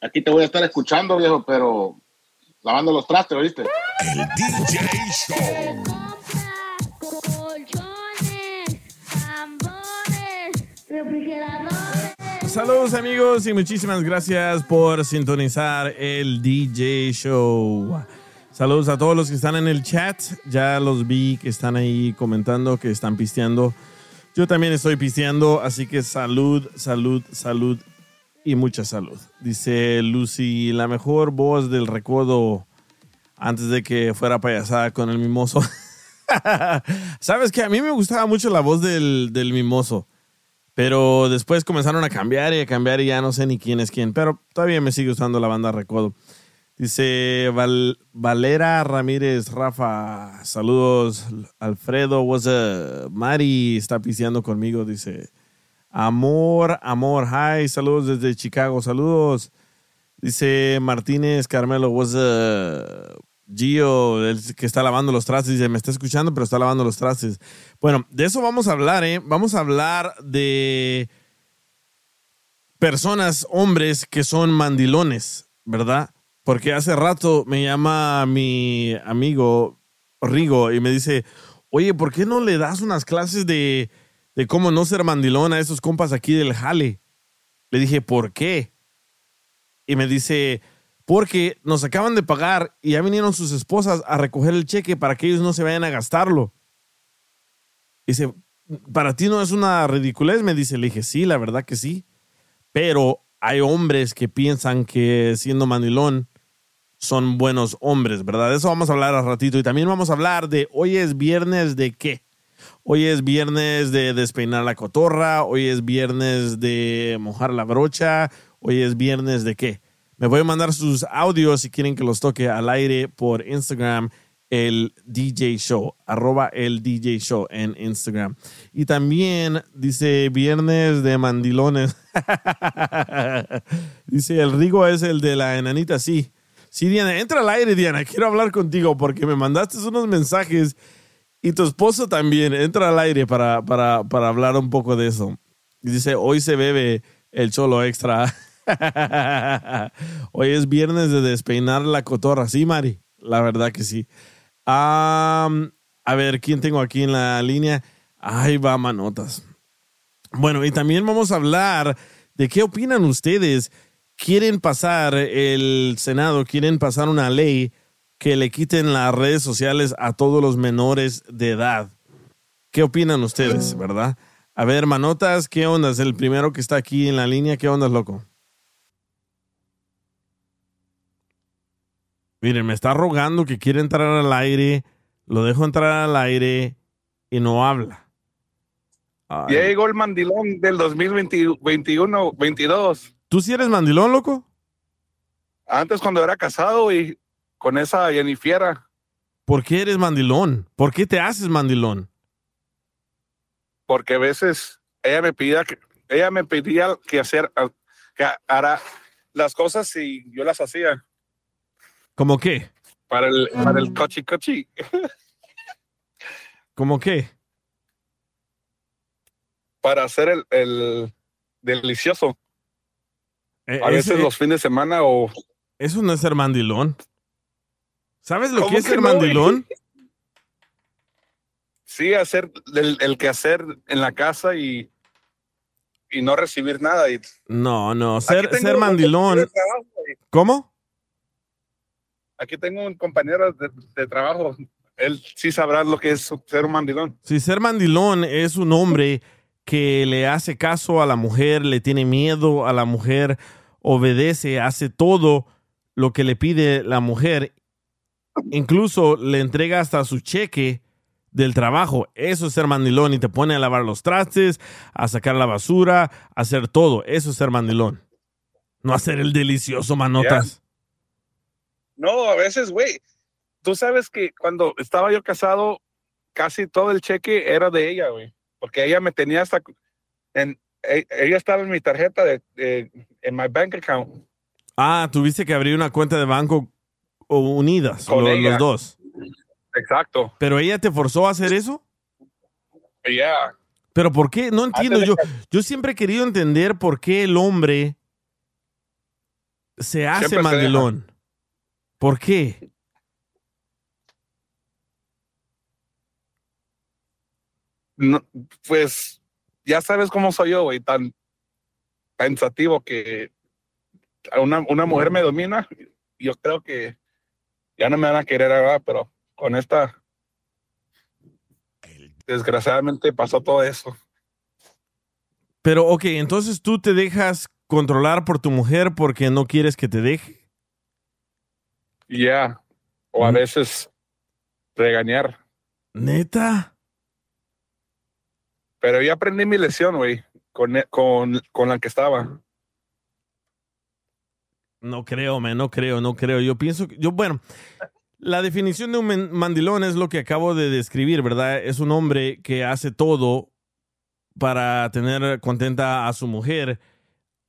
aquí te voy a estar escuchando, viejo, pero lavando los trastes, ¿oíste? El DJ Show. Saludos amigos y muchísimas gracias por sintonizar el DJ Show. Saludos a todos los que están en el chat. Ya los vi que están ahí comentando, que están pisteando. Yo también estoy pisteando, así que salud, salud, salud y mucha salud. Dice Lucy, la mejor voz del recodo antes de que fuera payasada con el mimoso. Sabes que a mí me gustaba mucho la voz del, del mimoso, pero después comenzaron a cambiar y a cambiar y ya no sé ni quién es quién, pero todavía me sigue gustando la banda recodo. Dice Val- Valera Ramírez, Rafa, saludos. Alfredo, what's up? Mari está pisteando conmigo, dice. Amor, amor, hi, saludos desde Chicago, saludos. Dice Martínez Carmelo, what's up? Gio, el que está lavando los trastes, dice, me está escuchando, pero está lavando los trastes. Bueno, de eso vamos a hablar, ¿eh? Vamos a hablar de personas, hombres que son mandilones, ¿verdad? Porque hace rato me llama mi amigo Rigo y me dice, oye, ¿por qué no le das unas clases de, de cómo no ser mandilón a esos compas aquí del jale? Le dije, ¿por qué? Y me dice, porque nos acaban de pagar y ya vinieron sus esposas a recoger el cheque para que ellos no se vayan a gastarlo. Dice, ¿para ti no es una ridiculez? Me dice, le dije, sí, la verdad que sí. Pero hay hombres que piensan que siendo mandilón son buenos hombres, ¿verdad? De eso vamos a hablar al ratito. Y también vamos a hablar de hoy es viernes de qué. Hoy es viernes de despeinar la cotorra, hoy es viernes de mojar la brocha, hoy es viernes de qué. Me voy a mandar sus audios si quieren que los toque al aire por Instagram, el DJ Show, arroba el DJ Show en Instagram. Y también dice viernes de mandilones. dice el Rigo es el de la enanita, sí. Sí, Diana, entra al aire, Diana. Quiero hablar contigo porque me mandaste unos mensajes y tu esposo también. Entra al aire para, para, para hablar un poco de eso. Y dice, hoy se bebe el cholo extra. hoy es viernes de despeinar la cotorra. Sí, Mari, la verdad que sí. Am, a ver, ¿quién tengo aquí en la línea? Ahí va, manotas. Bueno, y también vamos a hablar de qué opinan ustedes. ¿Quieren pasar el Senado, quieren pasar una ley que le quiten las redes sociales a todos los menores de edad? ¿Qué opinan ustedes, verdad? A ver, manotas, ¿qué onda? Es el primero que está aquí en la línea. ¿Qué onda, loco? Miren, me está rogando que quiere entrar al aire. Lo dejo entrar al aire y no habla. Ay. Ya llegó el mandilón del 2021, 22. ¿Tú sí eres mandilón, loco? Antes cuando era casado y con esa Jennifer, ¿Por qué eres mandilón? ¿Por qué te haces mandilón? porque a veces ella me pedía que ella me pedía que hacer que hará las cosas y yo las hacía ¿Cómo qué? para el para el cochi cochi. ¿Cómo qué? para hacer el, el delicioso. Eh, A veces ese- los fines de semana o Eso no es ser mandilón. ¿Sabes lo ¿Cómo que es que ser no, mandilón? sí hacer el, el quehacer en la casa y y no recibir nada. Y No, no, ser, ser mandilón. ¿Cómo? Aquí tengo un compañero de, de trabajo. Él sí sabrá lo que es ser un mandilón. Si ser mandilón es un hombre que le hace caso a la mujer, le tiene miedo a la mujer, obedece, hace todo lo que le pide la mujer, incluso le entrega hasta su cheque del trabajo. Eso es ser mandilón y te pone a lavar los trastes, a sacar la basura, a hacer todo. Eso es ser mandilón. No hacer el delicioso manotas. No, a veces, güey. Tú sabes que cuando estaba yo casado, casi todo el cheque era de ella, güey. Porque ella me tenía hasta. En, e- ella estaba en mi tarjeta, de, de- en my bank account. Ah, tuviste que abrir una cuenta de banco o unidas, Con los dos. Exacto. ¿Pero ella te forzó a hacer eso? Yeah. ¿Pero por qué? No entiendo. Yo, yo siempre he querido entender por qué el hombre se hace Siempre se mandilón. ¿Por qué? No, pues ya sabes cómo soy yo, güey, tan pensativo que una, una mujer me domina. Yo creo que ya no me van a querer ahora, pero con esta, desgraciadamente pasó todo eso. Pero, ok, entonces tú te dejas controlar por tu mujer porque no quieres que te deje. Ya. O a Mm. veces regañar. Neta. Pero ya aprendí mi lección, güey, con, e- con, con la que estaba. No creo, man, no creo, no creo. Yo pienso que, yo, bueno, la definición de un mandilón es lo que acabo de describir, ¿verdad? Es un hombre que hace todo para tener contenta a su mujer.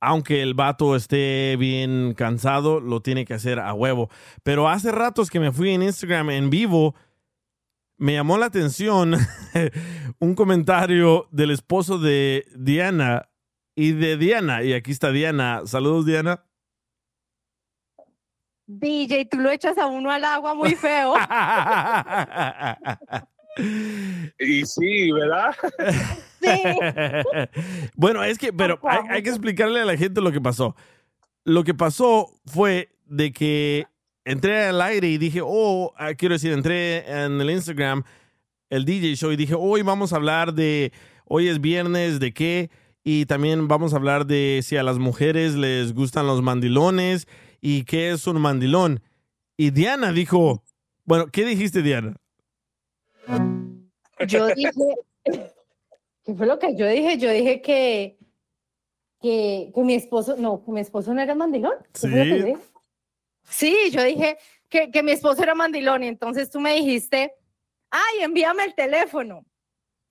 Aunque el vato esté bien cansado, lo tiene que hacer a huevo. Pero hace ratos que me fui en Instagram en vivo, me llamó la atención un comentario del esposo de Diana y de Diana. Y aquí está Diana. Saludos, Diana. DJ, tú lo echas a uno al agua muy feo. Y sí, ¿verdad? Sí. bueno, es que, pero hay, hay que explicarle a la gente lo que pasó. Lo que pasó fue de que entré al aire y dije, oh, ah, quiero decir, entré en el Instagram, el DJ Show, y dije, hoy vamos a hablar de, hoy es viernes, de qué, y también vamos a hablar de si a las mujeres les gustan los mandilones y qué es un mandilón. Y Diana dijo, bueno, ¿qué dijiste, Diana? Yo dije, ¿qué fue lo que yo dije? Yo dije que, que, que mi esposo, no, que mi esposo no era mandilón. ¿Qué fue lo que Sí. yo? Sí, yo dije que, que mi esposo era mandilón y entonces tú me dijiste, ay, envíame el teléfono.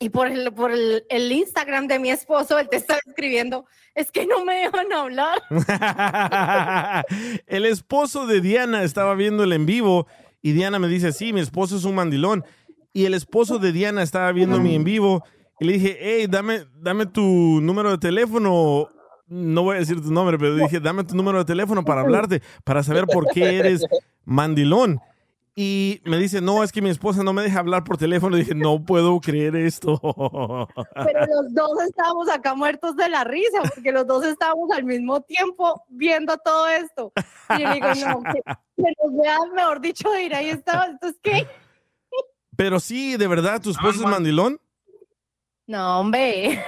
Y por el, por el, Instagram de mi esposo, él te está escribiendo, es que no me dejan hablar. el esposo de Diana estaba viendo el en vivo y Diana me dice, sí, mi esposo es un mandilón. Y el esposo de Diana estaba viendo mi en vivo y le dije, hey, dame, dame tu número de teléfono. No voy a decir tu nombre, pero dije, dame tu número de teléfono para hablarte, para saber por qué eres mandilón. Y me dice, no, es que mi esposa no me deja hablar por teléfono. dije, no puedo creer esto. Pero los dos estábamos acá muertos de la risa, porque los dos estábamos al mismo tiempo viendo todo esto. Y le digo, no, que, que nos vean, mejor dicho, de ir ahí estaba. Entonces, ¿qué? Pero sí, de verdad, ¿tu esposo es mandilón? No, hombre.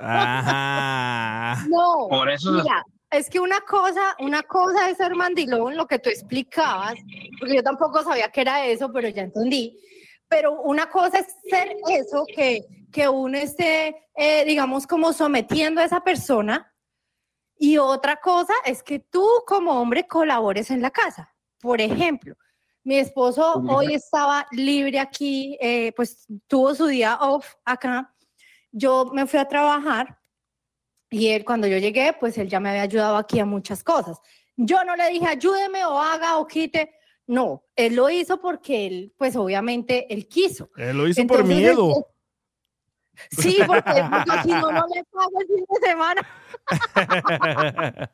Ajá. No. Por eso- Mira, es que una cosa, una cosa es ser mandilón, lo que tú explicabas, porque yo tampoco sabía que era eso, pero ya entendí. Pero una cosa es ser eso, que, que uno esté, eh, digamos, como sometiendo a esa persona, y otra cosa es que tú como hombre colabores en la casa. Por ejemplo, mi esposo hoy estaba libre aquí, eh, pues tuvo su día off acá. Yo me fui a trabajar y él, cuando yo llegué, pues él ya me había ayudado aquí a muchas cosas. Yo no le dije, ayúdeme o haga o quite. No, él lo hizo porque él, pues obviamente, él quiso. Él lo hizo por miedo. Sí, porque, porque si no, no le pago el fin de semana.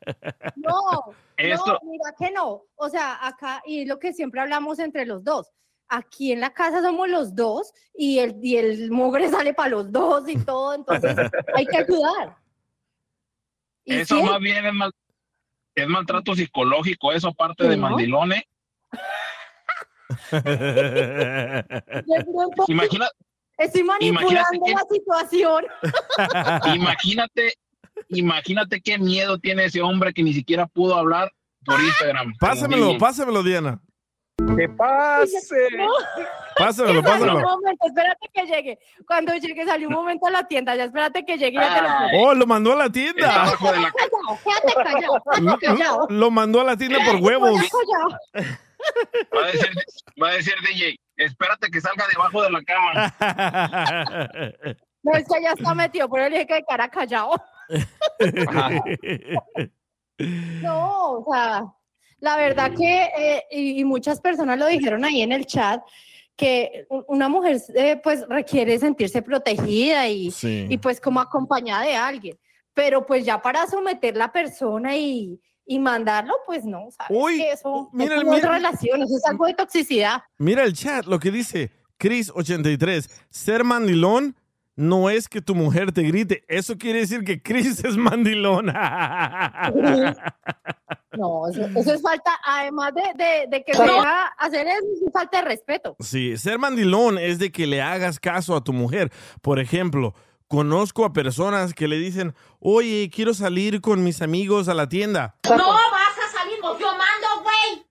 No, Esto- no, mira que no. O sea, acá, y lo que siempre hablamos entre los dos. Aquí en la casa somos los dos y el, y el mugre sale para los dos y todo, entonces hay que ayudar. Eso sí, más bien es, mal- es maltrato psicológico, eso aparte de ¿no? mandilones. Imagina, estoy manipulando que- la situación. imagínate, imagínate qué miedo tiene ese hombre que ni siquiera pudo hablar por Instagram. Pásamelo, pásamelo, Diana. ¡Que pase! No, un pásamelo. momento, espérate que llegue. Cuando llegue, salió un momento a la tienda, ya espérate que llegue y ya te lo cuento. Oh, lo mandó a la tienda. la quédate callado, Lo, quédate callado. lo mandó a la tienda por huevos. Va a decir, va a decir DJ, espérate que salga debajo de la cama. No, es que ya está metido, por eso le dije que cara callado. No, o sea, la verdad que, eh, y, muchas personas lo dijeron ahí en el chat, que una mujer eh, pues requiere sentirse protegida y, Sí. y pues como acompañada de alguien, pero pues ya para someter la persona y, y mandarlo, pues no, ¿sabes? Uy, que eso, mira, no mira. relación, eso es algo de toxicidad. Mira el chat, lo que dice Chris83. Ser mandilón no es que tu mujer te grite. Eso quiere decir que Chris es mandilón. No, eso, eso es falta, además de, de, de que se deja hacer eso, es falta de respeto. Sí, ser mandilón es de que le hagas caso a tu mujer. Por ejemplo, conozco a personas que le dicen, oye, quiero salir con mis amigos a la tienda. No vas a salir, pues yo mando, güey.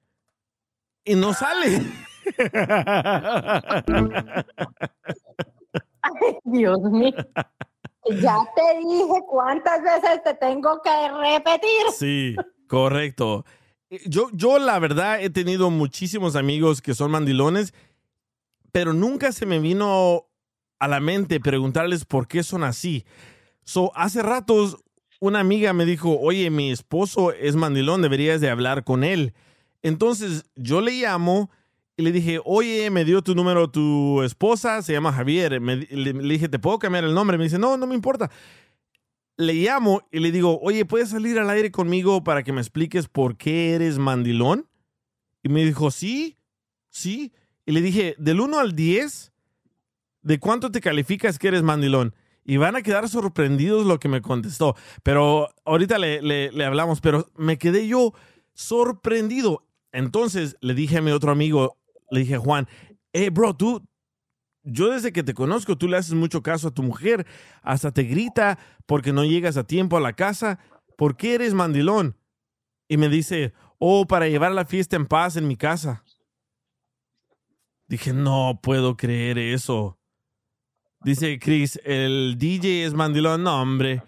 Y no sale. Dios mío. Ya te dije cuántas veces te tengo que repetir. Sí, correcto. Eh, Yo, yo la verdad he tenido muchísimos amigos que son mandilones, pero nunca se me vino a la mente preguntarles por qué son así. So, hace ratos una amiga me dijo, oye, mi esposo es mandilón, deberías de hablar con él. Entonces yo le llamo y le dije, oye, me dio tu número tu esposa, se llama Javier. Le, dije, ¿te puedo cambiar el nombre? Me dice, no, no me importa. Le llamo y le digo, oye, ¿puedes salir al aire conmigo para que me expliques por qué eres mandilón? Y me dijo, sí, sí. Y le dije, del 1 al 10, ¿de cuánto te calificas que eres mandilón? Y van a quedar sorprendidos lo que me contestó. Pero ahorita le- le hablamos, pero me quedé yo sorprendido. Entonces le dije a mi otro amigo, le dije, Juan, hey, bro, tú, yo desde que te conozco, tú le haces mucho caso a tu mujer, hasta te grita porque no llegas a tiempo a la casa. ¿Por qué eres mandilón? Y me dice, oh, para llevar la fiesta en paz en mi casa. Dije, no puedo creer eso. Dice Chris, el DJ es mandilón. No, hombre.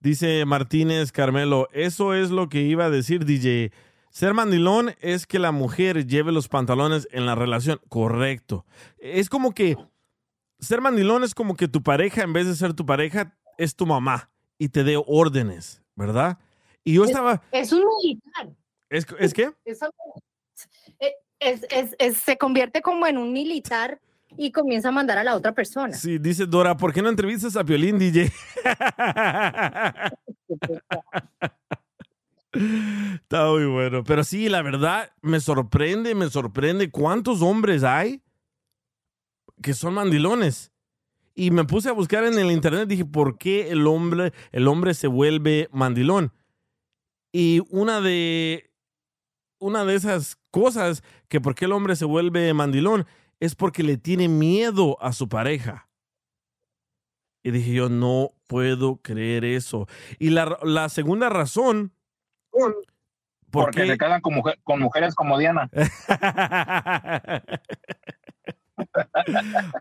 Dice Martínez Carmelo, eso es lo que iba a decir DJ. Ser mandilón es que la mujer lleve los pantalones en la relación. Correcto. Es como que ser mandilón es como que tu pareja, en vez de ser tu pareja, es tu mamá y te dé órdenes, ¿verdad? Y yo estaba, Es un militar. ¿es, ¿es qué? Eh, es- es- es- se convierte como en un militar y comienza a mandar a la otra persona. Sí, dice Dora, ¿por qué no entrevistas a Piolín, DJ? Está muy bueno. Pero sí, la verdad, me sorprende, me sorprende cuántos hombres hay que son mandilones. Y me puse a buscar en el internet, dije, ¿por qué el hombre, el hombre se vuelve mandilón? Y una de, una de esas cosas que por qué el hombre se vuelve mandilón es porque le tiene miedo a su pareja. Y dije yo, no puedo creer eso. Y la, la segunda razón... ¿por Porque qué- se quedan con, mujer- con mujeres como Diana.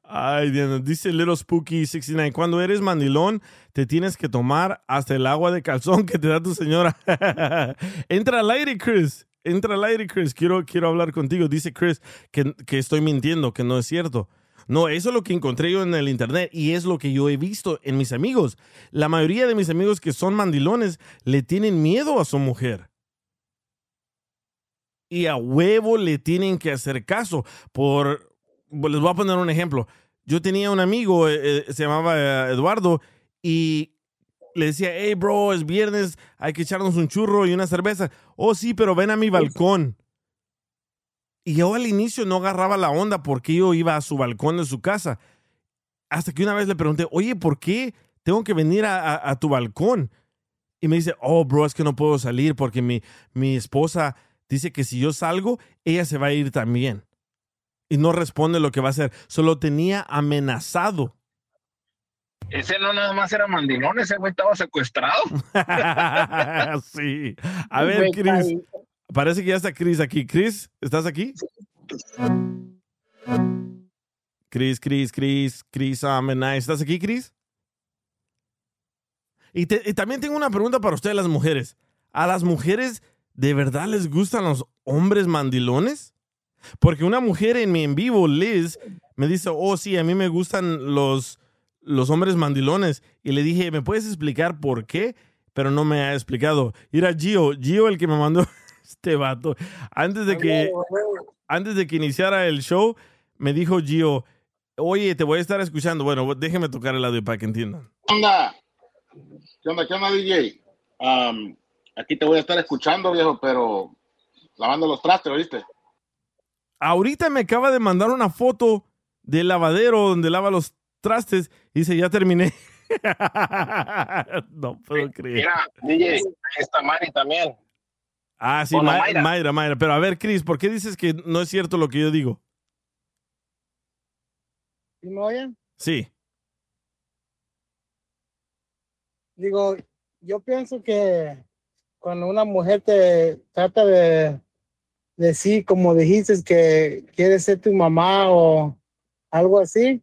Ay, Diana, dice Little Spooky 69, cuando eres mandilón, te tienes que tomar hasta el agua de calzón que te da tu señora. Entra al aire, Chris. Entra al aire, Chris. Quiero, quiero hablar contigo. Dice Chris que, que estoy mintiendo, que no es cierto. No, eso es lo que encontré yo en el internet y es lo que yo he visto en mis amigos. La mayoría de mis amigos que son mandilones le tienen miedo a su mujer. Y a huevo le tienen que hacer caso. Por, les voy a poner un ejemplo. Yo tenía un amigo, eh, eh, se llamaba eh, Eduardo, y le decía, hey bro, es viernes, hay que echarnos un churro y una cerveza. Oh sí, pero ven a mi balcón. Y yo al inicio no agarraba la onda porque yo iba a su balcón de su casa. Hasta que una vez le pregunté, oye, ¿por qué tengo que venir a, a- a tu balcón? Y me dice, oh, bro, es que no puedo salir porque mi, mi esposa dice que si yo salgo, ella se va a ir también. Y no responde lo que va a hacer. Solo tenía amenazado. Ese no nada más era mandilón, ese güey estaba secuestrado. sí. A ver, Chris. Parece que ya está Chris aquí. Chris, ¿estás aquí? Chris, Chris, Chris, Chris Amenay. ¿Estás aquí, Chris? Y, te- y también tengo una pregunta para ustedes, las mujeres. ¿A las mujeres de verdad les gustan los hombres mandilones? Porque una mujer en mi en vivo, Liz, me dice, oh, sí, a mí me gustan los, los hombres mandilones. Y le dije, ¿me puedes explicar por qué? Pero no me ha explicado. Era Gio, Gio el que me mandó este vato. Antes de que, antes de que iniciara el show, me dijo Gio, oye, te voy a estar escuchando. Bueno, déjeme tocar el audio para que entiendan. ¿Qué onda? ¿Qué onda? ¿Qué onda, DJ? Aquí te voy a estar escuchando, viejo, pero lavando los trastes, ¿oíste? Ahorita me acaba de mandar una foto del lavadero donde lava los trastes y dice, ya terminé. no puedo creer. Mira, DJ, ahí está Mari también. Ah, sí, Ma- Mayra. Mayra, Mayra. Pero a ver, Chris, ¿por qué dices que no es cierto lo que yo digo? ¿Sí me oyen? Sí. Digo, yo pienso que cuando una mujer te trata de decir, como dijiste, que quiere ser tu mamá o algo así,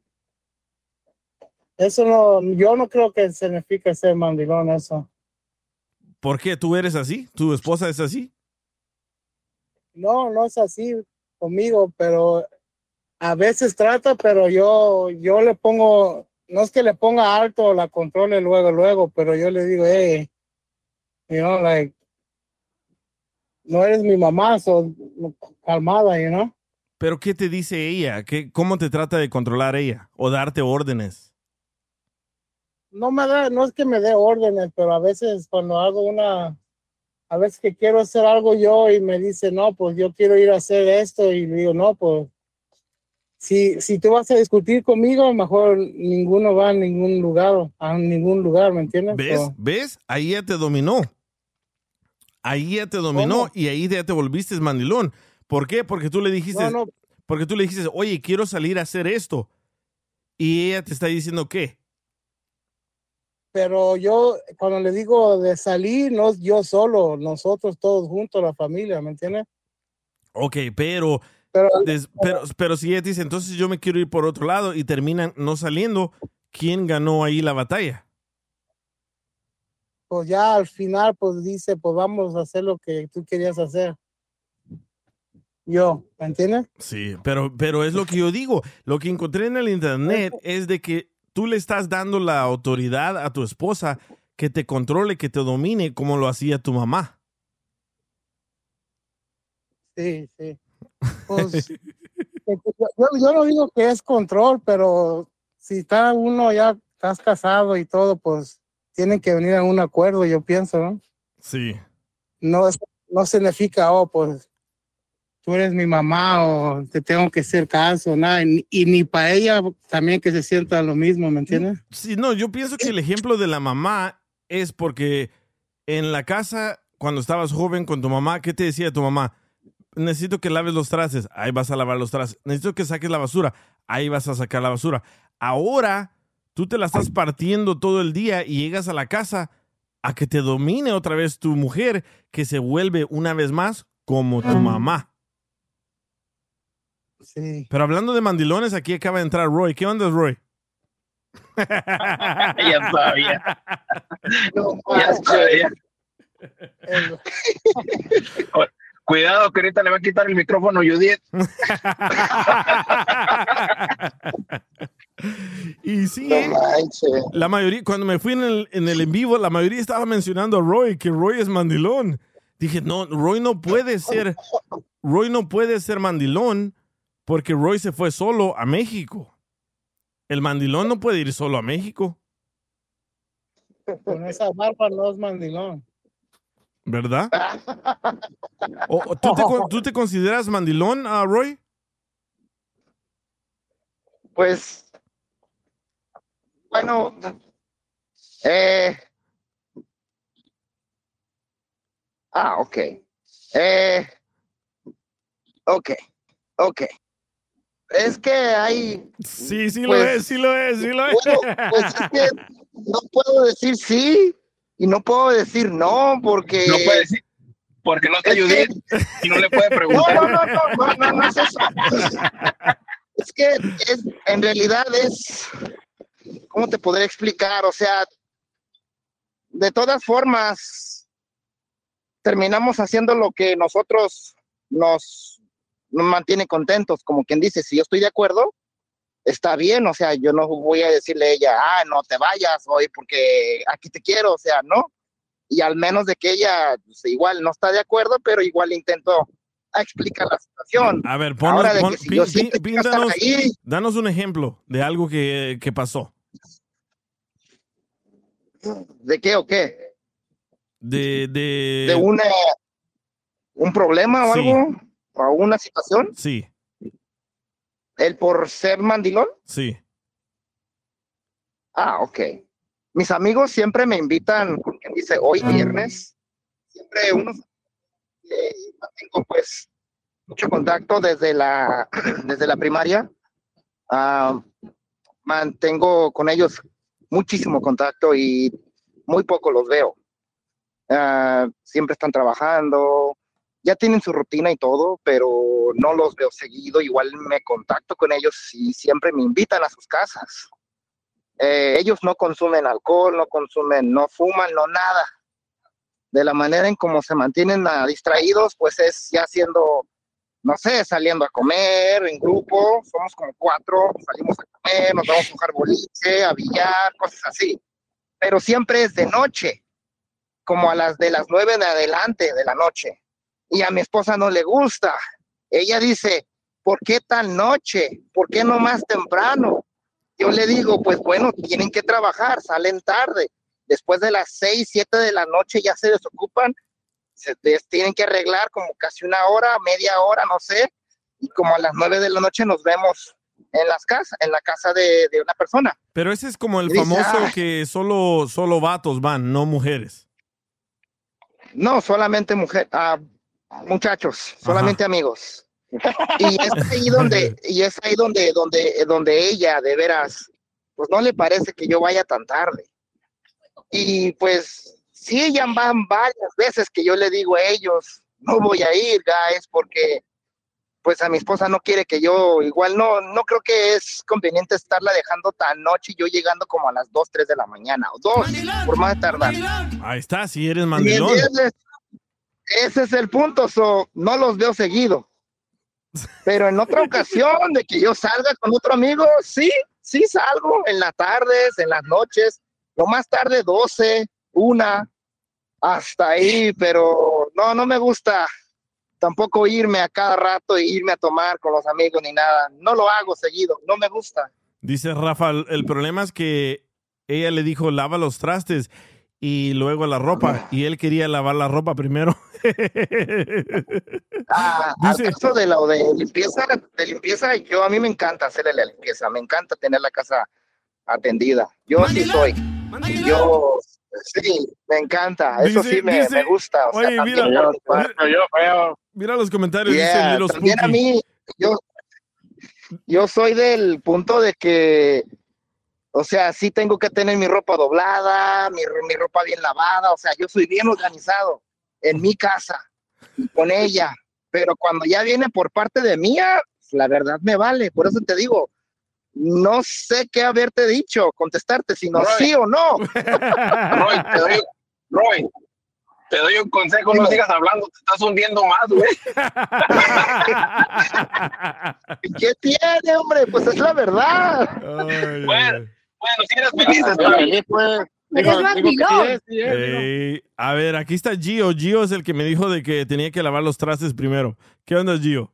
eso no, yo no creo que significa ser mandilón eso. ¿Por qué? ¿Tú eres así? ¿Tu esposa es así? No, no es así conmigo, pero a veces trata, pero yo, yo le pongo, no es que le ponga alto o la controle luego, luego, pero yo le digo, hey, you know, like, no eres mi mamá, so, calmada, you know. ¿Pero qué te dice ella? ¿Qué, ¿Cómo te trata de controlar ella? ¿O darte órdenes? No me da, no es que me dé órdenes, pero a veces cuando hago una, a veces que quiero hacer algo yo y me dice, no, pues yo quiero ir a hacer esto y le digo, no, pues si, si tú vas a discutir conmigo, mejor ninguno va a ningún lugar, a ningún lugar, ¿me entiendes? ¿Ves? ¿Ves? Ahí ya te dominó. Ahí ya te dominó ¿Cómo? y ahí ya te volviste mandilón. ¿Por qué? Porque tú le dijiste, No, no. porque tú le dijiste, oye, quiero salir a hacer esto. Y ella te está diciendo qué. Pero yo cuando le digo de salir, no yo solo, nosotros todos juntos, la familia, ¿me entiendes? Ok, pero, Pero, des- pero, pero si ella dice, entonces yo me quiero ir por otro lado y terminan no saliendo, ¿quién ganó ahí la batalla? pues ya al final, pues dice, pues vamos a hacer lo que tú querías hacer. Yo, ¿me entiendes? Sí, pero, pero es lo que yo digo. Lo que encontré en el internet es de que tú le estás dando la autoridad a tu esposa que te controle, que te domine como lo hacía tu mamá. Sí, sí. Pues, yo, yo no digo que es control, pero si está uno ya, estás casado y todo, pues tienen que venir a un acuerdo, yo pienso, ¿no? Sí. No, no significa, oh, pues tú eres mi mamá o te tengo que hacer caso, nada. Y, ni para ella también que se sienta lo mismo, ¿me entiendes? Sí, no, yo pienso que el ejemplo de la mamá es porque en la casa, cuando estabas joven con tu mamá, ¿qué te decía tu mamá? Necesito que laves los trastes, ahí vas a lavar los trastes. Necesito que saques la basura, ahí vas a sacar la basura. Ahora tú te la estás partiendo todo el día y llegas a la casa a que te domine otra vez tu mujer, que se vuelve una vez más como tu mamá. Sí. Pero hablando de mandilones, aquí acaba de entrar Roy. ¿Qué onda, Roy? ya sabía. ya sabía. Cuidado que ahorita le va a quitar el micrófono a Judith. Y sí, ¿eh? la mayoría, cuando me fui en el, en el en vivo, la mayoría estaba mencionando a Roy, que Roy es mandilón. Dije, no, Roy no puede ser, Roy no puede ser mandilón porque Roy se fue solo a México. El mandilón no puede ir solo a México, Con esa barba no es mandilón. ¿verdad? O- o ¿tú, te, con- tú te consideras mandilón, ah, Roy? Pues, bueno, eh, Ah, ok. Eh, ok, ok. Es que hay... Sí, sí lo pues, es, sí lo es, sí lo es. Bueno, pues es que no puedo decir sí y no puedo decir no porque... No puede decir, porque no te que- ayudé y no le puede No, preguntar. no, no, no, no, no, no es eso. Es que es, en realidad es, ¿cómo te podré explicar? O sea, de todas formas, terminamos haciendo lo que nosotros nos, nos mantiene contentos, como quien dice, si yo estoy de acuerdo, está bien, o sea, yo no voy a decirle a ella, ah, no te vayas hoy porque aquí te quiero, o sea, no. Y al menos de que ella pues, igual no está de acuerdo, pero igual intento explicar la situación. A ver, ponos, Ahora de pon- que si pin- yo pin- píntanos- ahí, danos un ejemplo de algo que, que pasó. ¿de qué o qué? De, de... ¿De una, un problema o Sí. algo? ¿O una situación? Sí, ¿El por ser mandilón? sí. Ah, ok. Mis amigos siempre me invitan, quien dice, hoy viernes. Siempre unos eh, tengo pues mucho contacto desde la, desde la primaria. Ah, mantengo con ellos muchísimo contacto y muy poco los veo. Ah, siempre están trabajando, ya tienen su rutina y todo, pero no los veo seguido. Igual me contacto con ellos y siempre me invitan a sus casas. Eh, ellos no consumen alcohol, no consumen, no fuman, no nada. De la manera en cómo se mantienen ah, distraídos, pues es ya siendo, no sé, saliendo a comer en grupo, somos como cuatro, salimos a comer, nos vamos a jugar boliche, a billar, cosas así. Pero siempre es de noche, como a las de las nueve en adelante de la noche. Y a mi esposa no le gusta. Ella dice, ¿por qué tan noche? ¿Por qué no más temprano? Yo le digo, pues bueno, tienen que trabajar, salen tarde. Después de las seis, siete de la noche ya se desocupan, se tienen que arreglar como casi una hora, media hora, no sé. Y como a las nueve de la noche nos vemos en las casas, en la casa de, de una persona. Pero ese es como el Y famoso que solo, solo vatos van, no mujeres. No, solamente mujer, ah, muchachos, solamente amigos. Y es ahí donde, y es ahí donde, donde, donde ella, de veras, pues no le parece que yo vaya tan tarde. Y pues sí, ya van varias veces que yo le digo a ellos, no voy a ir, guys, porque pues a mi esposa no quiere que yo, igual no, no creo que es conveniente estarla dejando tan noche y yo llegando como a las 2, 3 de la mañana, o 2, por más tardar. Ahí está, si eres ¿Me mandilón. Ese es el punto, so, no los veo seguido. Pero en otra ocasión de que yo salga con otro amigo, sí, sí salgo en las tardes, en las noches, lo más tarde 12, una, hasta ahí, pero no, no me gusta tampoco irme a cada rato e irme a tomar con los amigos ni nada. No lo hago seguido, no me gusta. Dice Rafa, el- el problema es que ella le dijo lava los trastes y luego la ropa y él quería lavar la ropa primero. Ah, al caso de lo de limpieza, de limpieza, yo a mí me encanta hacerle la limpieza, me encanta tener la casa atendida. Yo sí soy. Yo sí, me encanta, eso Dice- sí me, dice- me gusta. O sea, oye, mira, los comentarios, dice Yeah, Little también a mí, yo, yo soy del punto de que, o sea, sí tengo que tener mi ropa doblada, mi, mi ropa bien lavada, o sea, yo soy bien organizado en mi casa y con ella, pero cuando ya viene por parte de mía, la verdad me vale, por eso te digo, no sé qué haberte dicho, contestarte, sino Roy. sí o no. Roy, te doy, Roy, te doy un consejo, no sigas hablando, te estás hundiendo más, güey. ¿Qué tiene, hombre? Pues es la verdad. Bueno, bueno, si eres feliz, está bien. Ey, a ver, aquí está Gio. Gio es el que me dijo de que tenía que lavar los trastes primero. ¿Qué onda, Gio?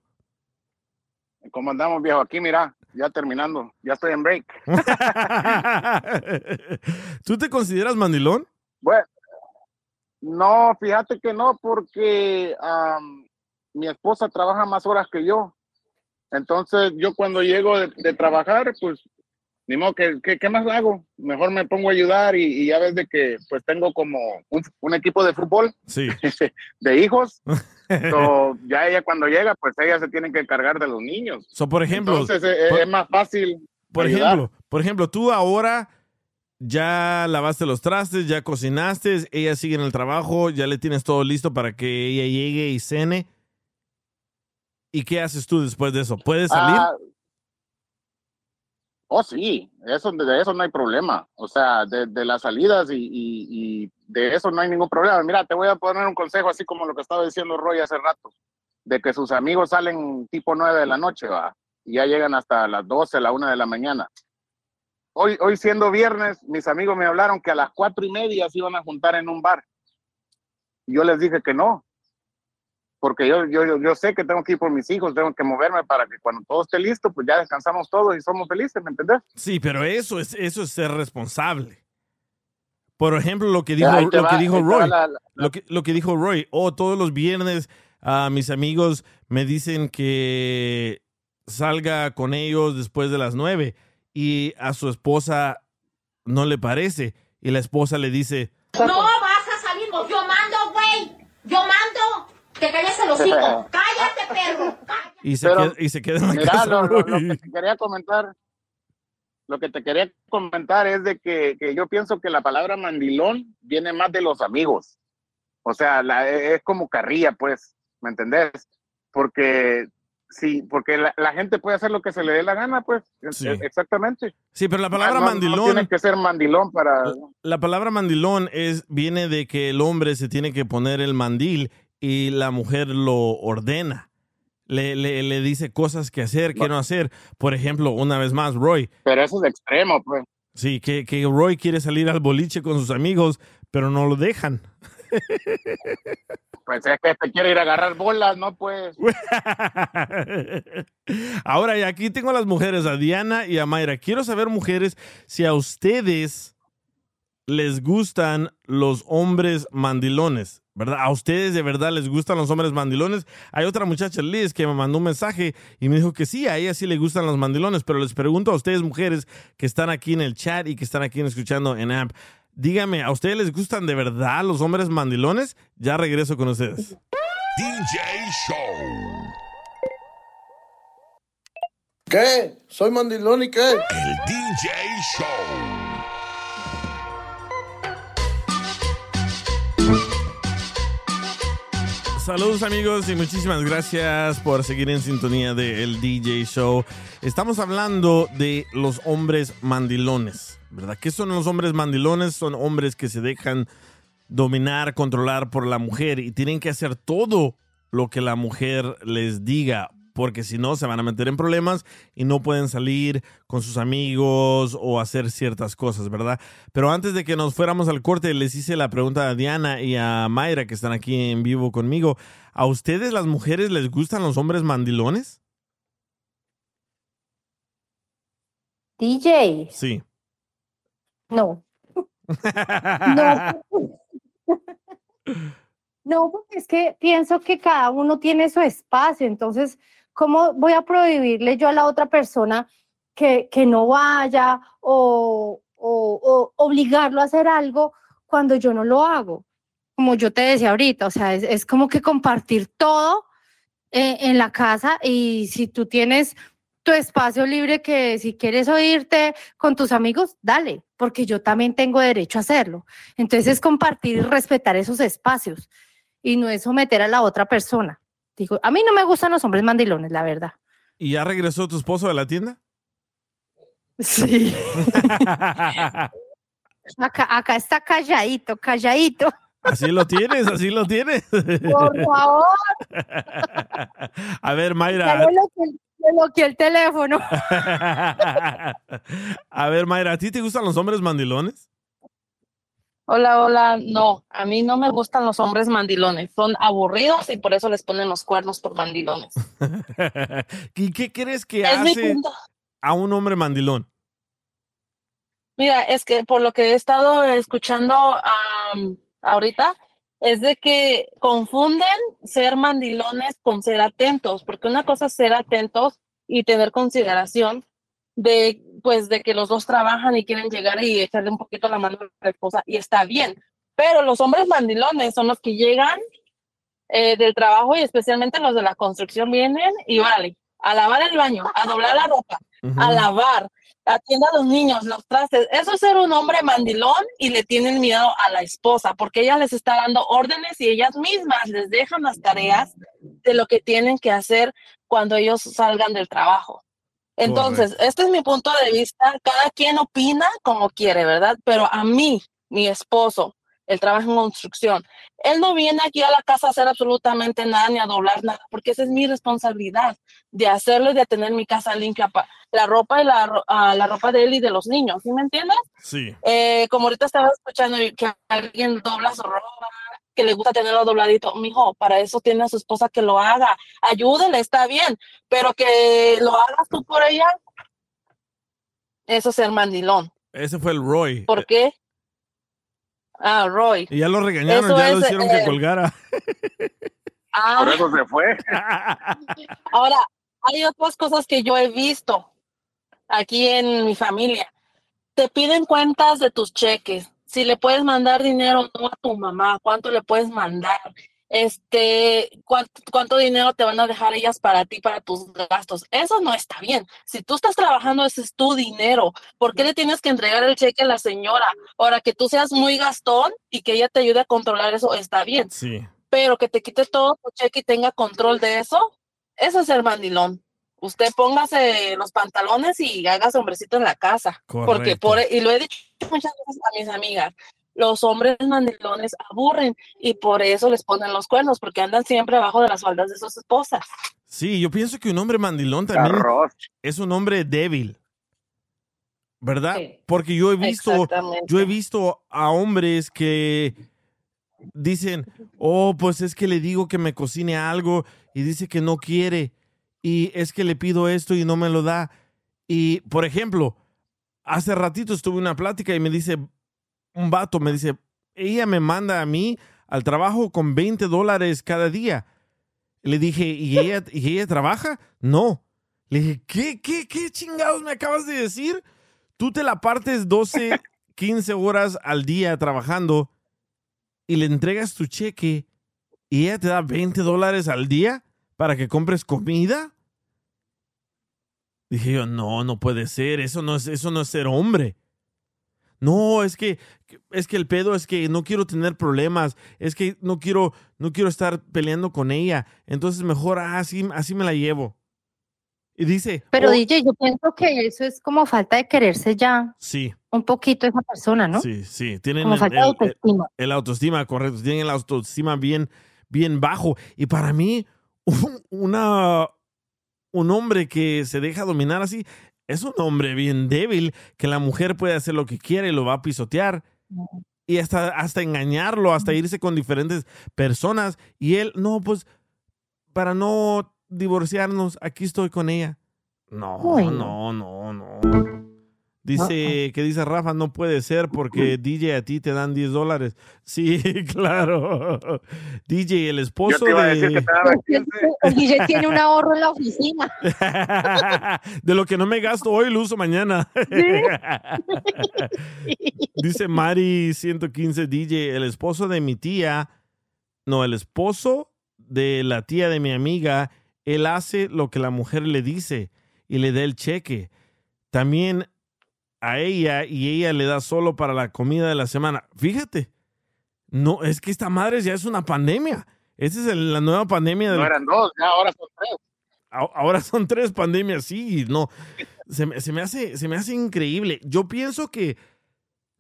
¿Cómo andamos, viejo? Aquí, mira, ya terminando. Ya estoy en break. ¿Tú te consideras mandilón? Bueno, no, fíjate que no, porque mi esposa trabaja más horas que yo. Entonces, yo cuando llego de, de trabajar, pues ni modo, que ¿qué, qué más hago? Mejor me pongo a ayudar y, y ya ves de que pues tengo como un, un equipo de fútbol Sí. de hijos. So, ya ella cuando llega, pues ella se tiene que encargar de los niños. So, por ejemplo, Entonces eh, por- es más fácil. Por ayudar. ejemplo, por ejemplo, tú ahora ya lavaste los trastes, ya cocinaste, ella sigue en el trabajo, ya le tienes todo listo para que ella llegue y cene. ¿Y qué haces tú después de eso? ¿Puedes salir? Ah, oh, sí, eso, de eso no hay problema. O sea, de, de las salidas y, y- de eso no hay ningún problema. Mira, te voy a poner un consejo así como lo que estaba diciendo Roy hace rato, de que sus amigos salen tipo 9 de la noche, va, y ya llegan hasta las 12, la 1 de la mañana. Hoy, hoy siendo viernes, mis amigos me hablaron que a las cuatro y media se iban a juntar en un bar. Yo les dije que no, porque yo, yo, yo- yo sé que tengo que ir por mis hijos, tengo que moverme para que cuando todo esté listo, pues ya descansamos todos y somos felices, ¿me entendés? Sí, pero eso es, eso es ser responsable. Por ejemplo, lo que dijo, lo que dijo Roy. la- la- Lo, que, lo que dijo Roy. Oh, todos los viernes ah, mis amigos me dicen que salga con ellos después de las nueve y a su esposa no le parece. Y la esposa le dice, No vas a salir, yo mando, güey. Yo mando. Te calles el hocico. Cállate, perro. y se, Pero, queda, y se queda en la Mira, casa. lo, lo- lo que te quería comentar, lo que te quería comentar es de que, que yo pienso que la palabra mandilón viene más de los amigos. O sea, la- es como carrilla, pues, ¿me entendés? Porque sí, porque la, la gente puede hacer lo que se le dé la gana, pues, Sí. e- exactamente. Sí, pero la palabra No- no mandilón... tiene que ser mandilón para... La palabra mandilón es, viene de que el hombre se tiene que poner el mandil y la mujer lo ordena. Le, le, le dice cosas que hacer, que no hacer. Por ejemplo, una vez más, Roy. Pero eso es extremo, pues. Sí, que, que Roy quiere salir al boliche con sus amigos, pero no lo dejan. Pues es que te quiere ir a agarrar bolas, ¿no? Pues... Ahora, y aquí tengo a las mujeres, a Diana y a Mayra. Quiero saber, mujeres, si a ustedes les gustan los hombres mandilones, ¿verdad? ¿A ustedes de verdad les gustan los hombres mandilones? Hay otra muchacha, Liz, que me mandó un mensaje y me dijo que sí, a ella sí le gustan los mandilones, pero les pregunto a ustedes, mujeres, que están aquí en el chat y que están aquí escuchando en AMP, dígame, ¿a ustedes les gustan de verdad los hombres mandilones? Ya regreso con ustedes. DJ Show. ¿Qué? ¿Soy mandilón y qué? El DJ Show. Saludos amigos y muchísimas gracias por seguir en sintonía de El DJ Show. Estamos hablando de los hombres mandilones, ¿verdad? ¿Qué son los hombres mandilones? Son hombres que se dejan dominar, controlar por la mujer y tienen que hacer todo lo que la mujer les diga, porque si no se van a meter en problemas y no pueden salir con sus amigos o hacer ciertas cosas, ¿verdad? Pero antes de que nos fuéramos al corte, les hice la pregunta a Diana y a Mayra, que están aquí en vivo conmigo. ¿A ustedes las mujeres les gustan los hombres mandilones? DJ, Sí. no. No. No, porque es que pienso que cada uno tiene su espacio, entonces, ¿cómo voy a prohibirle yo a la otra persona que, que no vaya o, o- o obligarlo a hacer algo cuando yo no lo hago? Como yo te decía ahorita, o sea, es, es como que compartir todo eh, en la casa y si tú tienes tu espacio libre que si quieres oírte con tus amigos, dale, porque yo también tengo derecho a hacerlo. Entonces es compartir y respetar esos espacios y no es someter a la otra persona. Digo, a mí no me gustan los hombres mandilones, la verdad. ¿Y ya regresó tu esposo de la tienda? Sí. Acá, acá está calladito, calladito. Así lo tienes, así lo tienes. Por favor, A ver, Mayra. le bloqueé el teléfono. A ver, Mayra, ¿a ti te gustan los hombres mandilones? Hola, hola. No, a mí no me gustan los hombres mandilones. Son aburridos y por eso les ponen los cuernos por mandilones. ¿Y qué crees que Es hace a un hombre mandilón? Mira, es que por lo que he estado escuchando am, ahorita, es de que confunden ser mandilones con ser atentos, porque una cosa es ser atentos y tener consideración, de pues de que los dos trabajan y quieren llegar y echarle un poquito la mano a la esposa y está bien. Pero los hombres mandilones son los que llegan eh, del trabajo y especialmente los de la construcción vienen y órale, a lavar el baño, a doblar la ropa, a lavar, atienda a los niños, los trastes. Eso es ser un hombre mandilón y le tienen miedo a la esposa porque ella les está dando órdenes y ellas mismas les dejan las tareas de lo que tienen que hacer cuando ellos salgan del trabajo. Entonces, este es mi punto de vista. Cada quien opina como quiere, ¿verdad? Pero a mí, mi esposo, él trabaja en construcción. Él no viene aquí a la casa a hacer absolutamente nada ni a doblar nada, porque esa es mi responsabilidad de hacerlo y de tener mi casa limpia, pa- la ropa y la, ah, la ropa de él y de los niños, ¿sí me entiendes? Sí. Eh, como ahorita estaba escuchando que alguien dobla su ropa, que le gusta tenerlo dobladito, mijo, para eso tiene a su esposa que lo haga, ayúdele, está bien, pero que lo hagas tú por ella, eso es ser mandilón. Ese fue el Roy. ¿Por qué? Ah, Roy. Y ya lo regañaron, Eso ya lo hicieron eh, que colgara. Ah, Por eso se fue. Ahora, hay otras cosas que yo he visto aquí en mi familia. Te piden cuentas de tus cheques. Si le puedes mandar dinero no a tu mamá, cuánto le puedes mandar, este, cuánto, cuánto dinero te van a dejar ellas para ti, para tus gastos. Eso no está bien. Si tú estás trabajando, ese es tu dinero. ¿Por qué le tienes que entregar el cheque a la señora? Ahora que tú seas muy gastón y que ella te ayude a controlar eso, está bien Sí. pero que te quite todo tu cheque y tenga control de eso, eso es ser mandilón. Usted póngase los pantalones y haga hombrecito en la casa. Porque por, y lo he dicho muchas veces a mis amigas, los hombres mandilones aburren y por eso les ponen los cuernos, porque andan siempre abajo de las faldas de sus esposas. Sí, yo pienso que un hombre mandilón también es un hombre débil. ¿Verdad? Porque yo he visto, yo he visto a hombres que dicen, oh, pues es que le digo que me cocine algo y dice que no quiere y es que le pido esto y no me lo da. Y, por ejemplo, hace ratito estuve en una plática y me dice, un vato me dice, ella me manda a mí al trabajo con 20 dólares cada día. Le dije, ¿y ella, ¿y ella trabaja? No. Le dije, ¿qué, qué, qué chingados me acabas de decir? Tú te la partes 12, 15 horas al día trabajando y le entregas tu cheque y ella te da 20 dólares al día para que compres comida. Dije yo, no, no puede ser, eso no es, eso no es ser hombre. No, es que, es que el pedo es que no quiero tener problemas, es que no quiero, no quiero estar peleando con ella, entonces mejor así, así me la llevo. Y dice, Pero "Oh, DJ, yo pienso que eso es como falta de quererse ya sí, un poquito esa persona, ¿no? sí, sí, tienen Como el, falta de el- el- autoestima. el autoestima, correcto, tienen el autoestima bien, bien bajo. Y para mí, un- una, un hombre que se deja dominar así es un hombre bien débil, que la mujer puede hacer lo que quiere y lo va a pisotear. Y hasta, hasta engañarlo, hasta irse con diferentes personas. Y él, no, pues, para no divorciarnos, aquí estoy con ella. No, no, no, no. Dice, que dice Rafa, no puede ser porque DJ a ti te dan 10 dólares. Sí, claro. DJ, el esposo te iba a decir de... que te daban El DJ tiene un ahorro en la oficina. de lo que no me gasto hoy, lo uso mañana. Dice Mari 115 DJ, el esposo de mi tía, no, el esposo de la tía de mi amiga, él hace lo que la mujer le dice y le da el cheque. También a ella y ella le da solo para la comida de la semana. Fíjate, no, es que esta madre ya es una pandemia. Esa es el- la nueva pandemia. No del- eran dos, ya ahora son tres. a- ahora son tres pandemias, sí, no. Se me, se me hace, se me hace increíble. Yo pienso que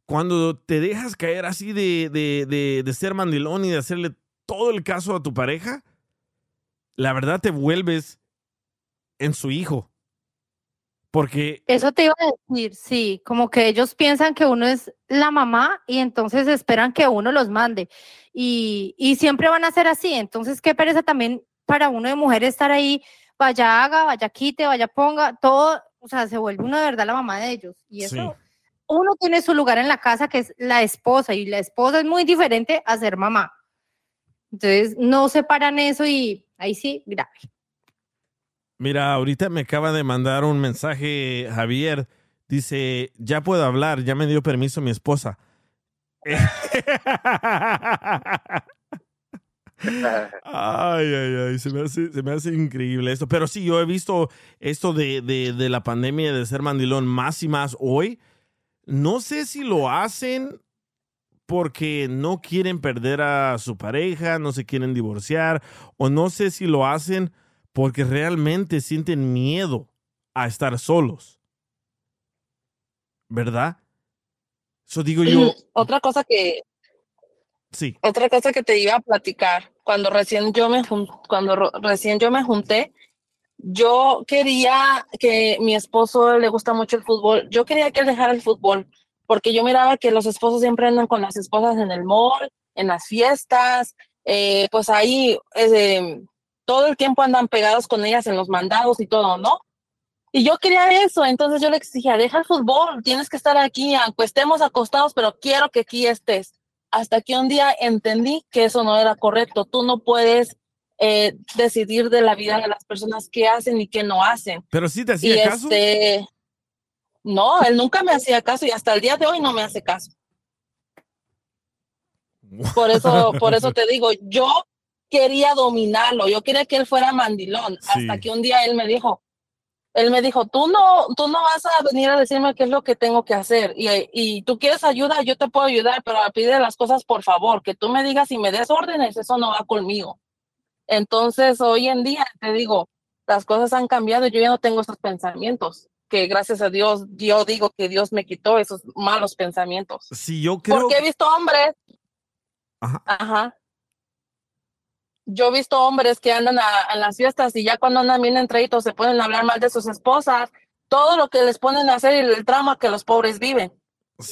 cuando te dejas caer así de, de, de, de ser mandilón y de hacerle todo el caso a tu pareja, la verdad te vuelves en su hijo. Porque Eso te iba a decir, sí, como que ellos piensan que uno es la mamá y entonces esperan que uno los mande. Y, y siempre van a ser así. Entonces, qué pereza también para uno de mujer estar ahí, vaya haga, vaya quite, vaya ponga, todo, o sea, se vuelve uno de verdad la mamá de ellos. Y eso, Sí. uno tiene su lugar en la casa que es la esposa y la esposa es muy diferente a ser mamá. Entonces, no separan eso y ahí sí, grave. Mira, ahorita me acaba de mandar un mensaje Javier. Dice, ya puedo hablar, ya me dio permiso mi esposa. Ay, ay, ay, se me, hace, se me hace increíble esto. Pero sí, yo he visto esto de, de, de la pandemia de ser mandilón más y más hoy. No sé si lo hacen porque no quieren perder a su pareja, no se quieren divorciar, o no sé si lo hacen porque realmente sienten miedo a estar solos. ¿Verdad? Eso digo yo, Otra cosa que, sí. otra cosa que te iba a platicar, cuando recién yo me cuando recién yo me junté, yo quería que mi esposo le gusta mucho el fútbol, yo quería que él dejara el fútbol, porque yo miraba que los esposos siempre andan con las esposas en el mall, en las fiestas, eh, pues ahí eh, todo el tiempo andan pegados con ellas en los mandados y todo, ¿no? Y yo quería eso, entonces yo le exigía, deja el fútbol, tienes que estar aquí, aunque estemos acostados, pero quiero que aquí estés. Hasta que un día entendí que eso no era correcto. Tú no puedes eh, decidir de la vida de las personas qué hacen y qué no hacen. Pero sí te Y hacía caso. este, no, él nunca me hacía caso y hasta el día de hoy no me hace caso. Por eso, por eso te digo, yo quería dominarlo, yo quería que él fuera mandilón, hasta que un día él me dijo, él me dijo, tú no, tú no vas a venir a decirme qué es lo que tengo que hacer y, y tú quieres ayuda, yo te puedo ayudar, pero pide las cosas por favor, que tú me digas y me des órdenes, eso no va conmigo. Entonces, hoy en día, te digo, las cosas han cambiado y yo ya no tengo esos pensamientos, que gracias a Dios, yo digo que Dios me quitó esos malos pensamientos. Sí, yo creo. Porque he visto hombres. Ajá. Ajá. Yo he visto hombres que andan a- las fiestas y ya cuando andan bien entreitos se pueden hablar mal de sus esposas, todo lo que les ponen a hacer y el trama que los pobres viven.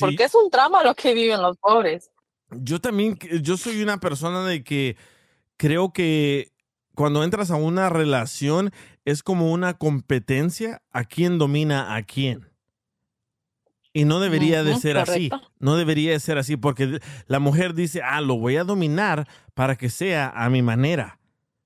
Porque es un trama lo que viven los pobres. Yo también, yo soy una persona de que creo que cuando entras a una relación es como una competencia a quién domina a quién. Y no debería de ser así. No debería de ser así porque la mujer dice, ah, lo voy a dominar para que sea a mi manera.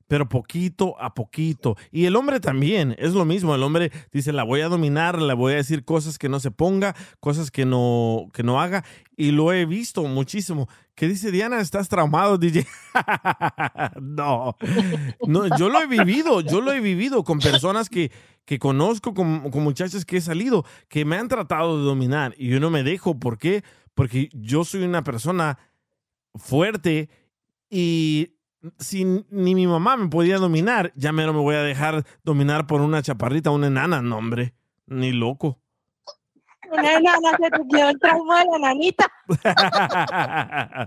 Pero poquito a poquito. Y el hombre también, es lo mismo. El hombre dice, la voy a dominar, le voy a decir cosas que no se ponga, cosas que no, que no haga. Y lo he visto muchísimo. ¿Qué dice Diana? ¿Estás traumado, DJ? no. no, yo lo he vivido, yo lo he vivido con personas que, que conozco, con, con muchachas que he salido, que me han tratado de dominar y yo no me dejo. ¿Por qué? Porque yo soy una persona fuerte y si ni mi mamá me podía dominar, ya menos me voy a dejar dominar por una chaparrita, una enana, no, hombre, ni loco. Una enana se te quedó el trauma de la nanita.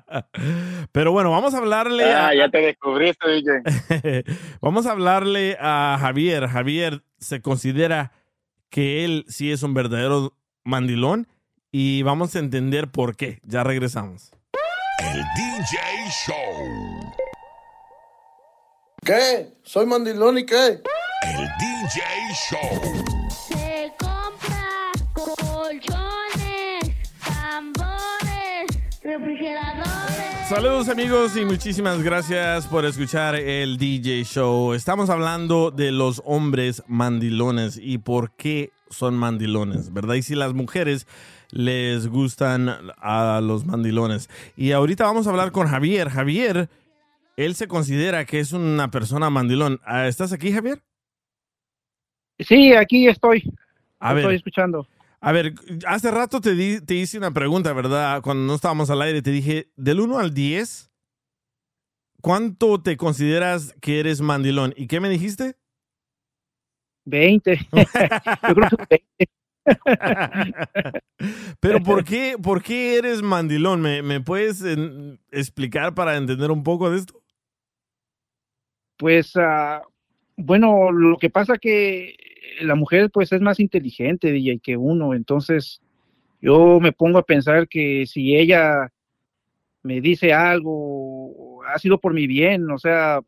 Pero bueno, vamos a hablarle. a- Ah, ya te descubriste, DJ. Vamos a hablarle a Javier. Javier se considera que él sí es un verdadero mandilón y vamos a entender por qué. Ya regresamos. El DJ Show. ¿Qué? ¿Soy mandilón y qué? El DJ Show. Se compra colchones, tambores, refrigeradores. Saludos amigos y muchísimas gracias por escuchar el DJ Show. Estamos hablando de los hombres mandilones y por qué son mandilones, ¿verdad? Y si las mujeres les gustan a los mandilones. Y ahorita vamos a hablar con Javier. Javier, él se considera que es una persona mandilón. Ah, ¿Estás aquí, Javier? Sí, aquí estoy. A estoy ver. escuchando. A ver, hace rato te, di- te hice una pregunta, ¿verdad? Cuando no estábamos al aire, te dije, del 1 al 10, ¿cuánto te consideras que eres mandilón? ¿Y qué me dijiste? 20. Yo creo que 20. Pero ¿por qué, por qué eres mandilón? ¿Me, me puedes explicar para entender un poco de esto? Pues, ah, bueno, lo que pasa que la mujer pues es más inteligente, DJ, que uno. Entonces, yo me pongo a pensar que si ella me dice algo, ha sido por mi bien, o sea,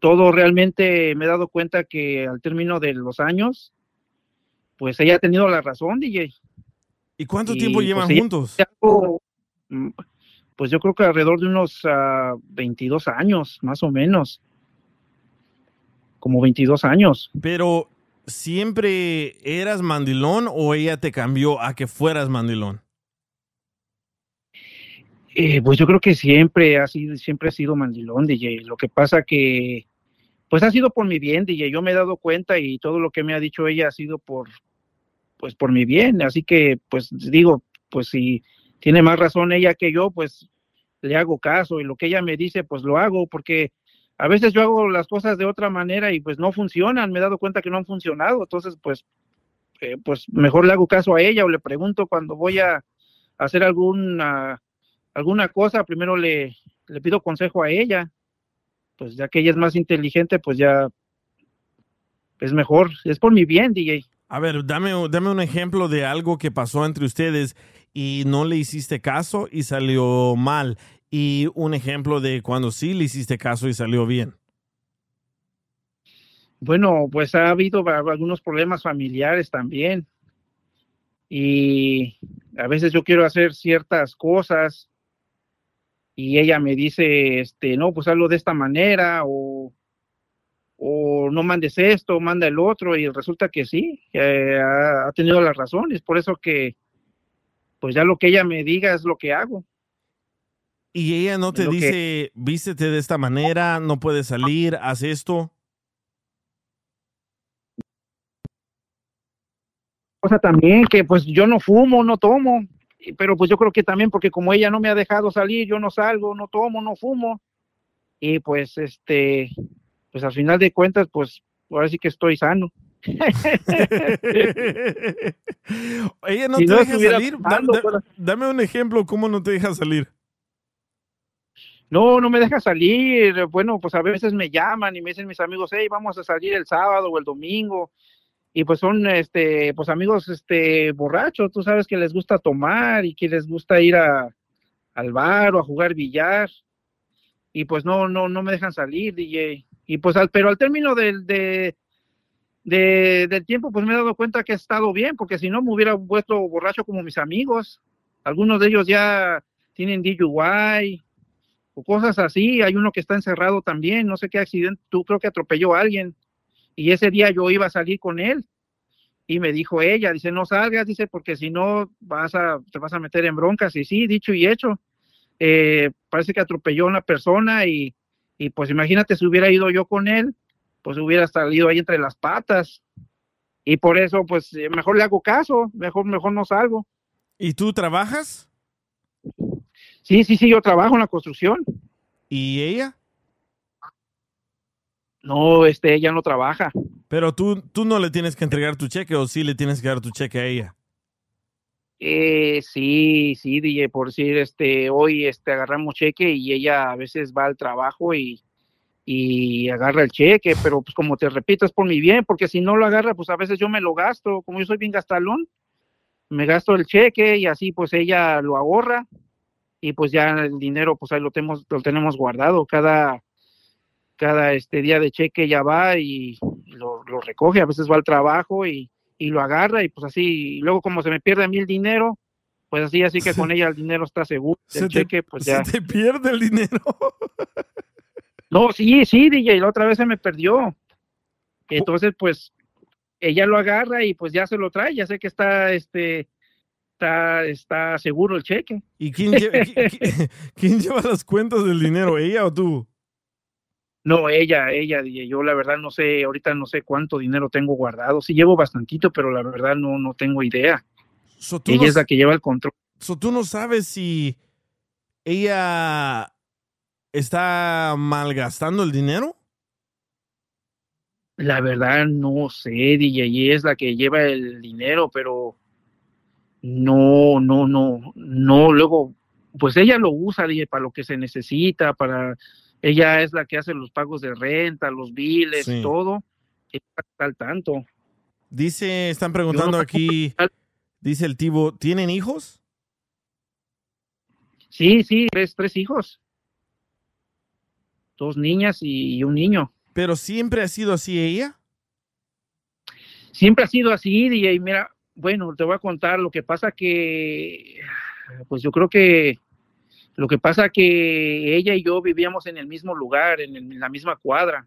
todo realmente me he dado cuenta que al término de los años, pues ella ha tenido la razón, DJ. ¿Y cuánto Y, tiempo pues, llevan juntos? mm, Pues yo creo que alrededor de unos ah, 22 años, más o menos. como 22 años. Pero, ¿siempre eras mandilón o ella te cambió a que fueras mandilón? Eh, pues yo creo que siempre ha sido, siempre ha sido mandilón, DJ. Lo que pasa que, pues ha sido por mi bien, DJ. Yo me he dado cuenta y todo lo que me ha dicho ella ha sido por, pues por mi bien. Así que, pues digo, pues si tiene más razón ella que yo, pues le hago caso y lo que ella me dice, pues lo hago porque a veces yo hago las cosas de otra manera y pues no funcionan. Me he dado cuenta que no han funcionado. Entonces, pues, eh, pues mejor le hago caso a ella o le pregunto cuando voy a hacer alguna alguna cosa, primero le, le pido consejo a ella, pues ya que ella es más inteligente, pues ya es mejor, es por mi bien, DJ. A ver, dame, dame un ejemplo de algo que pasó entre ustedes y no le hiciste caso y salió mal. Y un ejemplo de cuando sí le hiciste caso y salió bien. Bueno, pues ha habido algunos problemas familiares también. Y a veces yo quiero hacer ciertas cosas y ella me dice, este, no, pues hazlo de esta manera o, o no mandes esto, manda el otro y resulta que sí, que ha, ha tenido las razones, por eso que pues ya lo que ella me diga es lo que hago. Y ella no te que- dice, vístete de esta manera, no puedes salir, haz esto. cosa también que pues yo no fumo, no tomo, pero pues yo creo que también porque como ella no me ha dejado salir, yo no salgo, no tomo, no fumo y pues este pues al final de cuentas pues ahora sí que estoy sano. Ella no Si te no deja salir. Da- fumando, da- fuera- dame un ejemplo, ¿cómo no te deja salir? No, no me deja salir. Bueno, pues a veces me llaman y me dicen mis amigos, hey, vamos a salir el sábado o el domingo. Y pues son, este, pues amigos, este, borrachos. Tú sabes que les gusta tomar y que les gusta ir a, al bar o a jugar billar. Y pues no, no, no me dejan salir, DJ. Y pues al, pero al término del, de, de- del tiempo, pues me he dado cuenta que he estado bien, porque si no me hubiera vuelto borracho como mis amigos. Algunos de ellos ya tienen DUI o cosas así. Hay uno que está encerrado también, no sé qué accidente, tú creo que atropelló a alguien. Y ese día yo iba a salir con él y me dijo ella, dice, no salgas, dice, porque si no vas a, te vas a meter en broncas. Y sí, dicho y hecho, eh, parece que atropelló a una persona y, y pues imagínate si hubiera ido yo con él, pues hubiera salido ahí entre las patas. Y por eso, pues eh, mejor le hago caso, mejor, mejor no salgo. ¿Y tú trabajas? Sí, sí, sí, yo trabajo en la construcción. ¿Y ella? No, este, ella no trabaja. Pero tú, tú no le tienes que entregar tu cheque o sí le tienes que dar tu cheque a ella. Eh, sí, sí, DJ, por decir, este, hoy este, agarramos cheque y ella a veces va al trabajo y, y agarra el cheque, pero pues como te repito, es por mi bien, porque si no lo agarra, pues a veces yo me lo gasto, como yo soy bien gastalón, me gasto el cheque y así pues ella lo ahorra y pues ya el dinero pues ahí lo tenemos, lo tenemos guardado, cada, cada este día de cheque ya va y lo, lo recoge, a veces va al trabajo y, y lo agarra y pues así, y luego como se me pierde a mí el dinero, pues así, así que con ella el dinero está seguro, el Se te- cheque pues ya. Se te pierde el dinero. No, sí, sí, DJ, la otra vez se me perdió. Entonces, pues, ella lo agarra y pues ya se lo trae, ya sé que está, este, está, está seguro el cheque. ¿Y quién lleva, qui- qui- quién lleva las cuentas del dinero, ella o tú? No, ella, ella, DJ, yo la verdad no sé, ahorita no sé cuánto dinero tengo guardado, sí llevo bastantito, pero la verdad no, no tengo idea. So, Ella no es la que lleva el control. so, tú no sabes si ella está malgastando el dinero. La verdad no sé, DJ, ella es la que lleva el dinero, pero no, no, no, no, luego, pues ella lo usa, DJ, para lo que se necesita, para, ella es la que hace los pagos de renta, los biles, Sí. todo, ella está al tanto. Dice, están preguntando aquí, dice el Tibo, ¿tienen hijos? Sí, sí, tres, tres hijos, dos niñas y un niño. Pero siempre ha sido así ella. Siempre ha sido así, DJ. Mira, bueno, te voy a contar lo que pasa que, pues yo creo que lo que pasa que ella y yo vivíamos en el mismo lugar, en, el- en la misma cuadra,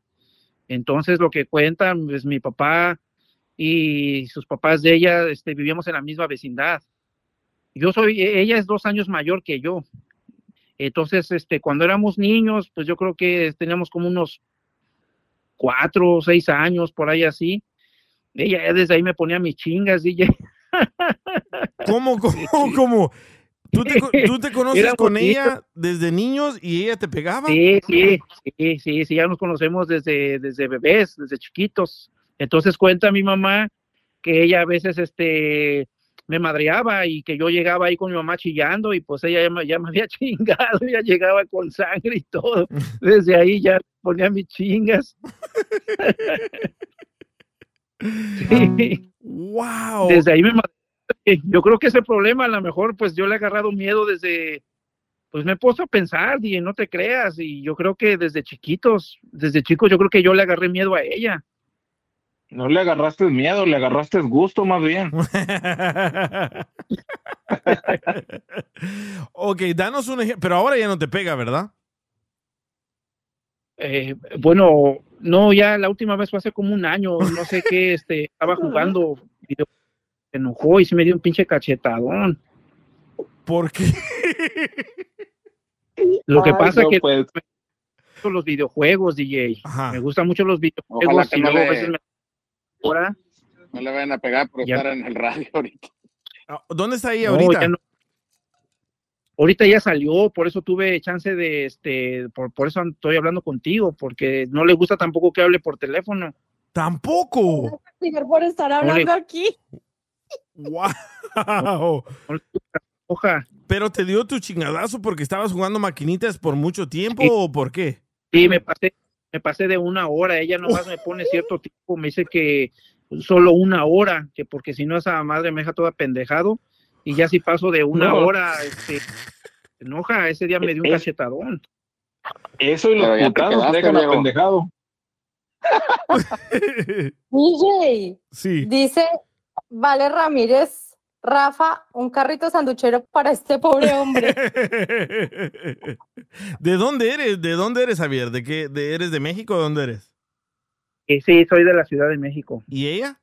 Entonces lo que cuentan, pues mi papá y sus papás de ella, este, vivíamos en la misma vecindad. Yo soy, ella es dos años mayor que yo. Entonces, este, cuando éramos niños, pues yo creo que teníamos como unos cuatro o seis años, por ahí así. Ella ya desde ahí me ponía mis chingas, DJ. ¿Cómo, cómo, cómo? ¿Tú te, tú te conoces Era con ella desde niños y ella te pegaba? Sí, sí, sí, sí, sí, ya nos conocemos desde, desde bebés, desde chiquitos. Entonces cuenta mi mamá que ella a veces este me madreaba y que yo llegaba ahí con mi mamá chillando y pues ella ya me, ya me había chingado, ya llegaba con sangre y todo. Desde ahí ya ponía mis chingas. Sí. Wow. Desde ahí me madreaba. Yo creo que ese problema a lo mejor pues yo le he agarrado miedo desde pues me he puesto a pensar, y no te creas, y yo creo que desde chiquitos, desde chicos, yo creo que yo le agarré miedo a ella. No le agarraste miedo, le agarraste gusto más bien. ok, danos un ejemplo. Pero ahora ya no te pega, ¿verdad? Eh, bueno, no, ya la última vez fue hace como un año, no sé qué, este, estaba jugando, video- se enojó y se me dio un pinche cachetadón. ¿Por qué? Lo que Ay, pasa no, que pues. me gustan mucho los videojuegos, DJ. Me gustan mucho los Ojalá videojuegos que y no luego le- veces me ahora No le vayan a pegar por Ya. estar en el radio ahorita. Ah, ¿Dónde está ella No, ahorita? ya no. Ahorita ya salió, por eso tuve chance de, este, por, por eso estoy hablando contigo, porque no le gusta tampoco que hable por teléfono. Tampoco. Señor, por estar No le- hablando aquí. Wow. Oja. ¿Pero te dio tu chingadazo porque estabas jugando maquinitas por mucho tiempo Sí. o por qué? Sí, me pasé, me pasé de una hora, ella nomás me pone cierto tiempo, me dice que solo una hora, que porque si no esa madre me deja toda pendejado, y ya si paso de una No. hora, este, enoja, ese día me dio un Es- cachetadón. Eso y los putados dejan Diego. apendejado. DJ, Sí. dice Vale Ramírez, Rafa, un carrito sanduchero para este pobre hombre. ¿De dónde eres? ¿De dónde eres, Javier? ¿De qué? ¿De, ¿Eres de México o de dónde eres? Eh, sí, soy de la Ciudad de México. ¿Y ella?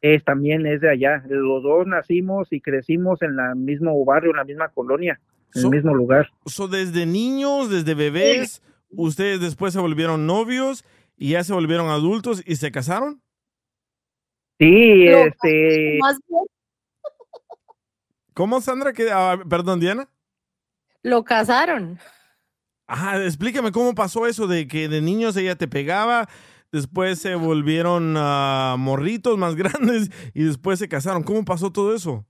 Es, también es de allá. Los dos nacimos y crecimos en el mismo barrio, en la misma colonia, en So- el mismo lugar. So, desde niños, desde bebés, ustedes después se volvieron novios y ya se volvieron adultos y se casaron. Sí, Lo- este, Más bien, ¿Cómo, Sandra? ¿Qué- ah, perdón, Diana. lo casaron. Ajá, explícame cómo pasó eso de que de niños ella te pegaba, después se volvieron ah, morritos más grandes y después se casaron. ¿Cómo pasó todo eso?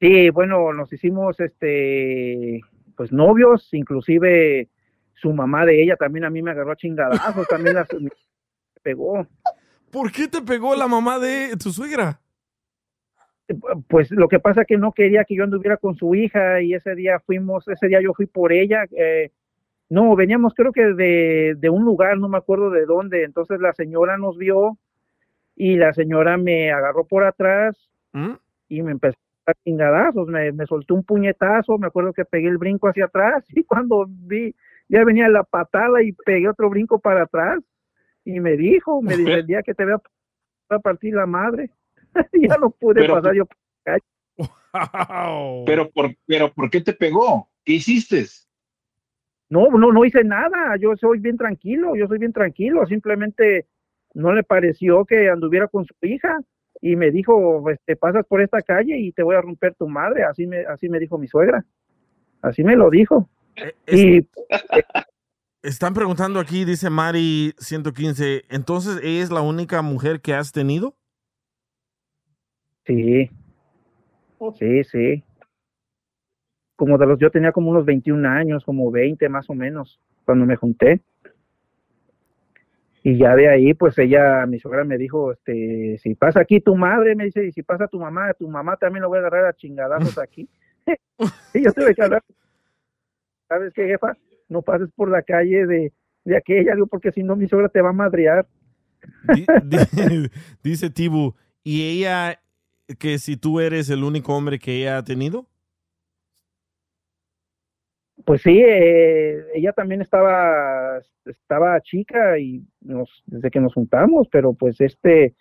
sí, bueno, nos hicimos, este, pues novios, inclusive su mamá de ella también a mí me agarró a chingadazos, también la, me pegó. ¿Por qué te pegó la mamá de tu suegra? Pues lo que pasa que no quería que yo anduviera con su hija y ese día fuimos, ese día yo fui por ella. eh, no, veníamos creo que de, de un lugar, no me acuerdo de dónde. Entonces la señora nos vio y la señora me agarró por atrás ¿Mm? y me empezó a dar chingadazos, me, me soltó un puñetazo, me acuerdo que pegué el brinco hacia atrás y cuando vi, ya venía la patada y pegué otro brinco para atrás y me dijo, me dice, el día que te vea va a partir la madre. ya no pude Pero- pasar yo por la calle. Pero por, pero ¿por qué te pegó? ¿Qué hiciste? No, no, no hice nada, yo soy bien tranquilo, yo soy bien tranquilo, simplemente no le pareció que anduviera con su hija y me dijo, este, pasas por esta calle y te voy a romper tu madre, así me, así me dijo mi suegra, así me lo dijo. Y Están preguntando aquí, dice Mari 115, entonces ella es la única mujer que has tenido? sí, sí, sí. Como de los, yo tenía como unos 21 años, como 20 más o menos, cuando me junté. Y ya de ahí, pues ella, mi suegra me dijo, este, si pasa aquí tu madre, me dice, y si pasa tu mamá, tu mamá también lo voy a agarrar a chingadazos aquí. y yo tuve que hablar, ¿sabes qué, jefa? No pases por la calle de, de aquella, digo, porque si no mi suegra te va a madrear. Di- di- dice Tibu, ¿y ella que si tú eres el único hombre que ella ha tenido? Pues sí, eh, ella también estaba, estaba chica y nos, desde que nos juntamos, pero pues este,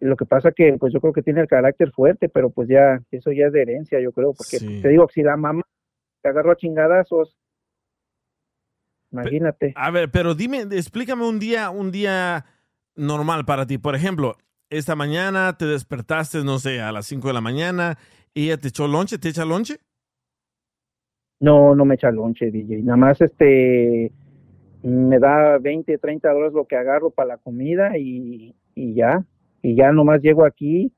lo que pasa que pues yo creo que tiene el carácter fuerte, pero pues ya, eso ya es de herencia, yo creo, porque Sí. te digo, si la mamá te agarró a chingadazos, imagínate. A ver, pero dime, explícame un día, un día normal para ti. Por ejemplo, esta mañana te despertaste, no sé, a las 5 de la mañana, y ella te echó lonche, ¿te echa lonche? No, no me echa lonche, DJ. Nada más este me da 20, 30 dólares lo que agarro para la comida y, y ya. Y ya nomás llego aquí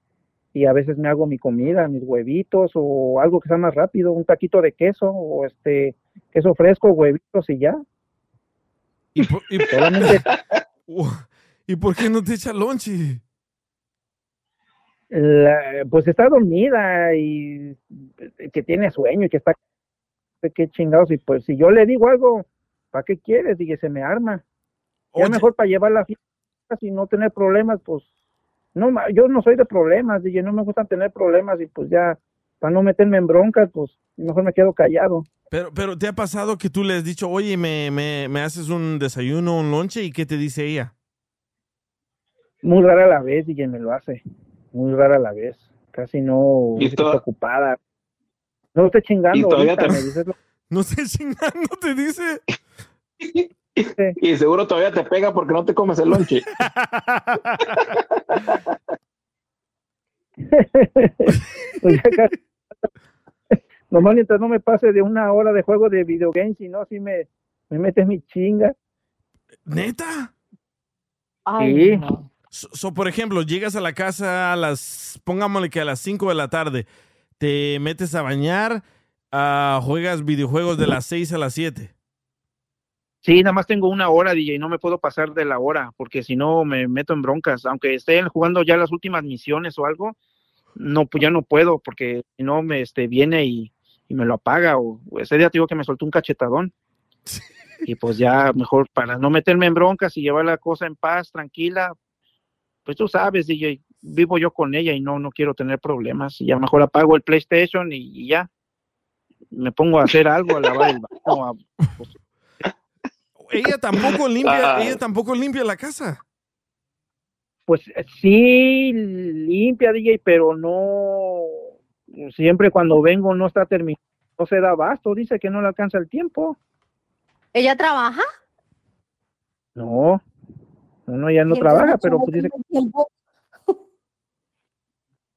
y a veces me hago mi comida, mis huevitos o algo que sea más rápido, un taquito de queso o este queso fresco, huevitos y ya. ¿Y por, y- ¿Y por qué no te echa lonche? la- pues está dormida y que tiene sueño y que está qué chingados y pues si yo le digo algo, ¿para qué quieres? Dije, se me arma. Ya mejor para llevar la fiesta y no tener problemas, pues no, yo no soy de problemas, dije, no me gustan tener problemas y pues ya para no meterme en broncas, pues mejor me quedo callado. Pero, pero ¿te ha pasado que tú le has dicho, oye, me, me, me haces un desayuno, un lonche? ¿Y qué te dice ella? Muy rara la vez, dije, me lo hace. Muy rara la vez. Casi no Y que está ocupada. No estoy chingando. Y todavía ahorita, te- me dices lo- No estoy chingando, te dice. Y seguro todavía te pega porque no te comes el lonche. Pues ya casi- Nomás mientras no me pase de una hora de juego de videogames, si no, así me, me mete mi chinga. ¿Neta? Sí. So, so, por ejemplo, llegas a la casa a las, pongámosle que a las 5 de la tarde, te metes a bañar, ah, juegas videojuegos de las 6 a las 7. Sí, nada más tengo una hora, DJ, y no me puedo pasar de la hora, porque si no me meto en broncas. Aunque esté jugando ya las últimas misiones o algo, no, pues ya no puedo, porque si no me este, viene y, y me lo apaga. O, o ese día te digo que me soltó un cachetadón. Y pues ya mejor para no meterme en broncas y llevar la cosa en paz, tranquila, pues tú sabes, DJ, vivo yo con ella y no, no quiero tener problemas. Y ya mejor apago el PlayStation y, y ya me pongo a hacer algo, a lavar el baño, a- Ella tampoco limpia, Ah. ella tampoco limpia la casa. Pues eh, sí, limpia, DJ, pero no. Siempre cuando vengo no está terminado, no se da abasto, dice que no le alcanza el tiempo. ¿Ella trabaja? No, no, no, ella no ¿Y entonces trabaja, pero pues dice, tiempo?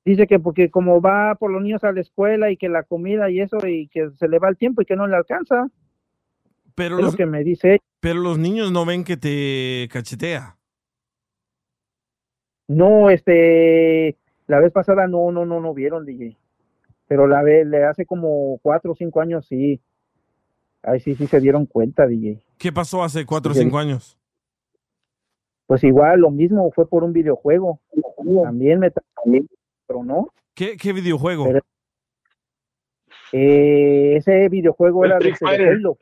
dice que porque como va por los niños a la escuela y que la comida y eso, y que se le va el tiempo y que no le alcanza. Pero Es lo los, que me dice. pero los niños no ven que te cachetea. No, este, la vez pasada no, no, no, no vieron, DJ. Pero la vez, le hace como cuatro o cinco años, sí. Ay, sí, sí se dieron cuenta, DJ. ¿Qué pasó hace 4 o Sí. 5 años? Pues igual, lo mismo, fue por un videojuego. También me también, pero no. ¿Qué, qué videojuego? Pero- Eh, ese videojuego era de. Halo.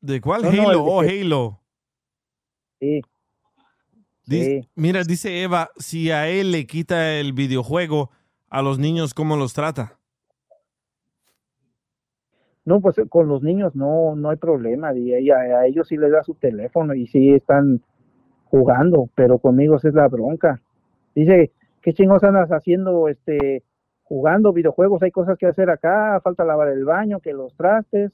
¿De cuál? No, no, Halo. de- oh, Halo. Sí. Dice- Mira, dice Eva, si a él le quita el videojuego, a los niños, ¿cómo los trata? No, pues con los niños no, no hay problema. Y a ellos sí les da su teléfono y sí están jugando, pero conmigo es la bronca. Dice, ¿qué chingos andas haciendo este jugando videojuegos? Hay cosas que hacer acá, falta lavar el baño, que los trastes.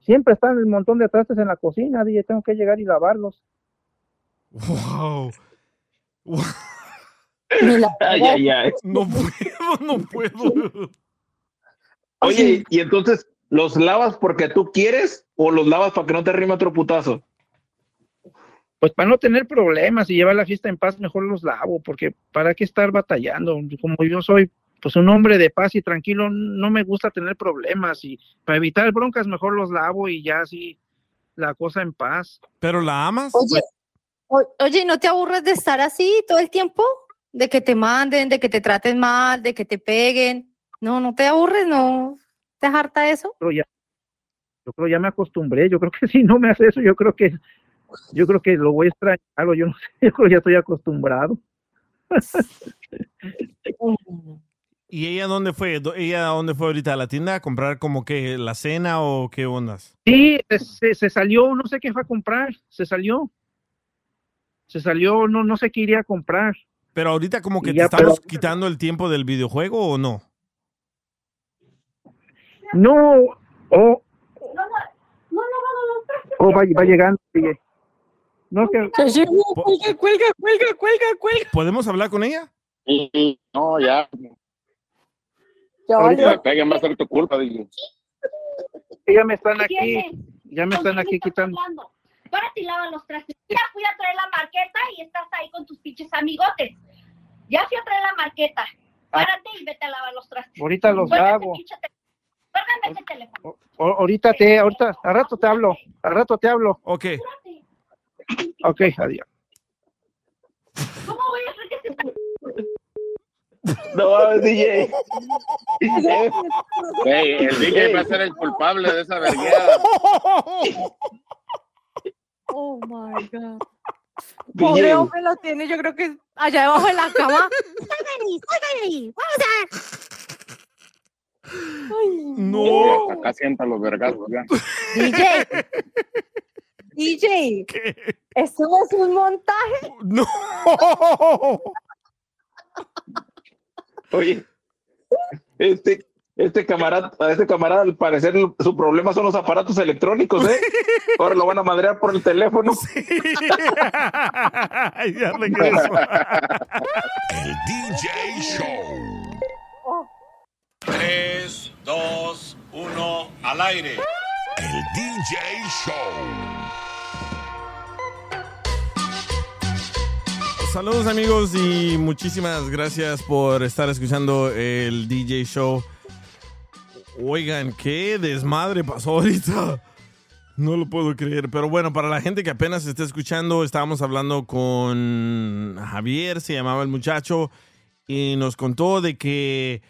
Siempre están el montón de trastes en la cocina, dije, tengo que llegar y lavarlos. Wow. Ay, ay, ay. No puedo, no puedo. Oye, y entonces, ¿los lavas porque tú quieres o los lavas para que no te rime otro putazo? Pues para no tener problemas y llevar la fiesta en paz, mejor los lavo, porque para qué estar batallando. Como yo soy pues un hombre de paz y tranquilo, no me gusta tener problemas y para evitar broncas mejor los lavo y ya así la cosa en paz. ¿Pero la amas? Oye, o- oye, ¿no te aburres de estar así todo el tiempo? De que te manden, de que te traten mal, de que te peguen. No, no te aburres, no. ¿Te harta eso? Pero ya, yo creo ya me acostumbré, yo creo que si no me hace eso, yo creo que yo creo que lo voy a extrañar, o yo no sé, yo creo que ya estoy acostumbrado. ¿Y ella dónde fue? ¿Ella dónde fue ahorita a la tienda a comprar como que la cena o qué ondas? Sí, se, se salió, no sé qué fue a comprar, se salió. Se salió, no, no sé qué iría a comprar. Pero ahorita como que te estamos pero- quitando el tiempo del videojuego o no? No, o o va, va llegando. No, que... Cuelga, cuelga, cuelga, cuelga, cuelga. ¿Podemos hablar con ella? Sí, no, ya. Ya Ahorita me peguen, va a ser tu culpa, dije. Ya me están aquí, ya me ¿Con están aquí quitando. Párate y lava los trastes. Ya fui a traer la marqueta y estás ahí con tus pinches amigotes. Ya fui a traer la marqueta. Párate y vete a lavar los trastes. Ahorita los lavo. Teléfono. Cuélgame ese teléfono. O- ahorita te, ahorita, al rato te hablo, al rato te hablo. Ok. Ok, adiós. ¿Cómo voy a hacer que se No, DJ. Ey, el DJ va a ser el culpable de esa vergüenza. Oh my God. DJ. Pobre hombre lo tiene, yo creo que allá debajo de la cama. ¡Sálgale, sálgale! ¡Vamos a No. Acá sienta los vergazos ya. DJ. DJ. ¿Esto es un montaje? No. Oye, este, este camarada, este camarada al parecer su problema son los aparatos electrónicos, ¿eh? Ahora lo van a madrear por el teléfono. ya regreso. El DJ Show. 3, 2, 1, al aire. El DJ Show. Saludos amigos y muchísimas gracias por estar escuchando el DJ Show. Oigan, qué desmadre pasó ahorita. No lo puedo creer, pero bueno, para la gente que apenas está escuchando, estábamos hablando con Javier, se llamaba el muchacho, y nos contó de que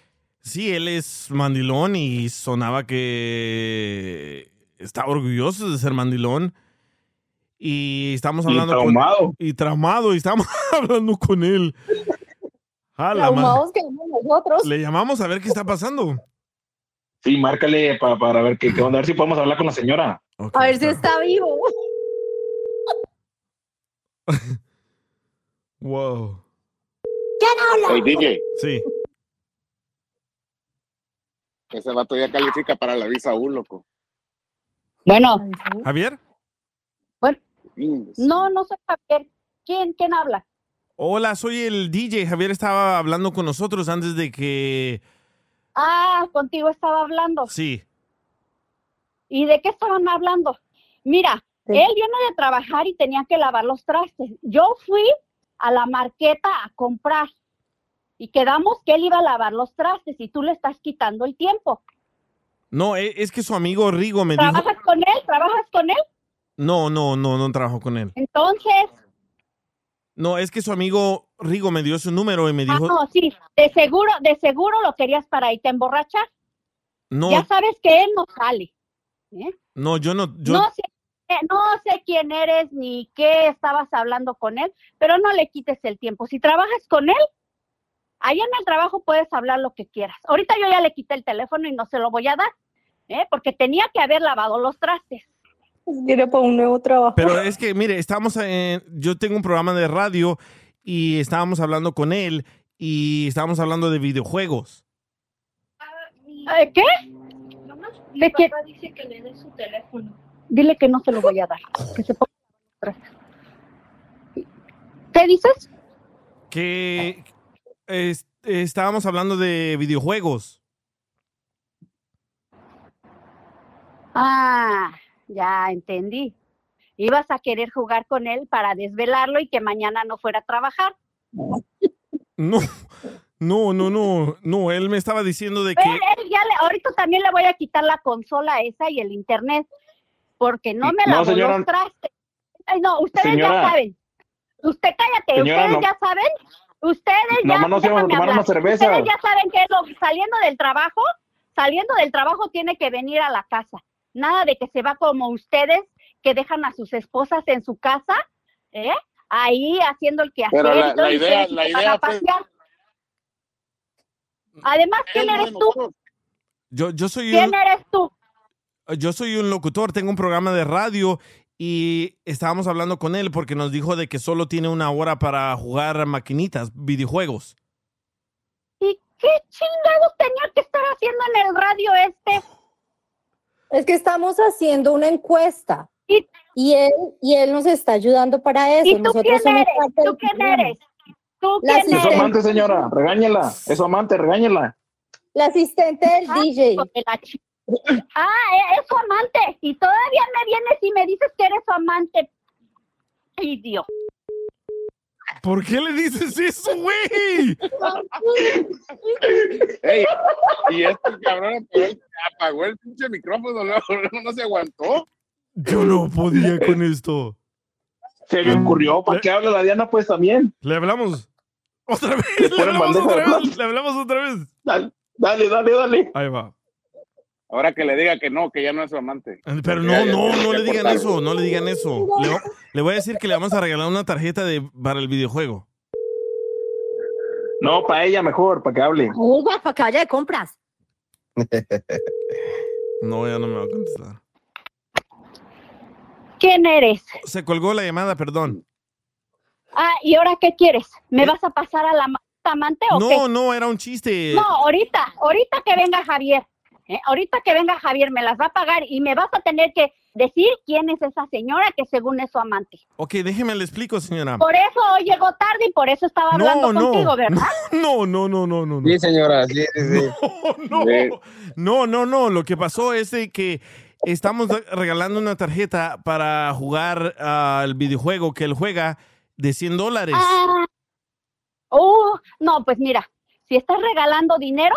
sí, él es mandilón y sonaba que está orgulloso de ser mandilón. Y estamos Y hablando traumado. con y traumado y estamos hablando con él. A la Traumados madre. que nosotros. Le llamamos a ver qué está pasando. Sí, márcale pa- para ver qué, qué onda, a ver si podemos hablar con la señora. A ver si está vivo. Wow. Hey, DJ, Sí. Ese vato ya califica para la visa U, loco. Bueno, Javier. bueno, no, no soy Javier. ¿Quién, quién habla? Hola, soy el DJ. Javier estaba hablando con nosotros antes de que. Ah, contigo estaba hablando. Sí. ¿Y de qué estaban hablando? Mira, él viene de trabajar y tenía que lavar los trastes. Yo fui a la marqueta a comprar y quedamos que él iba a lavar los trastes y tú le estás quitando el tiempo. No, e- es que su amigo Rigo me dijo. ¿Trabajas con él? ¿Trabajas con él? No, no, no, no trabajo con él. Entonces, No, es que su amigo Rigo me dio su número y me ah, dijo. no, sí, de seguro, de seguro lo querías para irte a emborrachar. No, Ya sabes que él no sale. ¿eh? no, yo no. Yo, No sé, eh, no sé quién eres ni qué estabas hablando con él, pero no le quites el tiempo. Si trabajas con él, allá en el trabajo puedes hablar lo que quieras. Ahorita yo ya le quité el teléfono y no se lo voy a dar, ¿eh? porque tenía que haber lavado los trastes. Quiere para un nuevo trabajo. Pero es que, mire, estamos en. Yo tengo un programa de radio y estábamos hablando con él y estábamos hablando de videojuegos. Eh, ¿Qué? ¿De qué? dice que le dé su teléfono. Dile que no se lo voy a dar. Que se ponga los trastes. ¿Qué dices? Que es- estábamos hablando de videojuegos. Ah, ya entendí. Ibas a querer jugar con él para desvelarlo y que mañana no fuera a trabajar. No, no, no, no, no. Él me estaba diciendo de Él, que. él ya le- ahorita también le voy a quitar la consola esa y el internet porque no me No, lavó señora. Ay, no, ustedes Señora. ya saben. Usted cállate, Señora, ustedes no. ya saben. Ustedes ya Nomás nos íbamos a déjame tomar una cerveza. Ustedes ya saben que lo- saliendo del trabajo, saliendo del trabajo tiene que venir a la casa. Nada de que se va como ustedes que dejan a sus esposas en su casa, ¿eh? Ahí haciendo el quehacer Pero la- la idea- ustedes la idea a fue-. Además, ¿quién eres tú? Yo, yo soy ¿Quién un, eres tú? yo soy un locutor, tengo un programa de radio y estábamos hablando con él porque nos dijo de que solo tiene una hora para jugar maquinitas, videojuegos. ¿Y qué chingados tenía que estar haciendo en el radio este? Es que estamos haciendo una encuesta. Y él, y él nos está ayudando para eso. ¿Y tú Nosotros quién somos eres? parte ¿Tú quién eres? ¿Tú La quién Es su eres? amante, señora. Regáñela. Es su amante, regáñela. La asistente del DJ. Ah, e- es su amante. Y todavía me vienes y me dices que eres su amante. Idiota. ¿Por qué le dices eso, güey? Ey, y este cabrón apagó el, apagó el pinche micrófono, luego, luego no se aguantó. Yo no podía con esto. Se me ocurrió. ¿Para qué habla la Diana? Pues también. Le hablamos. Otra vez. Le hablamos otra vez. Le hablamos otra vez. Dale, dale, dale, dale. Ahí va. Ahora que le diga que no, que ya no es su amante. Pero Porque no, no, no le digan eso, no le digan eso. Le, voy a decir que le vamos a regalar una tarjeta de, para el videojuego. No, para ella mejor, para que hable. Uy, para que vaya de compras. No, ya no me va a contestar. ¿Quién eres? Se colgó la llamada, perdón. Ah, ¿y ahora qué quieres? ¿Me vas a pasar a la ma- amante o qué? No, no, era un chiste. No, ahorita, ahorita que venga Javier, ¿eh? ahorita que venga Javier me las va a pagar y me vas a tener que decir quién es esa señora que según es su amante. Ok, déjeme le explico, señora. Por eso hoy llegó tarde y por eso estaba hablando No, no, contigo, ¿verdad? No, no, no, no, no. no. Sí, señora, sí, sí, sí. No, no, no, no. Lo que pasó es de que estamos regalando una tarjeta para jugar al videojuego que él juega de 100 dólares. Ah, oh, no, pues mira, si estás regalando dinero,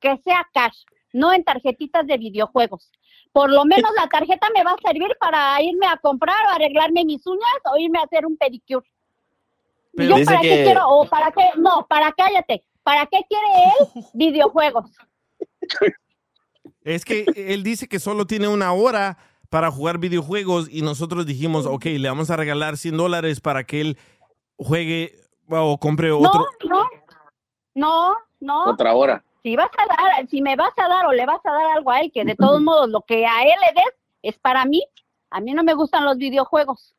que sea cash, no en tarjetitas de videojuegos. Por lo menos la tarjeta me va a servir para irme a comprar o arreglarme mis uñas o irme a hacer un pedicure. ¿Y Pero yo dice para qué quiero? O para qué, no, para cállate. ¿Para qué quiere él videojuegos? Es que él dice que solo tiene una hora para jugar videojuegos y nosotros dijimos, ok, le vamos a regalar 100 dólares para que él juegue o compre otro. No, no, no, no. Otra hora. Si vas a dar, si me vas a dar o le vas a dar algo a él, que de todos modos lo que a él le des es para mí, a mí no me gustan los videojuegos.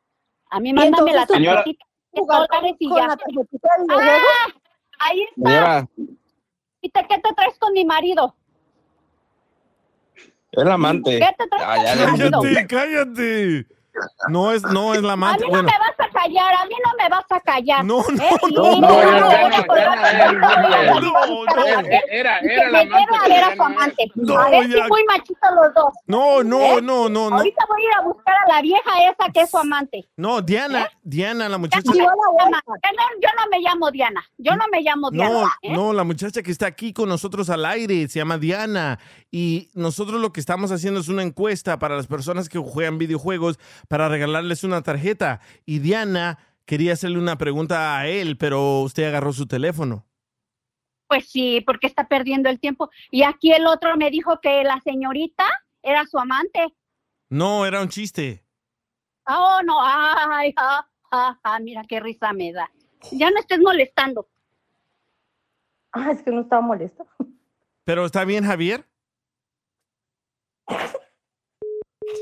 A mí mándame la tarjetita de dólares y ya. Ah, ahí está. Señora, ¿Y te, qué te traes con mi marido? es la amante. ¿Qué te traes Ah, con ya, mi ya, marido? Cállate, cállate. No es, no es la A amante. mí no Bueno, me vas a callar, a mí no me vas a callar. No, ¿eh? no, Y no, no, no, no, ya no, no, no, ya no, no, no, ya no, no, no, no, no, no. Era, era la amante. lleve a ver a su amante. No, a ver ya. si muy machitos los dos. no, no, ¿Eh? no, no, no. Ahorita voy a ir a buscar a la vieja esa que es su amante. No, Diana, Diana, la muchacha. Yo no, yo no me llamo Diana. Yo no me llamo Diana. No, ¿eh? no, la muchacha que está aquí con nosotros al aire se llama Diana y nosotros lo que estamos haciendo es una encuesta para las personas que juegan videojuegos para regalarles una tarjeta y Diana quería hacerle una pregunta a él, pero usted agarró su teléfono. Pues sí, porque está perdiendo el tiempo. Y aquí el otro me dijo que la señorita era su amante. No, era un chiste. Oh, no, ay, ja, ja, ja, mira qué risa me da. Ya no estés molestando. Ah, es que no estaba molesto. Pero está bien, Javier.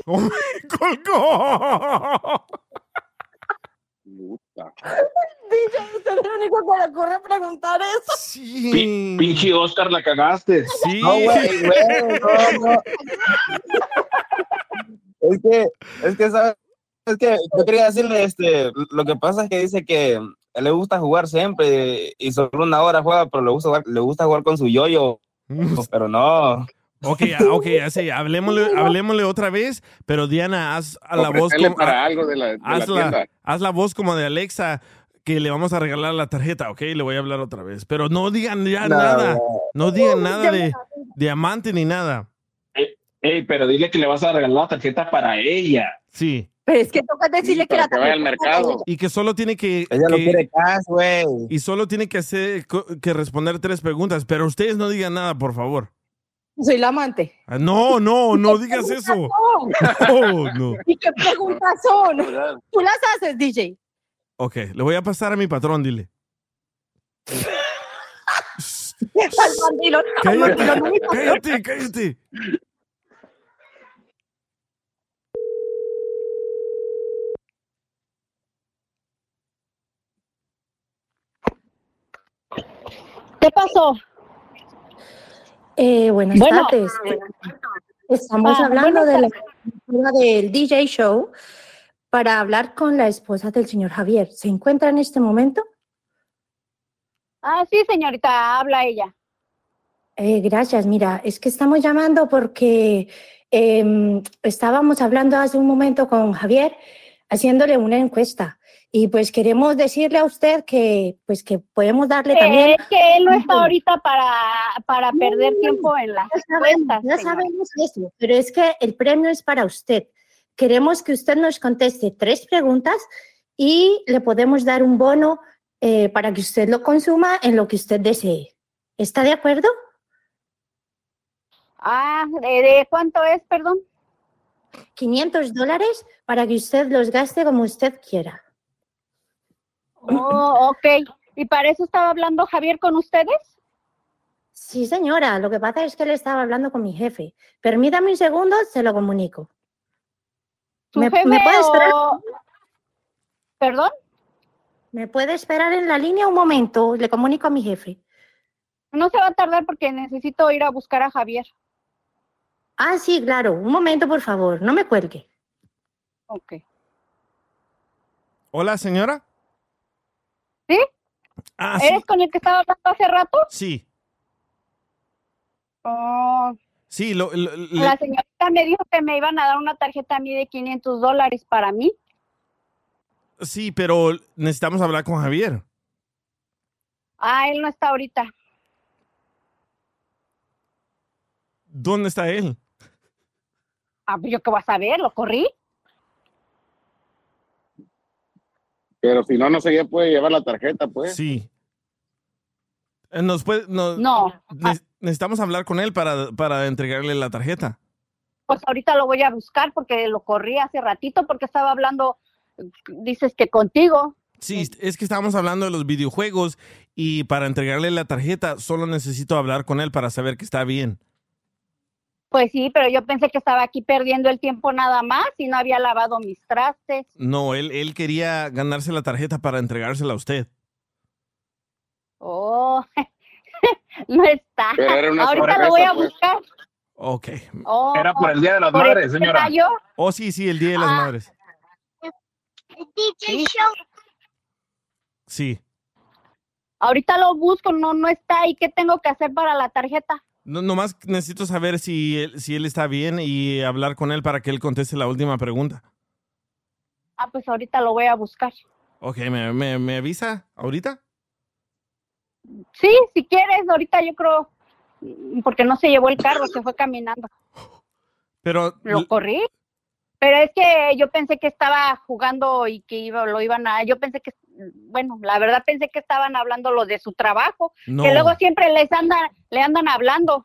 ¡Oh, me colgó! DJ, usted es el único que le ocurre preguntar eso. Pi- Pinche Oscar, la cagaste. Sí. No, güey, güey, no, no. Es que, es que, ¿sabes? Es que yo quería decirle, este, lo que pasa es que dice que a él le gusta jugar siempre y solo una hora juega, pero le gusta jugar, le gusta jugar con su yoyo. Pero no. Ok, ya, ok, ya sé, hablemosle, hablemosle otra vez, pero Diana, haz a la voz como, para algo de la, de haz, la, tienda. haz la voz como de Alexa, que le vamos a regalar la tarjeta, ok, le voy a hablar otra vez, pero no digan ya No, nada, no. no digan nada de diamante ni nada. Ey, pero dile que le vas a regalar la tarjeta para ella. Sí. Pero es que toca decirle que la ella. Y que solo tiene que... Ella no que- quiere cash, güey. Y solo tiene que hacer, que responder tres preguntas, pero ustedes no digan nada, por favor. Soy la amante. Ah, No, no, no digas eso. No, no. ¿Y qué preguntas son? Tú las haces, DJ. Ok, le voy a pasar a mi patrón, dile. Cállate, cállate, cállate. ¿Qué pasó? Eh, buenas Bueno. tardes. Estamos Ah, hablando buenas de la del DJ Show para hablar con la esposa del señor Javier. ¿Se encuentra en este momento? Ah, sí, señorita, habla ella. Eh, gracias. Mira, es que estamos llamando porque em, estábamos hablando hace un momento con Javier, haciéndole una encuesta. Y pues queremos decirle a usted que, pues que podemos darle también. Eh, que él no está ahorita para, para perder tiempo en las ya señor. sabemos eso, pero es que el premio es para usted. Queremos que usted nos conteste tres preguntas y le podemos dar un bono eh, para que usted lo consuma en lo que usted desee. ¿Está de acuerdo? Ah, ¿de, de cuánto es, perdón? 500 dólares para que usted los gaste como usted quiera. Oh, ok. ¿Y para eso estaba hablando Javier con ustedes? Sí, señora, lo que pasa es que le estaba hablando con mi jefe. Permítame un segundo, se lo comunico. ¿Su ¿Me, jefe me puede esperar? o- ¿Perdón? ¿Me puede esperar en la línea un momento? Le comunico a mi jefe. No se va a tardar porque necesito ir a buscar a Javier. Ah, sí, claro. Un momento, por favor. No me cuelgue. Ok. Hola, señora. ¿Sí? Ah, sí. ¿Eres con el que estaba hablando hace rato? Sí, Oh, sí, lo- lo- le- la señorita me dijo que me iban a dar una tarjeta a mí de 500 dólares para mí. sí, pero necesitamos hablar con Javier. Ah, él no está ahorita. ¿Dónde está él? Ah, pues yo qué voy a saber, lo corrí. Pero si no, no se puede llevar la tarjeta, pues. Sí. Eh, Nos puede, no, No. ne- necesitamos hablar con él para, para entregarle la tarjeta. Pues ahorita lo voy a buscar porque lo corrí hace ratito porque estaba hablando, dices que contigo. Sí, es que estábamos hablando de los videojuegos y para entregarle la tarjeta solo necesito hablar con él para saber que está bien. Pues sí, pero yo pensé que estaba aquí perdiendo el tiempo nada más y no había lavado mis trastes. No, él, él quería ganarse la tarjeta para entregársela a usted. Oh, no está. Ahorita lo voy a pues. buscar. Ok. Oh, Era por el Día de las ¿por el Madres, señora. Oh, sí, sí, el Día de las Ah. Madres. DJ Show. Sí. Ahorita lo busco, no, no está. ¿Y qué tengo que hacer para la tarjeta? No, nomás necesito saber si él, si él está bien y hablar con él para que él conteste la última pregunta. Ah, pues ahorita lo voy a buscar. Ok, ¿me, me, me avisa ahorita? Sí, si quieres, ahorita yo creo, porque no se llevó el carro, se fue caminando. Pero Lo corrí. Pero es que yo pensé que estaba jugando y que iba, lo iban a, yo pensé que, bueno, la verdad pensé que estaban hablando lo de su trabajo, No. que luego siempre les andan, le andan hablando.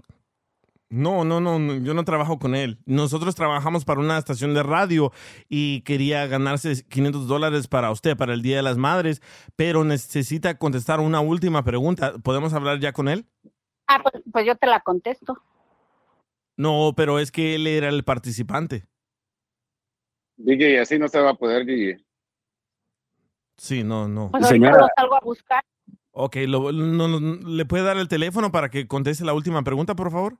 no, no, no, no, yo no trabajo con él. Nosotros trabajamos para una estación de radio y quería ganarse 500 dólares para usted, para el Día de las Madres, pero necesita contestar una última pregunta. ¿Podemos hablar ya con él? Ah, pues, pues yo te la contesto. No, pero es que él era el participante. DJ, así no se va a poder, DJ. Sí, no, no. Pues ahorita lo salgo a buscar. Ok, lo- no- no- ¿le puede dar el teléfono para que conteste la última pregunta, por favor?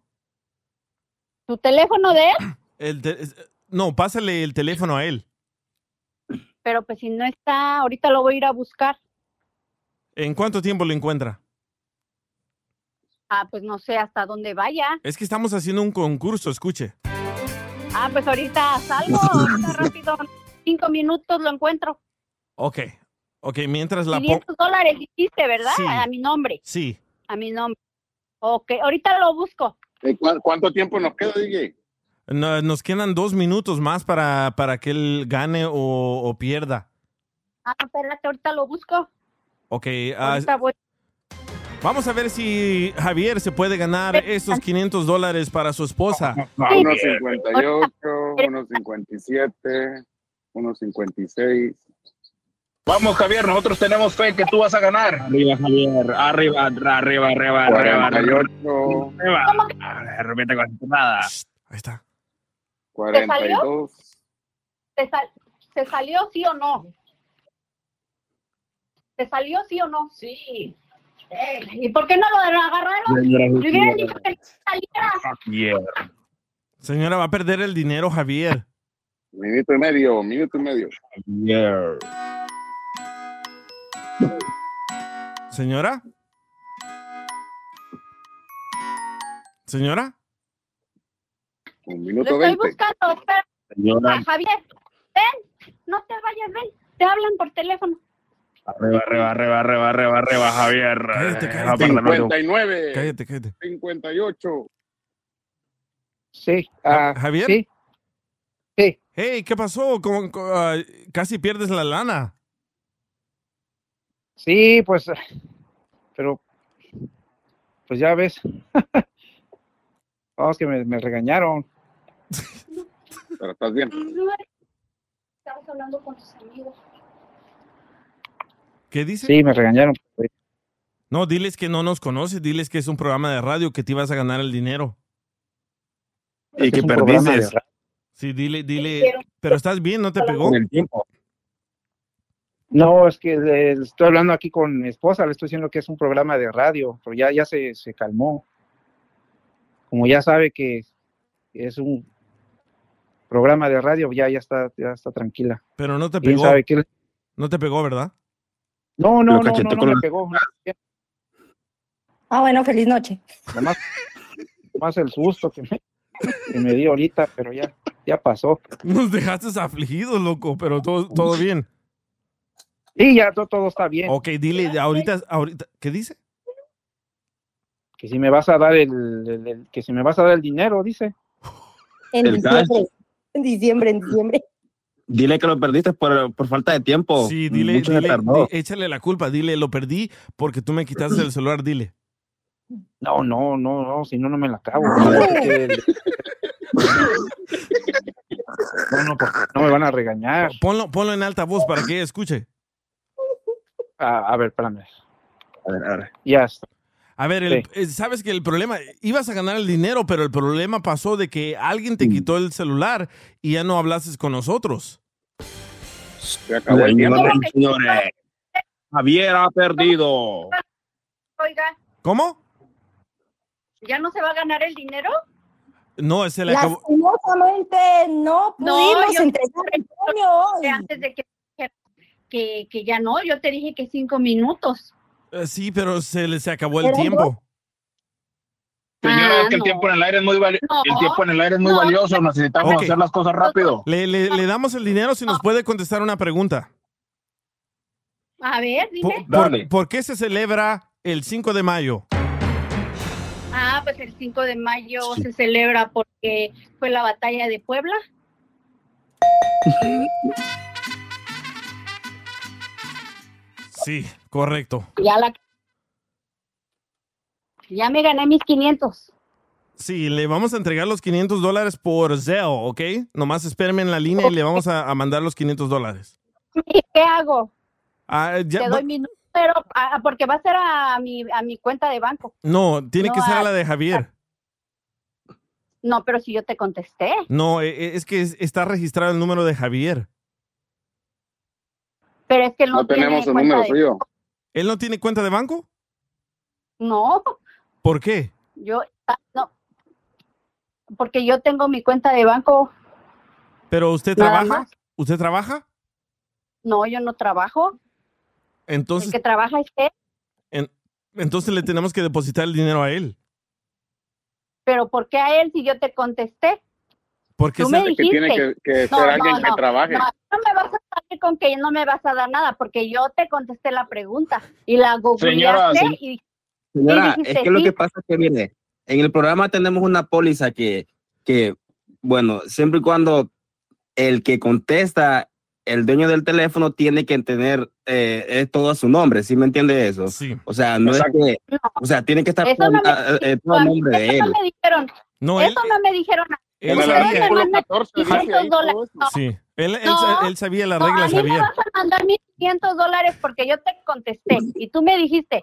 ¿Tu teléfono de él? El te- es- no, pásale el teléfono a él. Pero pues si no está, ahorita lo voy a ir a buscar. ¿En cuánto tiempo lo encuentra? Ah, pues no sé hasta dónde vaya. Es que estamos haciendo un concurso, escuche. Ah, pues ahorita salgo, ahorita rápido, cinco minutos lo encuentro. Ok, ok, mientras la pongo... 500 dólares dijiste, ¿verdad? Sí. A mi nombre, Sí, a mi nombre. Ok, ahorita lo busco. ¿cu- ¿Cuánto tiempo nos queda, DJ? no- nos quedan dos minutos más para, para que él gane o, o pierda. Ah, espérate, ahorita lo busco. Ok, ah, Ahorita voy. Vamos a ver si Javier se puede ganar esos 500 dólares para su esposa. 1.58, 1.57, 1.56. Vamos, Javier, nosotros tenemos fe que tú vas a ganar. Arriba, Javier. Arriba, arriba, arriba, arriba, arriba. 48, Arriba. De repente con nada. Ahí está. 42. ¿Te, sal- ¿Se salió sí o no? ¿Se salió sí o no? Sí. ¿Y por qué no lo agarraron? Señora dicho que. Javier. Señora, va a perder el dinero, Javier. Minuto y medio, minuto y medio. Javier. Señora. Señora. Un Lo minuto estoy 20. buscando. espera. Señora. Ah, Javier, ven. No te vayas, ven. Te hablan por teléfono. Arriba, arriba, arriba, arriba, arriba, arriba, Javier. Cállate, Eh, cállate. aparte, no, 59. Cállate, cállate. 58. Sí. Ah, Javier. Sí. Sí. Hey, ¿qué pasó? ¿Cómo- cómo, ah, casi pierdes la lana. Sí, pues, pero, pues ya ves. Vamos que me, me regañaron. Pero estás bien. Estamos hablando con tus amigos. ¿Qué dice? Sí, me regañaron. No, diles que no nos conoces, diles que es un programa de radio que te ibas a ganar el dinero. Y que Es programa perdiste. Sí, dile, dile. Pero estás bien, ¿no te pegó? Con el tiempo. No, es que eh, estoy hablando aquí con mi esposa, le estoy diciendo que es un programa de radio, pero ya, ya se, se calmó. Como ya sabe que es un programa de radio, ya, ya está, ya está tranquila. Pero no te ¿Quién pegó. sabe? No te pegó, ¿verdad? No, no, no, no, no con me la- pegó. Ah, bueno, feliz noche. Nomás, nomás el susto que me, que me dio ahorita, pero ya, ya pasó. Nos dejaste afligidos, loco, pero todo, todo bien. Y ya to- todo está bien. Ok, dile, ahorita, ahorita, ¿qué dice? Que si me vas a dar el, el- el- que si me vas a dar el dinero, dice. En El diciembre. cash. En diciembre, en diciembre. Dile que lo perdiste por, por falta de tiempo. Sí, dile, Mucho se dile, échale la culpa, dile, lo perdí porque tú me quitaste el celular, dile. No, no, no, no, si no, no me la acabo. No, no, porque no me van a regañar. Ponlo, ponlo en alta voz para que escuche. A ver, espérame. A ver, a ver. Ya está. A ver, el- eh, sabes que el problema, ibas a ganar el dinero, pero el problema pasó de que alguien te quitó el celular y ya no hablases con nosotros. Se acabó el tiempo. Señores, señores. Javier ha perdido. Oiga, ¿Cómo? ¿ya no se va a ganar el dinero? No, se le acabó. Lastimosamente no pudimos yo- entregar el premio hoy. Antes de que, que, que ya no, yo te dije que cinco minutos. Eh, Sí, pero se le se acabó el Pero tiempo. Señora, Ah, es que el no. tiempo en el aire es muy. No. El tiempo en el aire es muy No. valioso. Necesitamos hacer las cosas rápido. Le, le- le damos el dinero si nos puede contestar una pregunta. A ver, ¿Por, dime. por- por qué se celebra el 5 de mayo? Ah, pues el 5 de mayo se celebra porque fue la batalla de Puebla. Sí, correcto. Ya la ya me gané mis 500. Sí, le vamos a entregar los 500 dólares por Zelle, ¿ok? Nomás espérenme en la línea y le vamos a, a mandar los 500 dólares. ¿Y qué hago? Ah, ya- Te doy mi número ah, porque va a ser a mi a mi cuenta de banco. no, tiene No, que ser a ah, la de Javier. No, pero si yo te contesté. No, eh, eh, es que es- está registrado el número de Javier. Pero es que él no, No tenemos tiene el número de- suyo. ¿Él no tiene cuenta de banco? No, ¿Por qué? yo ah, no. Porque yo tengo mi cuenta de banco. ¿Pero usted trabaja? más. ¿Usted trabaja? No, yo no trabajo. El Entonces, que trabaja es él. en- entonces le tenemos que depositar el dinero a él. Pero ¿por qué a él si yo te contesté? Porque Tú me Que dijiste. tiene que, que ser No, no, alguien que no, trabaje. No, no me vas a salir con que no me vas a dar nada, porque yo te contesté la pregunta y la googleaste y Señora, es que lo que pasa es que, mire, en el programa tenemos una póliza que, que, bueno, siempre y cuando el que contesta, el dueño del teléfono, tiene que tener eh, es todo a su nombre, ¿sí me entiende eso? Sí. O sea, no es que, o sea, tiene que estar Eso todo, no me eh, todo a nombre de eso él. no me dijeron. No, eso no me dijeron. él Ustedes sabía. me mandan dice 500 ahí todo dólares. No, Sí, Él, él No, sa- él sabía la No, regla, a mí me sabía. vas a mandar 1.500 dólares porque yo te contesté y tú me dijiste,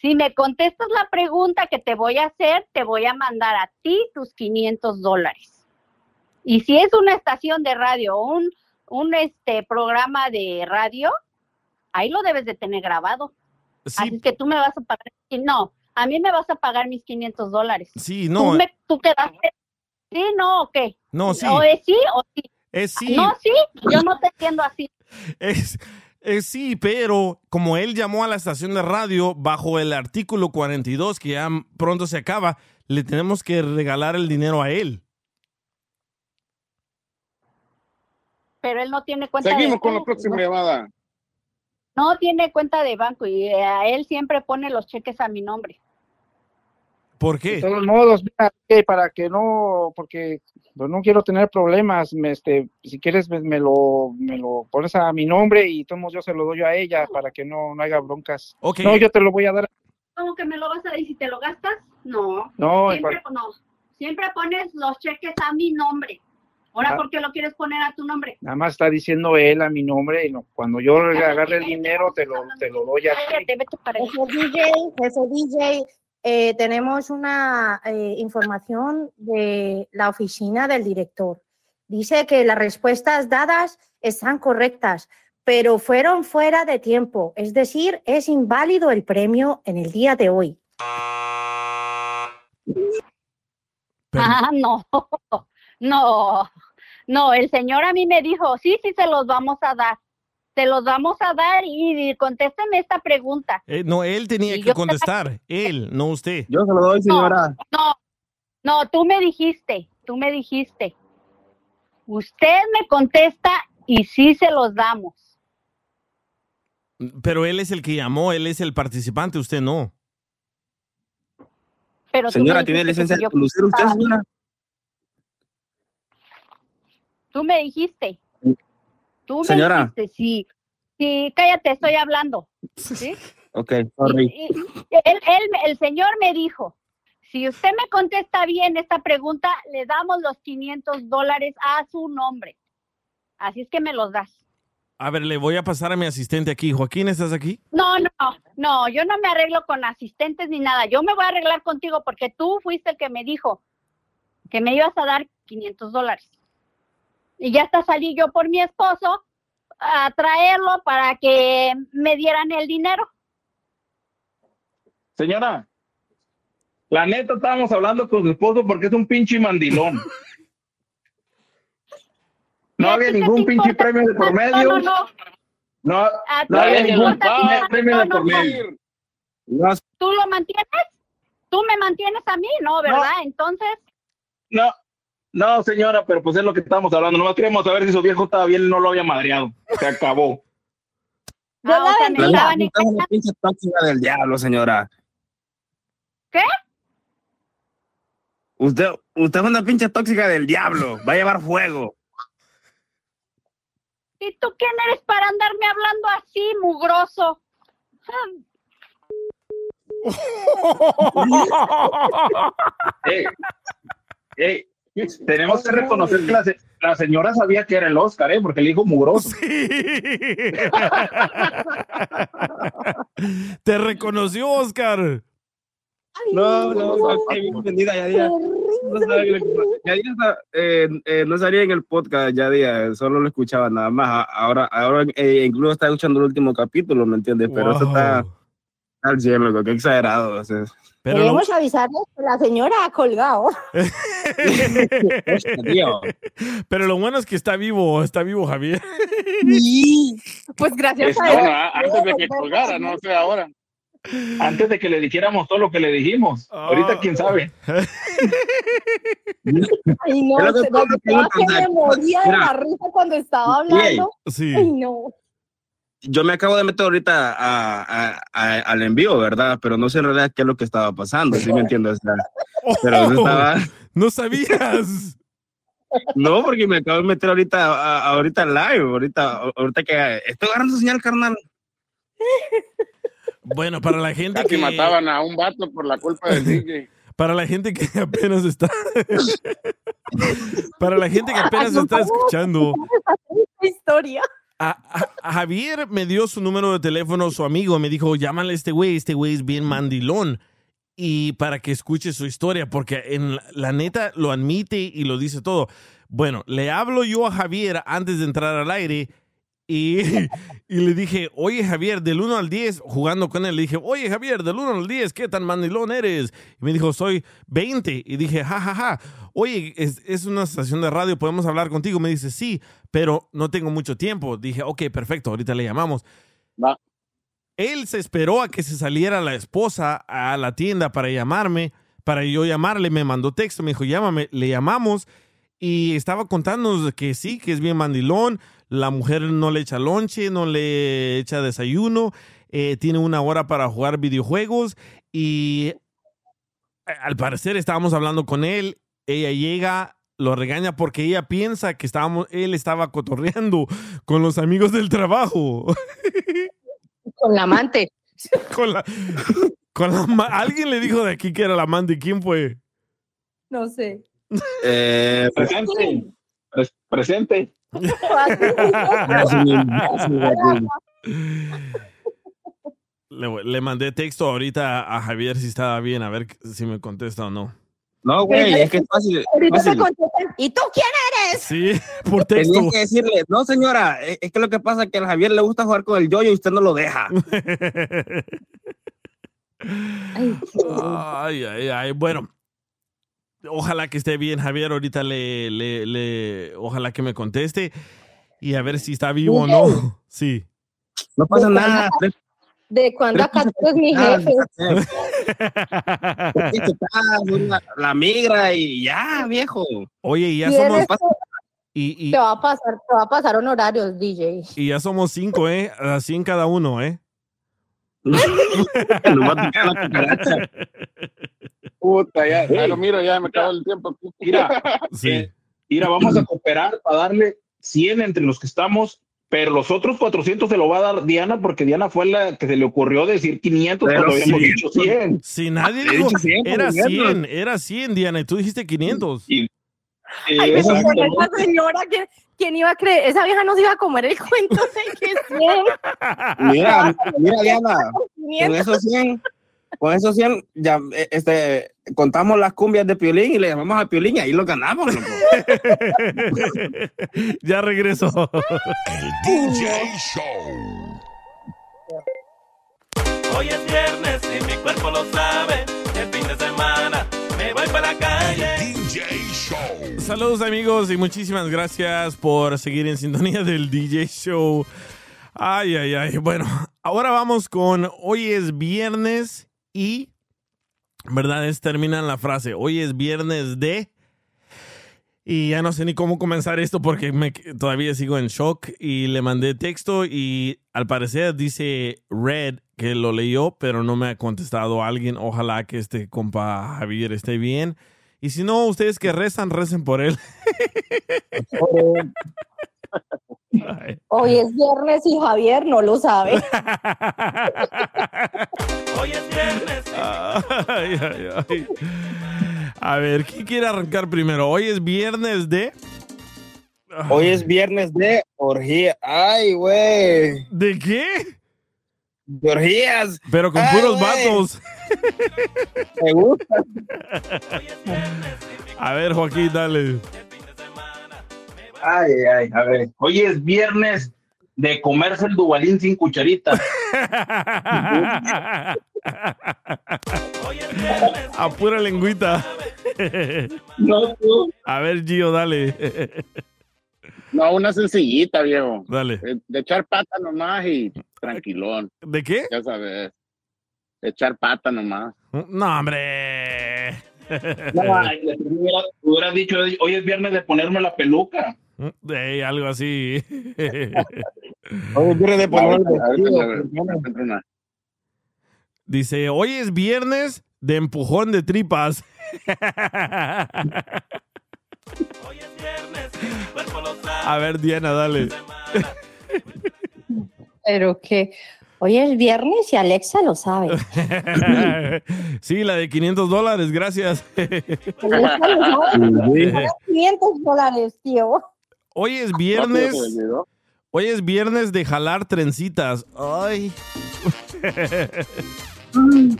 si me contestas la pregunta que te voy a hacer, te voy a mandar a ti tus 500 dólares. Y si es una estación de radio o un, un este, programa de radio, ahí lo debes de tener grabado. Así que tú me vas a pagar, no, a mí me vas a pagar mis 500 dólares. Sí, Tú, no, me- tú quedaste, sí, no, o qué. no, sí. O es sí o sí. Es sí. No, sí, yo no te entiendo así. Es, es sí, pero como él llamó a la estación de radio bajo el artículo 42, que ya pronto se acaba, le tenemos que regalar el dinero a él. pero él no tiene cuenta Seguimos de con la banco, próxima no, llamada. no tiene cuenta de banco y eh, a él siempre pone los cheques a mi nombre. ¿Por De qué? todos modos, mira, que para que no, porque pues, no quiero tener problemas, me, este, si quieres me, me lo, me lo pones a mi nombre y todos yo se lo doy a ella para que no, no haya broncas. Ok. No, yo te lo voy a dar. ¿Cómo que me lo vas a dar y si te lo gastas? No. No, Siempre, no. Siempre pones los cheques a mi nombre. Ahora, Ah. ¿por qué lo quieres poner a tu nombre? Nada más está diciendo él a mi nombre y no, cuando yo le agarre el dinero te lo, te lo doy a ti. Jefe DJ, jefe DJ, eh, tenemos una eh, información de la oficina del director. Dice que las respuestas dadas están correctas, pero fueron fuera de tiempo. Es decir, es inválido el premio en el día de hoy. Ah, no, no, no, el señor a mí me dijo, sí, sí, se los vamos a dar, se los vamos a dar y, y contésteme esta pregunta. Eh, no, él tenía Y que contestar. Él, no usted. Yo se lo doy, señora. No, no, tú me dijiste, tú me dijiste. Usted me contesta y sí se los damos. Pero él es el que llamó, él es el participante, usted no. Pero Señora, ¿tiene licencia de conducir usted, señora? Tú me dijiste. Tú me Señora. dijiste, sí. Sí, cállate, estoy hablando. ¿Sí? Ok, sorry. Y- y- él- él- el señor me dijo, si usted me contesta bien esta pregunta, le damos los 500 dólares a su nombre. Así es que me los das. A ver, le voy a pasar a mi asistente aquí. Joaquín, ¿estás aquí? No, no, no, yo no me arreglo con asistentes ni nada. Yo me voy a arreglar contigo porque tú fuiste el que me dijo que me ibas a dar 500 dólares. Y ya hasta salí yo por mi esposo a traerlo para que me dieran el dinero. Señora, la neta estábamos hablando con su esposo porque es un pinche mandilón. No había ningún pinche premio de por medio. No, no, no. No, ¿A no ti había ningún premio de por medio. ¿Tú lo mantienes? ¿Tú me mantienes a mí? No, ¿verdad? Entonces, No, no, señora, pero pues es lo que estamos hablando. Nomás queremos saber si su viejo estaba bien y no lo había madreado. Se acabó. ah, o sea, me La es una pinche tóxica del diablo, señora. ¿Qué? Usted, usted es una pinche tóxica del diablo. Va a llevar fuego. ¿Y tú quién eres para andarme hablando así, mugroso? Ey, ey, tenemos que reconocer que la, se- la señora sabía que era el Oscar, ¿eh? Porque le dijo mugroso. Te reconoció, Oscar. No, no, no, ya. No que pasa. Ya día está, eh, eh, no salía en el podcast, ya día, solo lo escuchaba nada más. A- Ahora, ahora eh, incluso está escuchando el último capítulo, ¿me entiendes? Pero eso está al cielo, loco, qué exagerado. o sea. Queremos avisarles que la señora ha colgado. Pero lo bueno es que está vivo, está vivo Javier. Pues gracias Es- a no, antes de que colgara, no sé ahora. Antes de que le dijéramos todo lo que le dijimos. Ahorita, quién sabe. Ay, no, se me, moría de la risa cuando estaba hablando. Sí. Ay, no. Yo me acabo de meter ahorita a- a- a- al envío, ¿verdad? Pero no sé en realidad qué es lo que estaba pasando, ¿sí me entiendes? O sea, pero eso estaba... No sabías. No, porque me acabo de meter ahorita, a- ahorita live, ahorita, ahorita que estoy agarrando señal, carnal. Bueno, para la gente Casi que mataban a un vato por la culpa del DJ. Para la gente que apenas está. para la gente que apenas está escuchando. historia. Javier me dio su número de teléfono, su amigo, me dijo, llámale a este güey, este güey es bien mandilón. Y para que escuche su historia, porque en la neta lo admite y lo dice todo. Bueno, le hablo yo a Javier antes de entrar al aire y, y le dije, oye Javier, del 1 al 10, jugando con él, le dije, oye Javier, del 1 al 10, ¿qué tan mandilón eres? Y me dijo, soy 20. Y dije, ja, ja, ja. Oye, es, es una estación de radio, ¿podemos hablar contigo? Me dice, sí, pero no tengo mucho tiempo. Dije, ok, perfecto, ahorita le llamamos. Él se esperó a que se saliera la esposa a la tienda para llamarme, para yo llamarle, me mandó texto, me dijo, llámame, le llamamos y estaba contándonos que sí, que es bien mandilón, la mujer no le echa lonche, no le echa desayuno, eh, tiene una hora para jugar videojuegos y eh, al parecer estábamos hablando con él, ella llega, lo regaña porque ella piensa que estábamos, él estaba cotorreando con los amigos del trabajo. Con la amante. con la, con la alguien le dijo de aquí que era la amante, ¿quién fue? No sé. Eh, presente. Pres- presente. Le, le mandé texto ahorita a Javier si estaba bien, a ver si me contesta o no. No, güey, es que es fácil. ¿Y tú quién eres? Sí, por texto. Tenías que decirle, no señora, es es que lo que pasa es que a Javier le gusta jugar con el yoyo y usted no lo deja. Ay, ay, ay. Bueno, ojalá que esté bien, Javier. Ahorita le, le, le- ojalá que me conteste y a ver si está vivo o no. Sí. No pasa nada. ¿De cuándo acá tú eres mi Ah, jefe? La, la migra y ya, viejo. Oye, y ya somos y, y, Te va a pasar, te va a pasar honorarios, DJ. y ya somos cinco, ¿eh? Así en cada uno, ¿eh? Puta, ya, ya lo miro, ya me acabó el tiempo. Mira, eh, mira, vamos a cooperar para darle 100 entre los que estamos, pero los otros 400 se lo va a dar Diana porque Diana fue la que se le ocurrió decir 500 Pero cuando habíamos sí. dicho 100. Si nadie dijo, dicho 100, era por ejemplo. 100, era 100, Diana, y tú dijiste 500. Eh, Ay, esa señora, ¿quién, quién iba a creer? Esa vieja nos iba a comer el cuento de que 100. Mira, mira, Diana, con 500. esos 100, con esos 100, ya, eh, este, contamos las cumbias de Piolín y le llamamos a Piolín y ahí lo ganamos. loco. ya regresó. El DJ Show. Hoy es viernes y mi cuerpo lo sabe. El fin de semana me voy para la calle. DJ Show. Saludos amigos y muchísimas gracias por seguir en sintonía del DJ Show. Ay, ay, ay. Bueno, ahora vamos con hoy es viernes y, ¿verdad? Es terminan la frase. Hoy es viernes de... Y ya no sé ni cómo comenzar esto porque me, todavía sigo en shock y le mandé texto y al parecer dice Red que lo leyó, pero no me ha contestado alguien. Ojalá que este compa Javier esté bien. Y si no, ustedes que rezan, recen por él. Hoy es viernes y Javier no lo sabe. Hoy es viernes. Ay, ay, ay. A ver, ¿quién quiere arrancar primero? Hoy es viernes de... Hoy es viernes de orgía. Ay, güey. ¿De qué? De orgías. Pero con Ay, puros güey. vatos. Me gusta. A ver, Joaquín, dale. Ay, ay, a ver. Hoy es viernes de comerse el dubalín sin cucharita. A pura lengüita. No, tú. A ver, Gio, dale. No, una sencillita, viejo. Dale. De, de echar pata nomás y tranquilón. ¿De qué? Ya sabes. De echar pata nomás. No, hombre. No, ay, le hubiera, hubiera dicho, hoy es viernes de ponerme la peluca. Ey, algo así. Hoy es viernes de encuentro una. Dice, hoy es viernes de empujón de tripas. A ver, Diana, dale. Pero que Hoy es viernes y Alexa lo sabe. sí, la de 500 dólares, gracias. Alexa lo sabe. Paga 500 dólares, tío. Hoy es viernes. Hoy es viernes de jalar trencitas. Ay.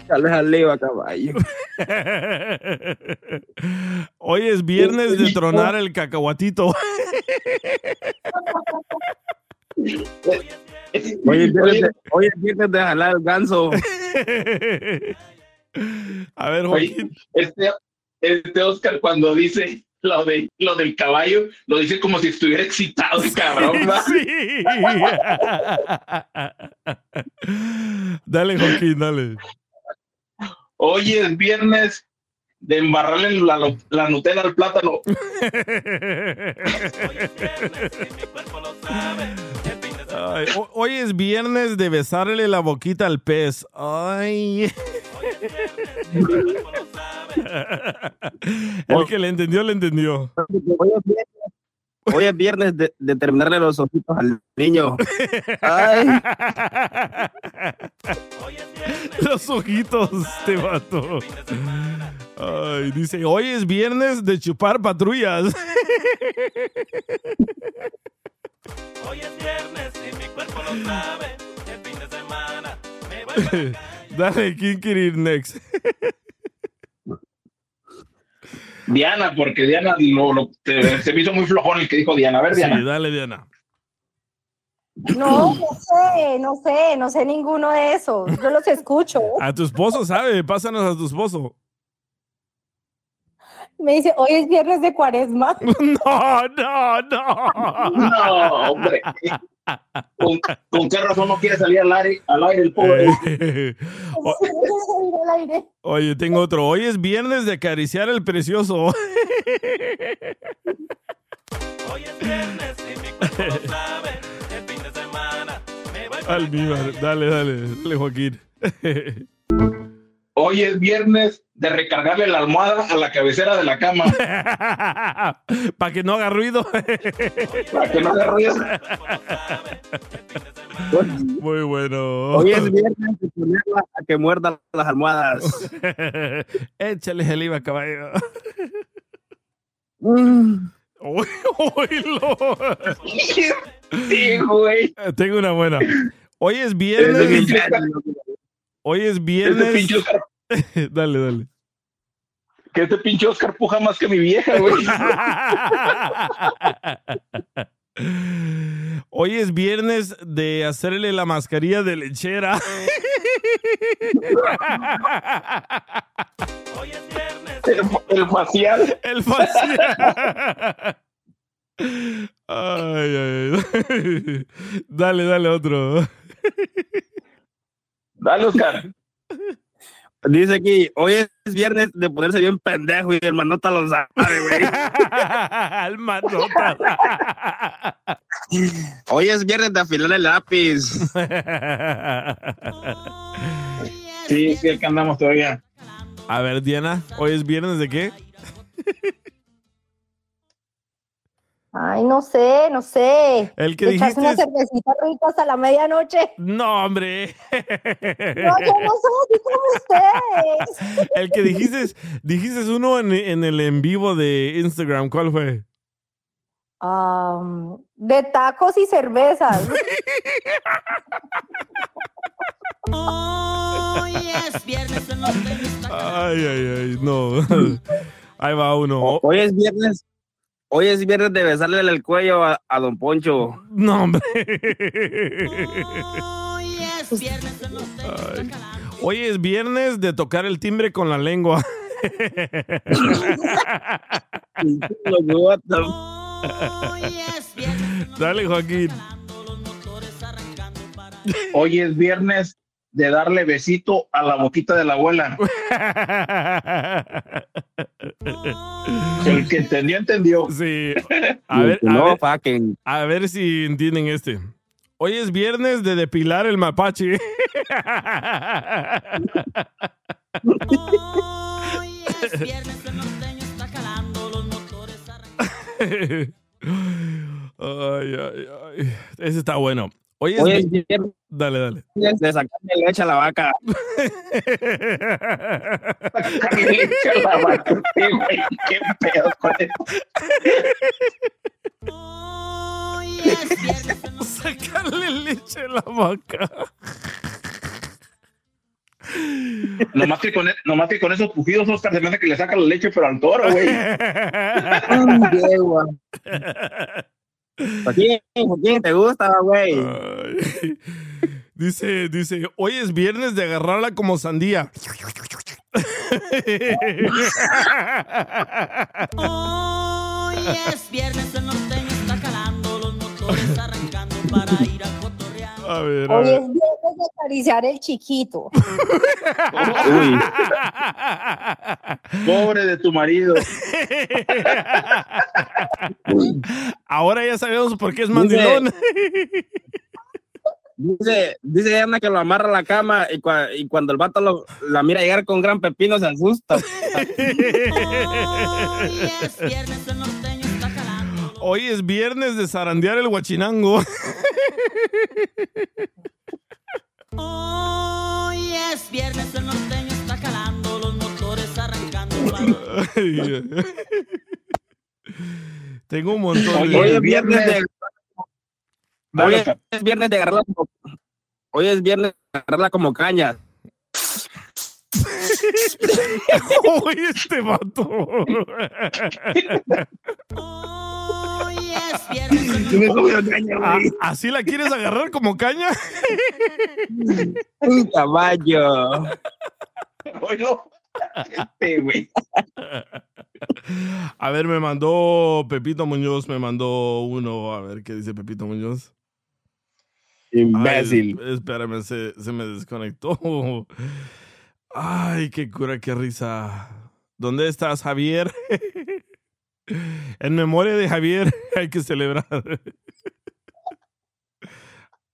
Jale jaleo a caballo. Hoy es viernes de tronar el cacahuatito. Hoy es viernes de, hoy es viernes de jalar el ganso. A ver, Oye, este, este Oscar cuando dice lo, de, lo del caballo, lo dice como si estuviera excitado el cabrón. Sí. dale, Joaquín, dale. Hoy es viernes de embarrarle la, la Nutella al plátano. Ay, hoy es viernes de besarle la boquita al pez. Ay. El que le entendió, le entendió. Hoy es viernes, hoy es viernes de, de terminarle los ojitos al niño. Ay. Los ojitos, este vato. Ay, dice, hoy es viernes de chupar patrullas. Hoy es viernes y mi cuerpo lo sabe. El fin de semana me voy Dale, ¿quién quiere ir next? Diana, porque Diana lo, lo- te- se me hizo muy flojón el que dijo Diana. A ver, Diana. Sí, dale, Diana. No, no sé, no sé, no sé ninguno de esos. Yo los escucho. A tu esposo, ¿sabe? Pásanos a tu esposo. Me dice, hoy es viernes de cuaresma. No, no, no. No, hombre. ¿Con, con qué razón no quiere salir al aire, al aire el pobre? O- aire. Oye, tengo otro. Hoy es viernes de acariciar el precioso. Hoy es viernes y mi cuerpo lo sabe. El fin de semana me voy Almíbar, dale, dale, dale, Joaquín. Hoy es viernes de recargarle la almohada a la cabecera de la cama. Para que no haga ruido. Para que no haga ruido. Muy bueno. Hoy es viernes de ponerla a que muerdan las almohadas. Échale saliva, caballo. Mm. Uy. Sí, güey. Tengo una buena. Hoy es viernes. Hoy es viernes. dale, dale. que este pinche Oscar puja más que mi vieja, güey. Hoy es viernes de hacerle la mascarilla de lechera. El, el facial. El facial. Ay, ay. Dale, dale otro. Dale, Oscar. Dice aquí, hoy es viernes de ponerse bien pendejo y el manota lo sabe, güey. El manota. Hoy es viernes de afilar el lápiz. Sí, sí, acá andamos todavía. A ver, Diana, ¿hoy es viernes de qué? Ay, no sé, no sé. El que echarse una dijiste- cervecita rica hasta la medianoche. No, hombre. No, yo no soy como ustedes. El que dijiste, dijiste uno en, en el en vivo de Instagram, ¿cuál fue? Am, de tacos y cervezas. Hoy es viernes en los Ay, ay, ay, no. Ahí va uno. Hoy es viernes. Hoy es viernes de besarle el cuello a, a Don Poncho. No, hombre. Hoy es viernes los Ay. Hoy es viernes de tocar el timbre con la lengua. Dale, Joaquín. Hoy es viernes de darle besito a la boquita de la abuela. El que entendió, entendió. Sí. A ver, a, No, ver, fucking. a ver si entienden este. Hoy es viernes de depilar el mapache. Hoy es viernes el norteño está jalando los motores Ay, ay, ay. Ese está bueno. Hoy Hoy es es vi- viernes Dale, dale. de sacarle leche a la vaca. leche a la vaca, sí, güey, qué pedo con eso. Sacarle leche a la vaca. Nomás que, con, e- nomás que con esos pujidos, Oscar, se me hace que le saca la leche, pero al toro, güey. ¿Por quién te gusta, güey? Dice, dice, hoy es viernes de agarrarla como sandía. Hoy es viernes, el norteño está calando, los motores arrancando para ir a. A ver, a Hoy es viernes de acariciar el chiquito. Pobre de tu marido. Ahora ya sabemos por qué es mandilón. Dice, dice Ana que lo amarra a la cama y, cua- y cuando el vato lo, la mira llegar con gran pepino se asusta. Hoy es viernes de zarandear el guachinango. Hoy es viernes, el norteño está calando, los motores arrancando. Tengo un montón Hoy de... es viernes de, hoy es viernes de agarrarla como, hoy es viernes de agarrarla como caña. Oye, este vato. Hoy es viernes, Ah, ¿Así la quieres agarrar como caña? Un caballo. Oigo. Este, güey. A ver, me mandó Pepito Muñoz, me mandó uno. A ver qué dice Pepito Muñoz. Imbécil. Ay, espérame, se, se me desconectó. Ay, qué cura, qué risa. ¿Dónde estás, Javier? en memoria de Javier hay que celebrar.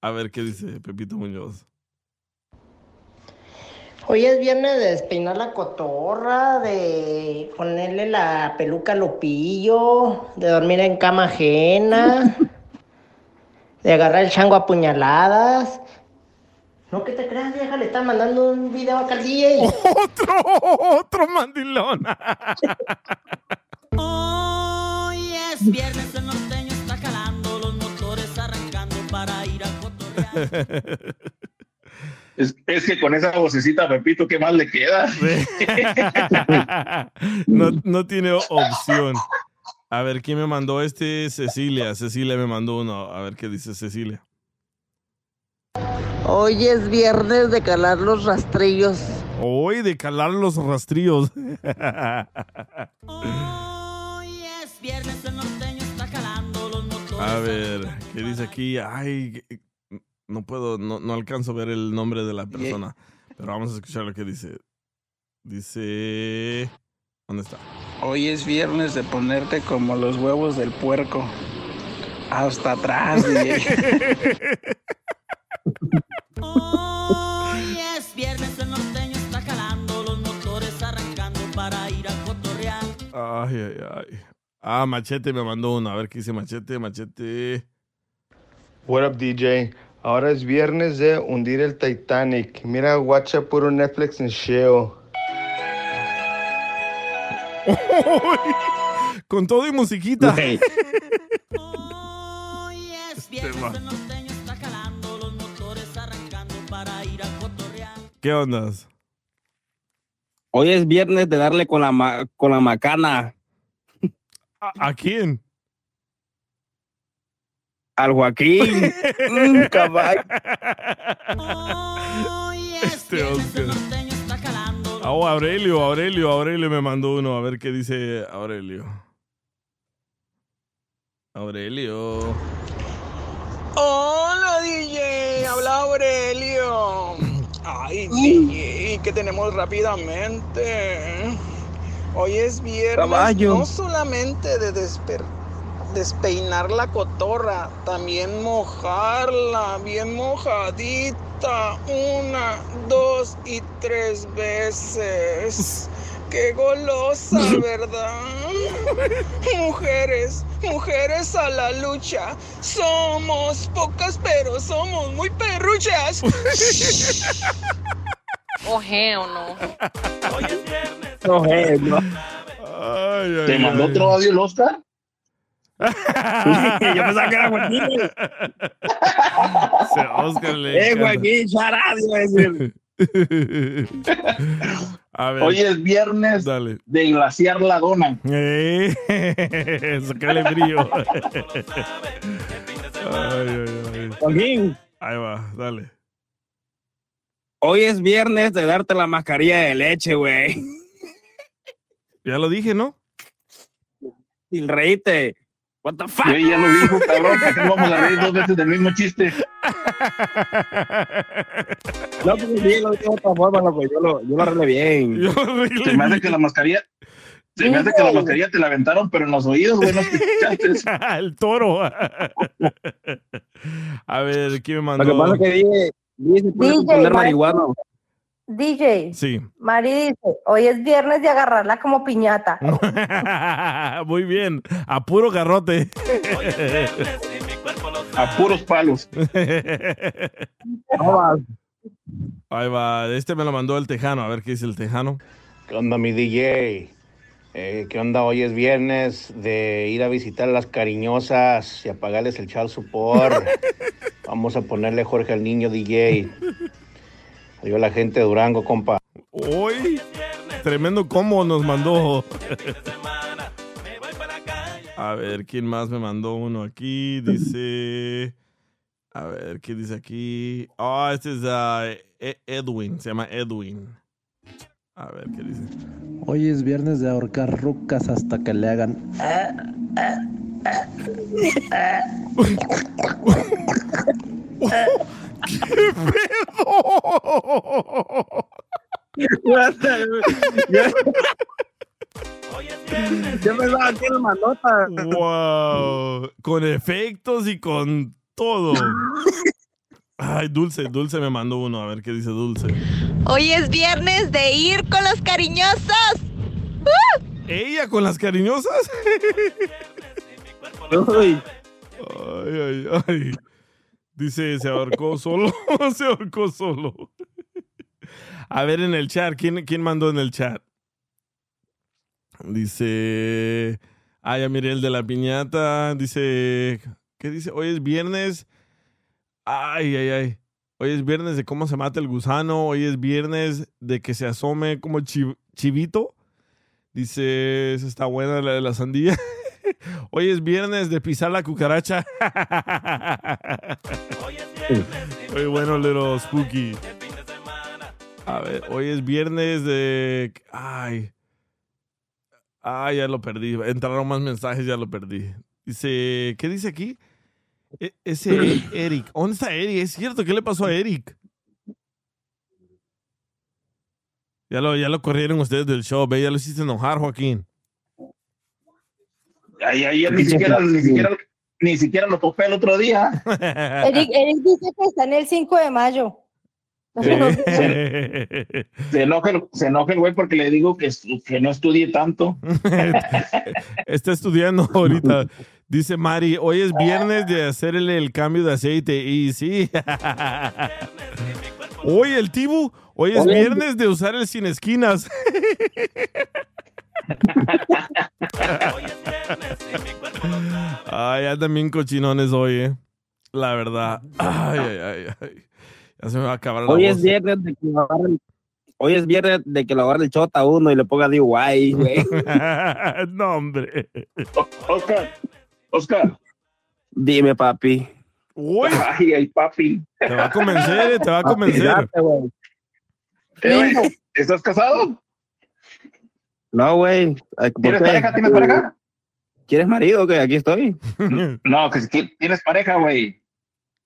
A ver qué dice Pepito Muñoz. Hoy es viernes de despeinar la cotorra, de ponerle la peluca a Lupillo, de dormir en cama ajena, de agarrar el chango a puñaladas. No que te creas, vieja, le está mandando un video acá al DJ. ¡Otro! ¡Otro mandilón! Viernes, el norteño está calando, los motores arrancando para ir a cotorrear. Es, es que con esa vocecita, Pepito, ¿qué más le queda? no, no tiene opción. A ver, ¿quién me mandó este? Cecilia. Cecilia me mandó uno. A ver qué dice Cecilia. Hoy es viernes de calar los rastrillos. Hoy de calar los rastrillos. Es viernes, el norteño está calando, los motores A ver, ¿qué dice aquí? Ay, no puedo, no, no alcanzo a ver el nombre de la persona. Pero vamos a escuchar lo que dice. Dice... ¿Dónde está? Hoy es viernes de ponerte como los huevos del puerco. Hasta atrás, DJ. Hoy es viernes, el norteño está calando, los motores arrancando para ir a cotorrear. Ay, ay, ay. Ah, Machete me mandó uno. A ver qué dice Machete, Machete. What up, DJ? Ahora es viernes de hundir el Titanic. Mira, watcha puro Netflix and chill. Con todo y musiquita. Hoy es Este. ¿Qué ondas? Hoy es viernes de darle con la, ma- con la macana ¿A, a quién? al Joaquín. Mm, caballo. Este Oscar. Ah, oh, Aurelio, Aurelio, Aurelio me mandó uno. A ver qué dice Aurelio. Aurelio. Hola, DJ. Habla Aurelio. Ay, DJ, que tenemos rápidamente. Hoy es viernes. Caballo. No solamente de desper- despeinar la cotorra, también mojarla, bien mojadita. Una, dos y tres veces. Qué golosa, ¿verdad? Mujeres, mujeres a la lucha. Somos pocas, pero somos muy perruchas. Oh, hell no. No, no. ¿Te mandó otro audio el Oscar? Yo pensaba que era Joaquín. Se Oscar le Eh. Joaquín, Charad, iba a decir. A ver. Hoy es viernes Dale. de glaciar la dona. Eh, Sácale brillo. Ay, ay, ay. Joaquín. Ahí va, dale. Hoy es viernes de darte la mascarilla de leche, güey. Ya lo dije, ¿no? Sin reírte. What the fuck? Yo ya lo dijo, cabrón. ¿Por qué no vamos a reír dos veces del mismo chiste? No, pues sí, lo digo de otra forma, loco. Yo lo, yo lo arreglé bien. Se me hace que la mascarilla. Se me hace que la mascarilla te la aventaron, pero en los oídos, güey, no escuchaste. El toro. A ver, ¿quién me mandó? Lo que pasa es que dije, dije, marihuana. DJ, Sí. Mari dice, hoy es viernes de agarrarla como piñata. Muy bien. A puro garrote. A puros palos. Ahí va. Este me lo mandó el tejano. A ver qué dice el tejano. ¿Qué onda, mi DJ? Eh, ¿Qué onda? Hoy es viernes de ir a visitar a las cariñosas y a pagarles el child support. Vamos a ponerle Jorge al niño DJ. Adiós la gente de Durango, compa. Hoy, tremendo combo nos mandó. A ver, ¿quién más me mandó uno aquí? Dice. A ver, ¿qué dice aquí? Ah, este es E- Edwin. Se llama Edwin. A ver, ¿qué dice? Hoy es viernes de ahorcar rucas hasta que le hagan. Yo pensaba que era manota. ¡Wow! Con efectos y con todo. Ay, Dulce, Dulce me mandó uno. A ver qué dice Dulce. Hoy es viernes de ir con los cariñosos. ¿Ella con las cariñosas? Ay, ay, ay. Dice, se ahorcó solo. se ahorcó solo. A ver en el chat, ¿quién, quién mandó en el chat? Dice, ah, ya miré el de la piñata. Dice, ¿qué dice? Hoy es viernes. Ay, ay, ay. Hoy es viernes de cómo se mata el gusano. Hoy es viernes de que se asome como chi- chivito. Dice, está buena la de la sandía. Hoy es viernes de pisar la cucaracha. Muy bueno, little spooky. A ver, hoy es viernes de. Ay. Ay, ya lo perdí. Entraron más mensajes, ya lo perdí. Dice, ¿qué dice aquí? E- ese Eric. ¿Dónde está Eric? Es cierto, ¿qué le pasó a Eric? Ya lo, ya lo corrieron ustedes del show, ve, ya lo hiciste enojar, Joaquín. Ahí, ahí ni siquiera, ni siquiera, ni siquiera lo topé el otro día. Eric, Eric dice que está en el 5 de mayo. Se, se enoja, el- se enoja el güey porque le digo que, que no estudie tanto. Está estudiando ahorita. Dice Mari, hoy es viernes de hacerle el cambio de aceite. Y sí. Hoy el Tibu, hoy es Hoy es- viernes de usar el sin esquinas. Ay, ya también cochinones hoy, eh. La verdad. Ay, ay, ay, ay. Ya se me va a acabar la Hoy voz. es viernes de que lo agarre, hoy es viernes de que lo agarre el chota a uno y le ponga DIY, güey. no, hombre. Oscar, Oscar. Dime, papi. Uy. Ay, ay, papi. Te va a convencer, te va a convencer. Güey. Eh, güey, ¿Estás casado? No, güey. Ay, ¿por ¿Tienes qué? pareja? ¿Tienes pareja? ¿Quieres marido? Que aquí estoy. No, que si tienes pareja, güey.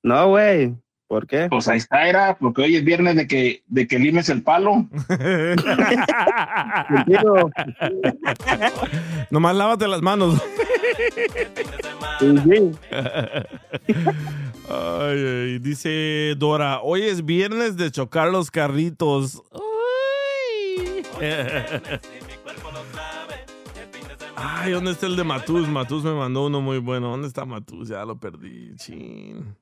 No, güey. ¿Por qué? Pues ahí está, era, porque hoy es viernes de que, de que limes el palo. Nomás lávate las manos. Ay, ay, dice Dora, hoy es viernes de chocar los carritos. Ay. Ay, ¿dónde está el de Matus? Matus me mandó uno muy bueno. ¿Dónde está Matus? Ya lo perdí. Chin.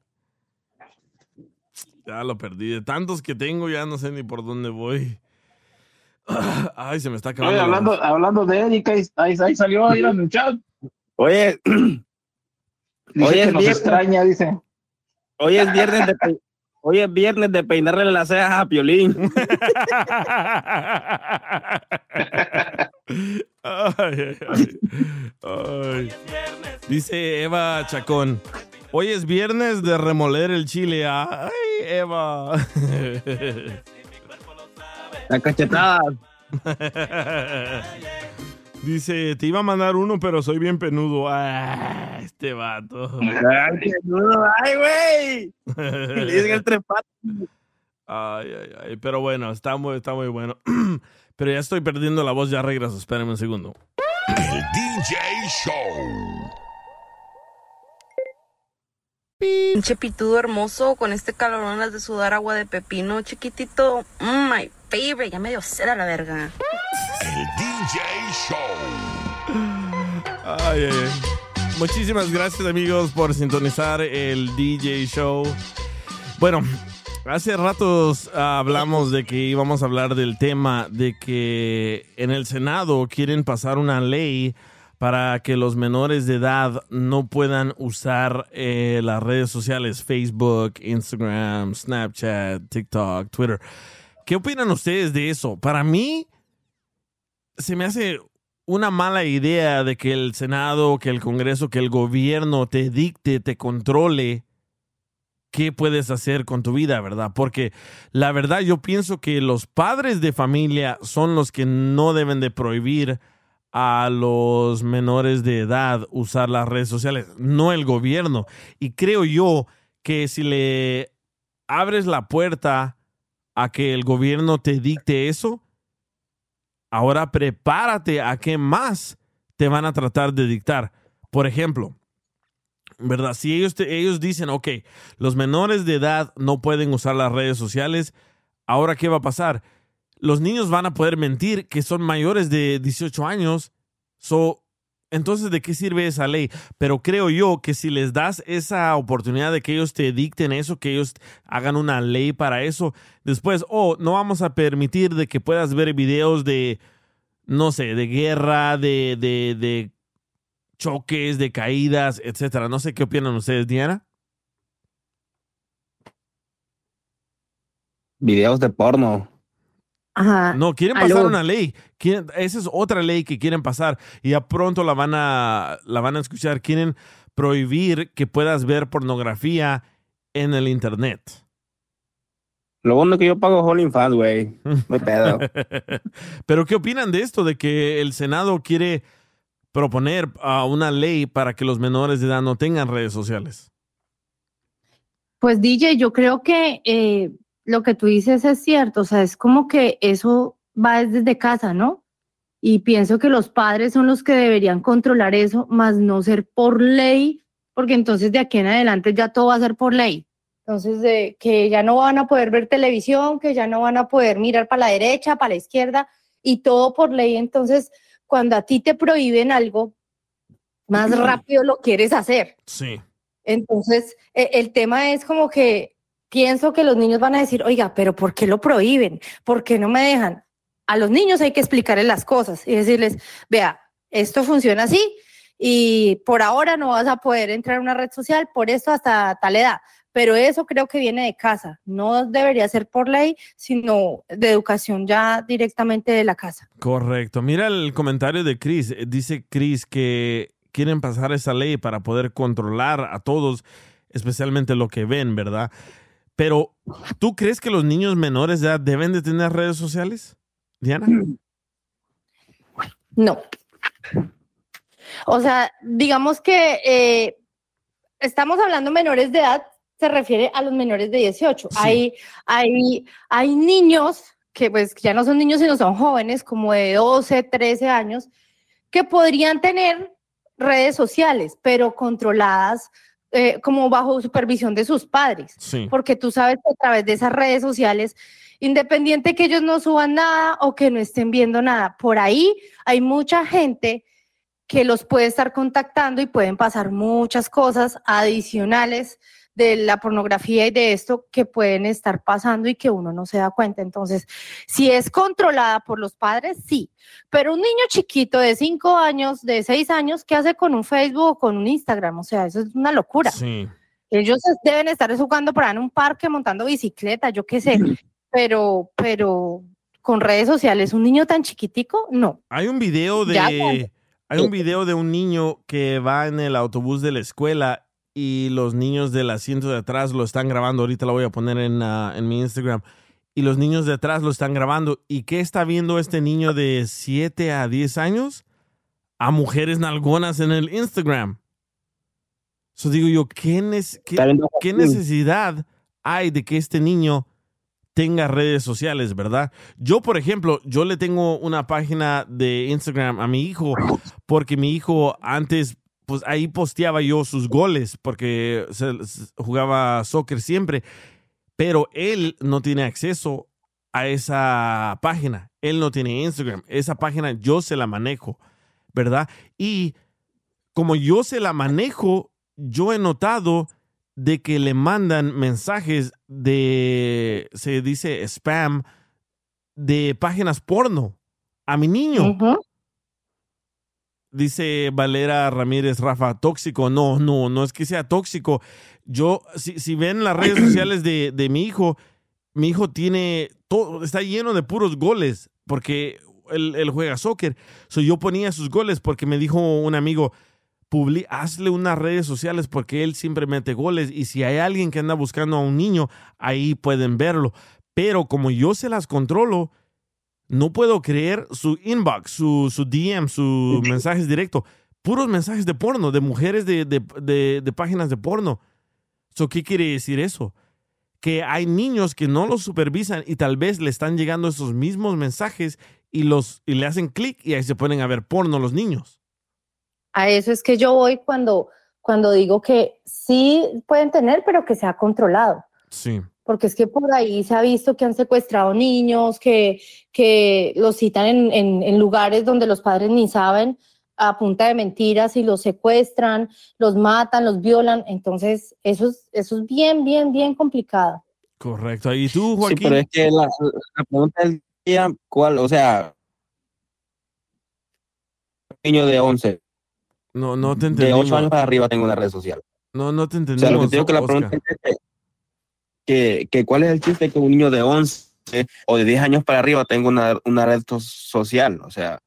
Ya lo perdí. De tantos que tengo, ya no sé ni por dónde voy. Ay, se me está acabando. Oye, hablando, de Erika, ahí, ahí, ahí salió ahí en el chat. Oye, Dice Hoy que es nos viernes. extraña, dice. hoy es viernes de, pe- hoy es viernes de peinarle las cejas a Piolín. Ay, ay, ay. Dice Eva Chacón. Hoy es viernes de remoler el chile. Ay, Eva. La cachetada. Dice, te iba a mandar uno, pero soy bien penudo. Ah, este vato. Ay, qué nudo, ay, güey. Le dicen el tres patas. Ay, ay, ay. Pero bueno, está muy, está muy bueno. Pero ya estoy perdiendo la voz, ya regreso. Espérenme un segundo. El DJ Show. Pinche pitudo hermoso con este calorón las de sudar agua de pepino chiquitito. Mm, my favorite. Ya me dio sed a la verga. El DJ Show. Ay, ay, ay. Muchísimas gracias amigos por sintonizar el DJ Show. Bueno, hace ratos hablamos de que íbamos a hablar del tema de que en el Senado quieren pasar una ley para que los menores de edad no puedan usar eh, las redes sociales Facebook, Instagram, Snapchat, TikTok, Twitter. ¿Qué opinan ustedes de eso? Para mí, se me hace una mala idea de que el Senado, que el Congreso, que el gobierno te dicte, te controle qué puedes hacer con tu vida, ¿verdad? Porque la verdad yo pienso que los padres de familia son los que no deben de prohibir a los menores de edad usar las redes sociales, no el gobierno. Y creo yo que si le abres la puerta a que el gobierno te dicte eso, ahora prepárate a qué más te van a tratar de dictar. Por ejemplo, ¿verdad? Si ellos, ellos dicen, ok, los menores de edad no pueden usar las redes sociales, ahora ¿qué va a pasar? Los niños van a poder mentir que son mayores de 18 años. Entonces, ¿de qué sirve esa ley? Pero creo yo que si les das esa oportunidad de que ellos te dicten eso, que ellos hagan una ley para eso, después, oh, no vamos a permitir de que puedas ver videos de, no sé, de guerra, de, de choques, de caídas, etcétera. No sé qué opinan ustedes, Diana. Videos de porno. Ajá. No, quieren Aló. pasar una ley. Quieren- esa es otra ley que quieren pasar y ya pronto la van a la van a escuchar. Quieren prohibir que puedas ver pornografía en el internet. Lo bueno es que yo pago OnlyFans, güey. Hay pedo. Pero ¿qué opinan de esto de que el Senado quiere proponer ah, una ley para que los menores de edad no tengan redes sociales? Pues DJ, yo creo que eh, lo que tú dices es cierto, o sea, es como que eso va desde casa, ¿no? Y pienso que los padres son los que deberían controlar eso, más no ser por ley, porque entonces de aquí en adelante ya todo va a ser por ley. Entonces, de que ya no van a poder ver televisión, que ya no van a poder mirar para la derecha, para la izquierda, y todo por ley. Entonces, cuando a ti te prohíben algo, más rápido lo quieres hacer. Sí. Entonces, e- el tema es como que pienso que los niños van a decir, oiga, pero ¿por qué lo prohíben? ¿Por qué no me dejan? A los niños hay que explicarles las cosas y decirles, vea, esto funciona así y por ahora no vas a poder entrar a una red social por esto hasta tal edad. Pero eso creo que viene de casa, no debería ser por ley, sino de educación ya directamente de la casa. Correcto. Mira el comentario de Chris. Eh, Dice Chris que quieren pasar esa ley para poder controlar a todos, especialmente lo que ven, ¿verdad? Pero, ¿tú crees que los niños menores de edad deben de tener redes sociales? Diana. No. O sea, digamos que eh, estamos hablando menores de edad, se refiere a los menores de 18. Hay, hay, hay niños que pues ya no son niños, sino son jóvenes, como de 12, 13 años, que podrían tener redes sociales, pero controladas eh, como bajo supervisión de sus padres. Sí. Porque tú sabes que a través de esas redes sociales, independiente que ellos no suban nada o que no estén viendo nada, por ahí hay mucha gente que los puede estar contactando y pueden pasar muchas cosas adicionales de la pornografía y de esto que pueden estar pasando y que uno no se da cuenta. Entonces, si es controlada por los padres, sí, pero un niño chiquito de cinco años, de seis años, ¿qué hace con un Facebook o con un Instagram? O sea, eso es una locura. Sí. Ellos deben estar jugando por ahí en un parque, montando bicicleta, yo qué sé, pero, pero con redes sociales, un niño tan chiquitico, no. Hay un video de hay un video de un niño que va en el autobús de la escuela y los niños del asiento de atrás lo están grabando. Ahorita lo voy a poner en, ah, en mi Instagram. Y los niños de atrás lo están grabando. ¿Y qué está viendo este niño de 7 a 10 años? A mujeres nalgonas en el Instagram. So digo yo, ¿qué, nes- qué- qué necesidad hay de que este niño tenga redes sociales, ¿verdad? Yo, por ejemplo, yo le tengo una página de Instagram a mi hijo porque mi hijo antes, pues ahí posteaba yo sus goles porque se- jugaba soccer siempre, pero él no tiene acceso a esa página. Él no tiene Instagram. Esa página yo se la manejo, ¿verdad? Y como yo se la manejo, yo he notado de que le mandan mensajes de, se dice spam, de páginas porno a mi niño. Dice Valera Ramírez, Rafa, tóxico. No, no, no es que sea tóxico. Yo, si, si ven las redes sociales de, de mi hijo, mi hijo tiene todo, está lleno de puros goles, porque él, él juega soccer. So, yo ponía sus goles porque me dijo un amigo, publi hazle unas redes sociales porque él siempre mete goles y si hay alguien que anda buscando a un niño, ahí pueden verlo. Pero como yo se las controlo, no puedo creer su inbox, su, su DM, sus mensajes directos. Puros mensajes de porno, de mujeres de, de- de- de páginas de porno. So, ¿Qué quiere decir eso? Que hay niños que no los supervisan y tal vez le están llegando esos mismos mensajes y, los, y le hacen clic y ahí se ponen a ver porno los niños. A eso es que yo voy cuando, cuando digo que sí pueden tener, pero que sea controlado. Sí. Porque es que por ahí se ha visto que han secuestrado niños, que, que los citan en, en- en lugares donde los padres ni saben a punta de mentiras y los secuestran, los matan, los violan. Entonces, eso es, eso es bien, bien, bien complicado. Correcto. ¿Y tú, Sí, Joaquín? pero es que la, la pregunta del día, ¿cuál? O sea, niño de 11, No, no te de entendimos. 8 años para arriba tengo una red social. No, no te O entendimos. sea, lo que te digo que la pregunta es que, que, que cuál es el chiste que un niño de 11 o de 10 años para arriba tenga una, una red social. O sea,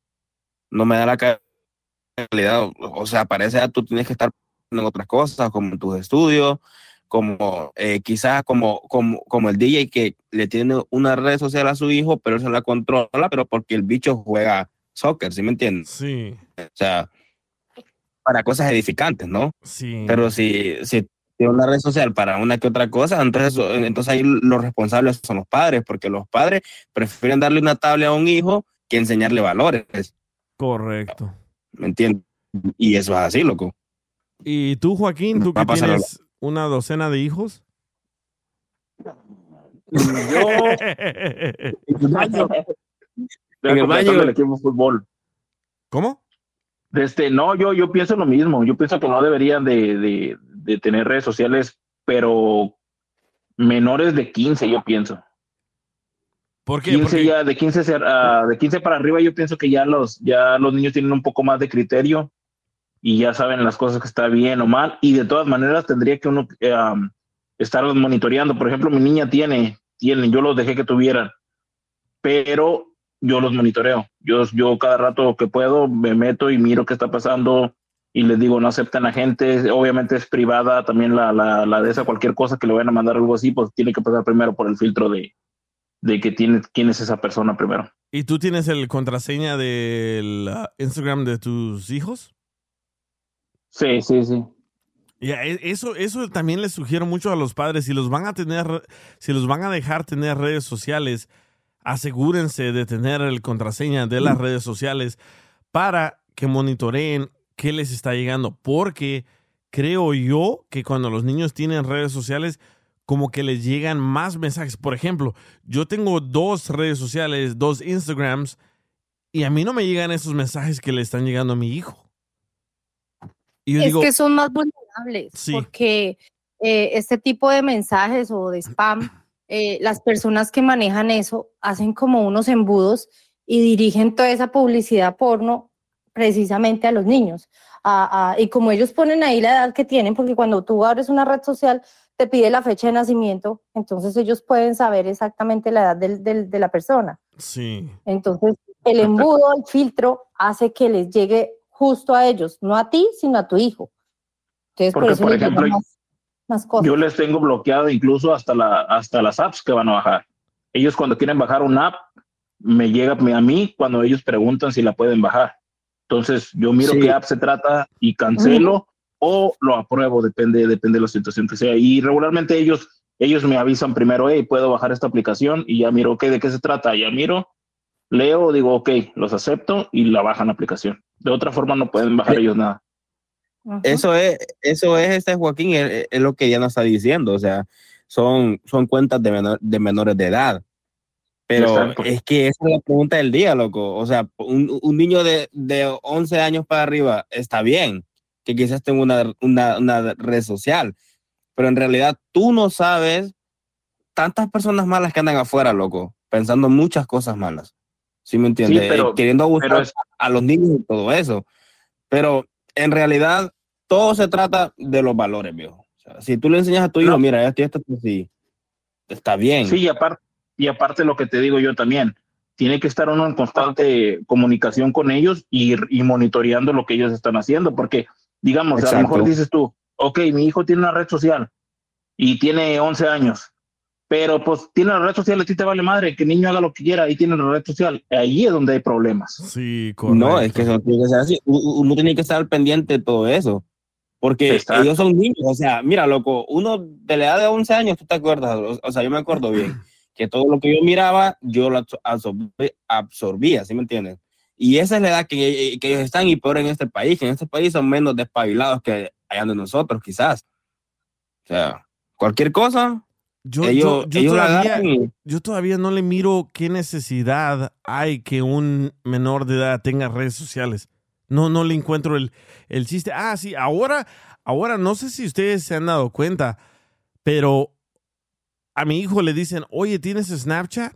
no me da la calidad. O sea, esa edad tú tienes que estar en otras cosas, como en tus estudios, como eh, quizás como, como, como el DJ que le tiene una red social a su hijo, pero él se la controla, pero porque el bicho juega soccer, ¿sí me entiendes? Sí. O sea, para cosas edificantes, ¿no? Sí. Pero si, si tiene una red social para una que otra cosa, entonces, entonces ahí los responsables son los padres, porque los padres prefieren darle una tablet a un hijo que enseñarle valores, Correcto. ¿me entiendes? Y eso es así, loco. ¿Y tú, Joaquín, tú que tienes una docena de hijos? En el baño del del equipo de fútbol. ¿Cómo? Este, no, yo, yo pienso lo mismo. Yo pienso que no deberían de, de, de tener redes sociales, pero menores de 15, yo pienso. ¿Por qué? 15 Porque- ya, de 15, ser- ah, de 15 para arriba, yo pienso que ya los, ya los niños tienen un poco más de criterio y ya saben las cosas que está bien o mal. Y de todas maneras tendría que uno um, estarlos monitoreando. Por ejemplo, mi niña tiene, tiene, yo los dejé que tuvieran, pero yo los monitoreo. Yo, yo cada rato que puedo me meto y miro qué está pasando y les digo, no aceptan a gente. Obviamente es privada también la, la, la de esa, cualquier cosa que le vayan a mandar algo así, pues tiene que pasar primero por el filtro de, de que tiene, quién es esa persona primero. ¿Y tú tienes el contraseña del Instagram de tus hijos? Sí, sí, sí. Ya, e- eso, eso también les sugiero mucho a los padres. Si los van a tener, si los van a dejar tener redes sociales, asegúrense de tener el contraseña de las redes sociales para que monitoreen qué les está llegando. Porque creo yo que cuando los niños tienen redes sociales, como que les llegan más mensajes. Por ejemplo, yo tengo dos redes sociales, dos Instagrams, y a mí no me llegan esos mensajes que le están llegando a mi hijo. Y yo es digo, que son más vulnerables Sí. porque eh, este tipo de mensajes o de spam, eh, las personas que manejan eso hacen como unos embudos y dirigen toda esa publicidad porno precisamente a los niños. A- a- y como ellos ponen ahí la edad que tienen, porque cuando tú abres una red social te pide la fecha de nacimiento, entonces ellos pueden saber exactamente la edad del- del- de la persona. sí. Entonces, el embudo, el filtro, hace que les llegue justo a ellos, no a ti, sino a tu hijo. Entonces, por Porque, eso por les llegan ejemplo, más, más cosas. Yo les tengo bloqueado incluso hasta, la, hasta las apps que van a bajar. Ellos cuando quieren bajar una app, me llega a mí cuando ellos preguntan si la pueden bajar. Entonces yo miro Sí. qué app se trata y cancelo o lo apruebo, depende, depende de la situación que sea. Y regularmente ellos, ellos me avisan primero, hey, puedo bajar esta aplicación y ya miro, ok, ¿de qué se trata? Ya miro, leo, digo, ok, los acepto y la bajan la aplicación. De otra forma no pueden bajar ellos nada. Eso es, eso es este Joaquín, es, es lo que ya nos está diciendo, o sea, son, son cuentas de, menor- de menores de edad. Pero es que esa es la pregunta del día, loco. O sea, un, un niño de, de 11 años para arriba está bien, que quizás tenga una, una, una red social, pero en realidad tú no sabes tantas personas malas que andan afuera, loco, pensando muchas cosas malas. ¿Sí me entiendes? pero- Eh, Queriendo abusar pero es- a los niños y todo eso. Pero en realidad todo se trata de los valores, viejo. O sea, si tú le enseñas a tu hijo, mira, esto y esto, pues sí, está bien. Sí, y aparte, y aparte lo que te digo yo también, tiene que estar uno en constante comunicación con ellos y, y monitoreando lo que ellos están haciendo, porque digamos, a lo mejor dices tú, ok, mi hijo tiene una red social y tiene 11 años, pero pues tiene la red social, a ti te vale madre, que el niño haga lo que quiera y tiene la red social, ahí es donde hay problemas. Sí, No, es que eso tiene que ser así. Uno tiene que estar pendiente de todo eso. Porque Exacto. ellos son niños. O sea, mira, loco, uno de la edad de 11 años, tú te acuerdas. O, o sea, yo me acuerdo bien que todo lo que yo miraba, yo lo absor- absorbí- absorbía, ¿sí me entiendes? Y esa es la edad que, que ellos están y peor en este país, que en este país son menos despabilados que allá de nosotros, quizás. O sea, cualquier cosa, Yo, ellos, yo- yo todavía, y- yo todavía no le miro qué necesidad hay que un menor de edad tenga redes sociales. No, no le encuentro el, el chiste. Ah, sí, ahora, ahora no sé si ustedes se han dado cuenta, pero a mi hijo le dicen, oye, ¿tienes Snapchat?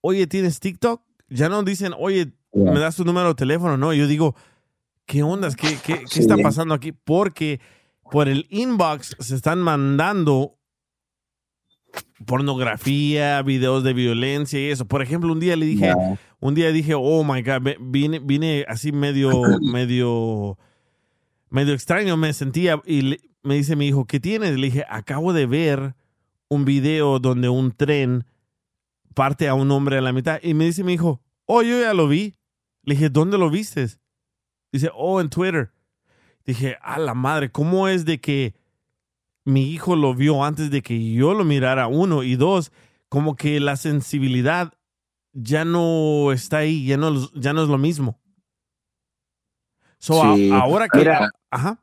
Oye, ¿tienes TikTok? Ya no dicen, oye, ¿me das tu número de teléfono? No, yo digo, ¿qué ondas? ¿Qué, qué, qué Sí. está pasando aquí? Porque por el inbox se están mandando pornografía, videos de violencia y eso. Por ejemplo, un día le dije, No. un día dije, oh my God, vine, vine así medio, medio, medio extraño, me sentía y le- me dice mi hijo, ¿qué tienes? Le dije, acabo de ver un video donde un tren parte a un hombre a la mitad y me dice mi hijo, oh, yo ya lo vi. Le dije, ¿dónde lo vistes? Dice, oh, en Twitter. Dije, a la madre, ¿cómo es de que mi hijo lo vio antes de que yo lo mirara? Uno y dos, como que la sensibilidad ya no está ahí, ya no, ya no es lo mismo. So, a- Sí. ahora que... Mira. Ajá.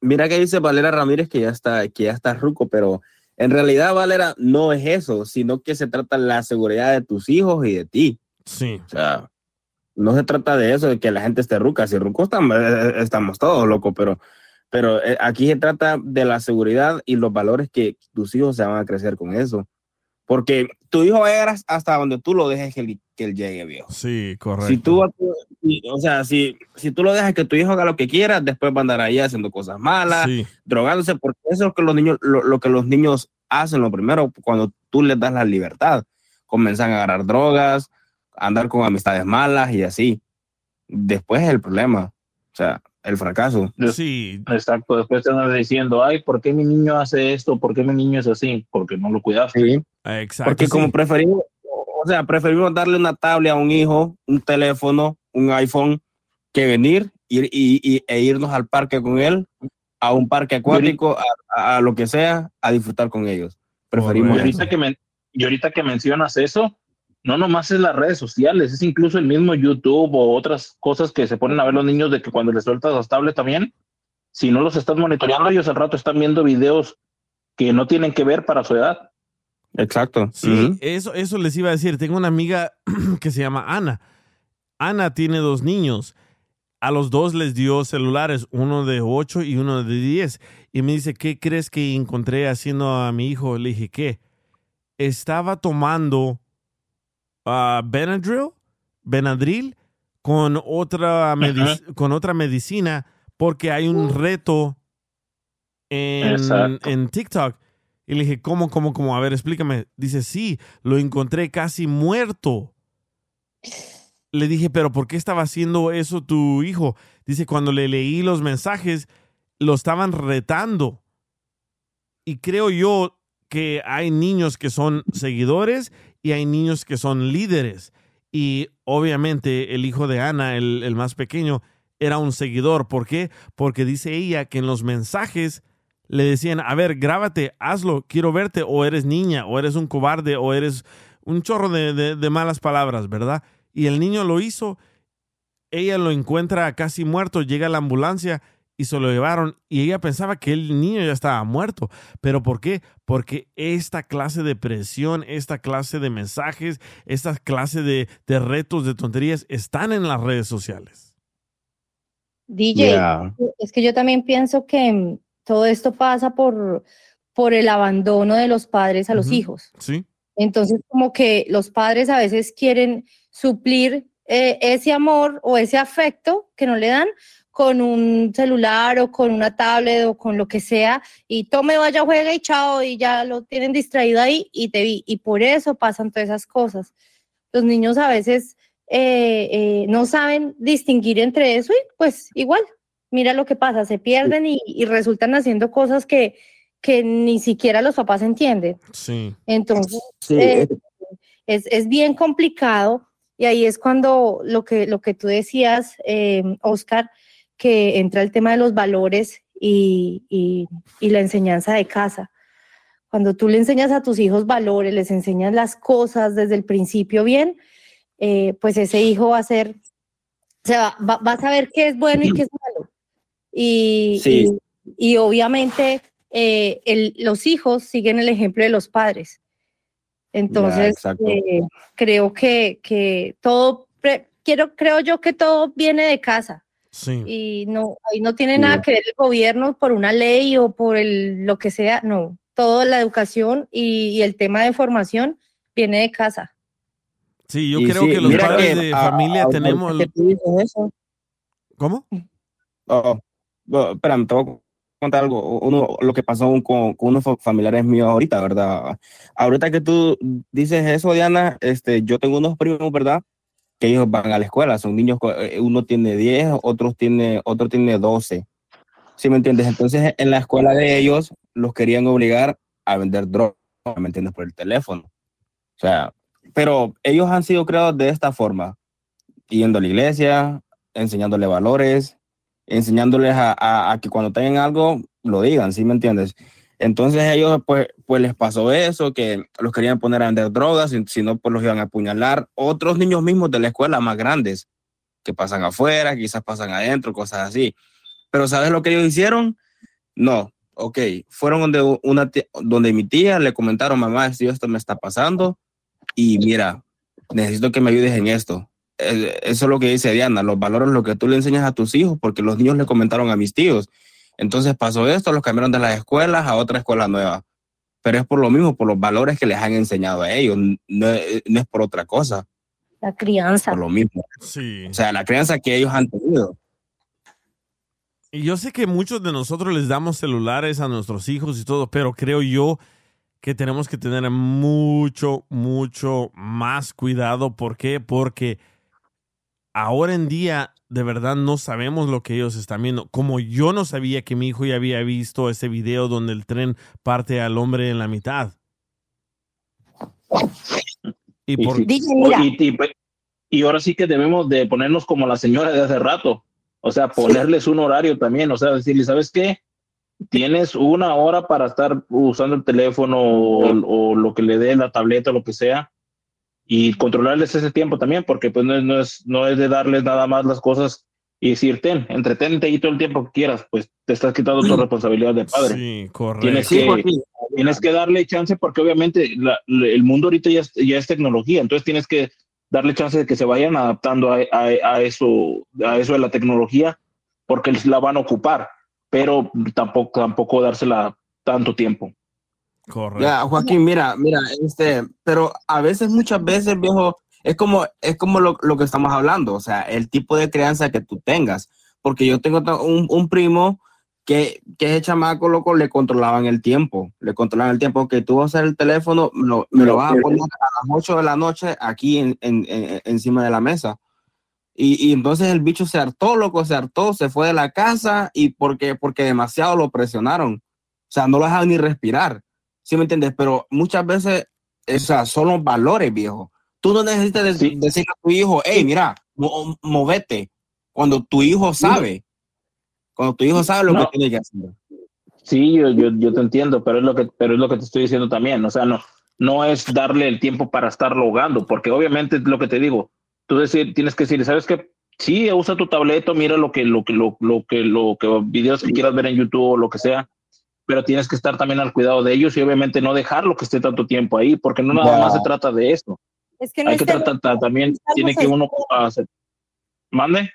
Mira que dice Valera Ramírez que ya está, que ya está ruco, pero en realidad, Valera, no es eso, sino que se trata de la seguridad de tus hijos y de ti. Sí. O sea, no se trata de eso, de que la gente esté ruca. Si rucos estamos, eh, estamos todos locos, pero, pero eh, aquí se trata de la seguridad y los valores que tus hijos se van a crecer con eso. Porque tu hijo va a llegar hasta donde tú lo dejes que él, que él llegue, viejo. Sí, correcto. Si tú, o sea, si, si tú lo dejas que tu hijo haga lo que quiera, después va a andar ahí haciendo cosas malas, Sí. drogándose, porque eso es lo que los niños, lo, lo que los niños hacen lo primero, cuando tú les das la libertad. Comienzan a agarrar drogas, a andar con amistades malas y así. Después es el problema. O sea, el fracaso. Sí. Exacto, después te andas diciendo, ay, ¿por qué mi niño hace esto? ¿Por qué mi niño es así? Porque no lo cuidaste. Sí. Exacto. Porque como preferimos, o sea, preferimos darle una tablet a un hijo, un teléfono, un iPhone, que venir ir, y, y- e irnos al parque con él, a un parque acuático, a, a- a lo que sea, a disfrutar con ellos. Preferimos Y ahorita, que men- y ahorita que mencionas eso, no nomás es las redes sociales, es incluso el mismo YouTube o otras cosas que se ponen a ver los niños de que cuando les sueltas las tablets también, si no los estás monitoreando, ellos al rato están viendo videos que no tienen que ver para su edad. Exacto. Sí, eso, eso les iba a decir. Tengo una amiga que se llama Ana. Ana tiene dos niños. A los dos les dio celulares, uno de 8 y uno de 10. Y me dice, ¿qué crees que encontré haciendo a mi hijo? Le dije, ¿qué? Estaba tomando ah, Benadryl, Benadryl con otra, con otra medicina porque hay un reto en, en TikTok. Y le dije, ¿cómo, cómo, cómo? A ver, explícame. Dice, sí, lo encontré casi muerto. Le dije, pero ¿por qué estaba haciendo eso tu hijo? Dice, cuando le leí los mensajes, lo estaban retando. Y creo yo que hay niños que son seguidores y hay niños que son líderes. Y obviamente el hijo de Ana, el, el más pequeño, era un seguidor. ¿Por qué? Porque dice ella que en los mensajes le decían, a ver, grábate, hazlo, quiero verte, o eres niña, o eres un cobarde, o eres un chorro de, de- de malas palabras, ¿verdad? Y el niño lo hizo, ella lo encuentra casi muerto, llega a la ambulancia y se lo llevaron y ella pensaba que el niño ya estaba muerto. ¿Pero por qué? Porque esta clase de presión, esta clase de mensajes, esta clase de, de retos, de tonterías están en las redes sociales. DJ, Yeah. es que yo también pienso que mm, todo esto pasa por, por el abandono de los padres a los hijos. Sí. Entonces, como que los padres a veces quieren suplir eh, ese amor o ese afecto que no le dan con un celular o con una tablet o con lo que sea y tome, vaya, juega y chao y ya lo tienen distraído ahí y te vi. Y por eso pasan todas esas cosas. Los niños a veces eh, eh, no saben distinguir entre eso y pues igual, mira lo que pasa, se pierden y, y resultan haciendo cosas que, que ni siquiera los papás entienden. Sí. Entonces, Sí, eh, es- es, bien complicado y ahí es cuando lo que, lo que tú decías, eh, Oscar, que entra el tema de los valores y, y- y la enseñanza de casa. Cuando tú le enseñas a tus hijos valores, les enseñas las cosas desde el principio bien, eh, pues ese hijo va a ser, o sea, va, va a saber qué es bueno y qué es malo. Y, Sí. y, obviamente eh, el- los hijos siguen el ejemplo de los padres. Entonces, eh, creo que, que todo, pre- quiero, creo yo que todo viene de casa Sí. y no, ahí no tiene nada que ver el gobierno por una ley o por el, lo que sea, no, toda la educación y, y el tema de formación viene de casa. Sí, yo Y creo sí, que los padres que de a- familia tenemos... eso, ¿Cómo? Oh, oh, espérame, te voy a contar algo. Uno, lo que pasó con, con unos fa- familiares míos ahorita, ¿verdad? Ahorita que tú dices eso, Diana, este, yo tengo unos primos, ¿verdad? Que ellos van a la escuela, son niños, eh, uno tiene 10, otros tiene, otro tiene 12. ¿Sí me entiendes? Entonces, en la escuela de ellos los querían obligar a vender droga, ¿me entiendes? Por el teléfono. O sea, pero ellos han sido creados de esta forma, yendo a la iglesia, enseñándole valores, enseñándoles a, a- a que cuando tengan algo lo digan, ¿sí me entiendes? Entonces ellos pues, pues les pasó eso, que los querían poner a vender drogas, si no pues los iban a apuñalar. Otros niños mismos de la escuela más grandes, que pasan afuera, quizás pasan adentro, cosas así. Pero ¿sabes lo que ellos hicieron? No, ok, fueron donde, una donde mi tía le comentaron, mamá, esto me está pasando, y mira, necesito que me ayudes en esto. Eh, Eso es lo que dice Diana, los valores, lo que tú le enseñas a tus hijos, porque los niños le comentaron a mis tíos. Entonces pasó esto, los cambiaron de las escuelas a otra escuela nueva. Pero es por lo mismo, por los valores que les han enseñado a ellos, no, es- no es por otra cosa, La crianza. por lo mismo. Sí. O sea, la crianza que ellos han tenido. Y yo sé que muchos de nosotros les damos celulares a nuestros hijos y todo, pero creo yo que tenemos que tener mucho, mucho más cuidado. ¿Por qué? Porque ahora en día de verdad no sabemos lo que ellos están viendo. Como yo no sabía que mi hijo ya había visto ese video donde el tren parte al hombre en la mitad. Y por... sí. Y, y- y ahora sí que debemos de ponernos como la señora de hace rato. O sea, ponerles un horario también. O sea, decirle, ¿sabes qué? Tienes una hora para estar usando el teléfono o, o lo que le dé la tableta o lo que sea. Y controlarles ese tiempo también, porque pues no es, no es, no es de darles nada más las cosas y decir, ten, entretente ahí todo el tiempo que quieras, pues te estás quitando tu responsabilidad de padre. Sí, correcto. Tienes que, tienes que darle chance porque obviamente la- el mundo ahorita ya es, ya es tecnología, entonces tienes que darle chance de que se vayan adaptando a, a- a eso, a eso de la tecnología porque la van a ocupar, pero tampoco, tampoco dársela tanto tiempo. Correcto. Ya, Joaquín, mira, mira, este, pero a veces, muchas veces, viejo, es como, es como lo, lo que estamos hablando, o sea, el tipo de crianza que tú tengas, porque yo tengo un, un primo que, que ese chamaco, loco, le controlaban el tiempo, le controlaban el tiempo, que tú vas a hacer el teléfono, me lo, me lo vas a poner a las 8 de la noche aquí en, en- en- encima de la mesa. Y, y entonces el bicho se hartó, loco, se hartó, se fue de la casa y porque, porque demasiado lo presionaron. O sea, no lo dejaban ni respirar. ¿Sí me entiendes? Pero muchas veces, o sea, son los valores, viejo. Tú no necesitas de- decirle a tu hijo, hey, mira, mo- movete. Cuando tu hijo sabe, cuando tu hijo sabe lo No. que tiene que hacer. Sí, yo, yo, yo te entiendo, pero es lo que, pero es lo que te estoy diciendo también. O sea, no, no es darle el tiempo para estarlo ahogando, porque obviamente es lo que te digo. Tú decir, tienes que decir, ¿sabes qué? Sí, usa tu tableta, mira lo que, lo que, lo, lo que, lo que videos que quieras ver en YouTube o lo que sea, pero tienes que estar también al cuidado de ellos y obviamente no dejarlo que esté tanto tiempo ahí, porque no nada más se trata de eso. Es que no Hay es que tratar ta- también, tiene que uno hacer. ¿Mande?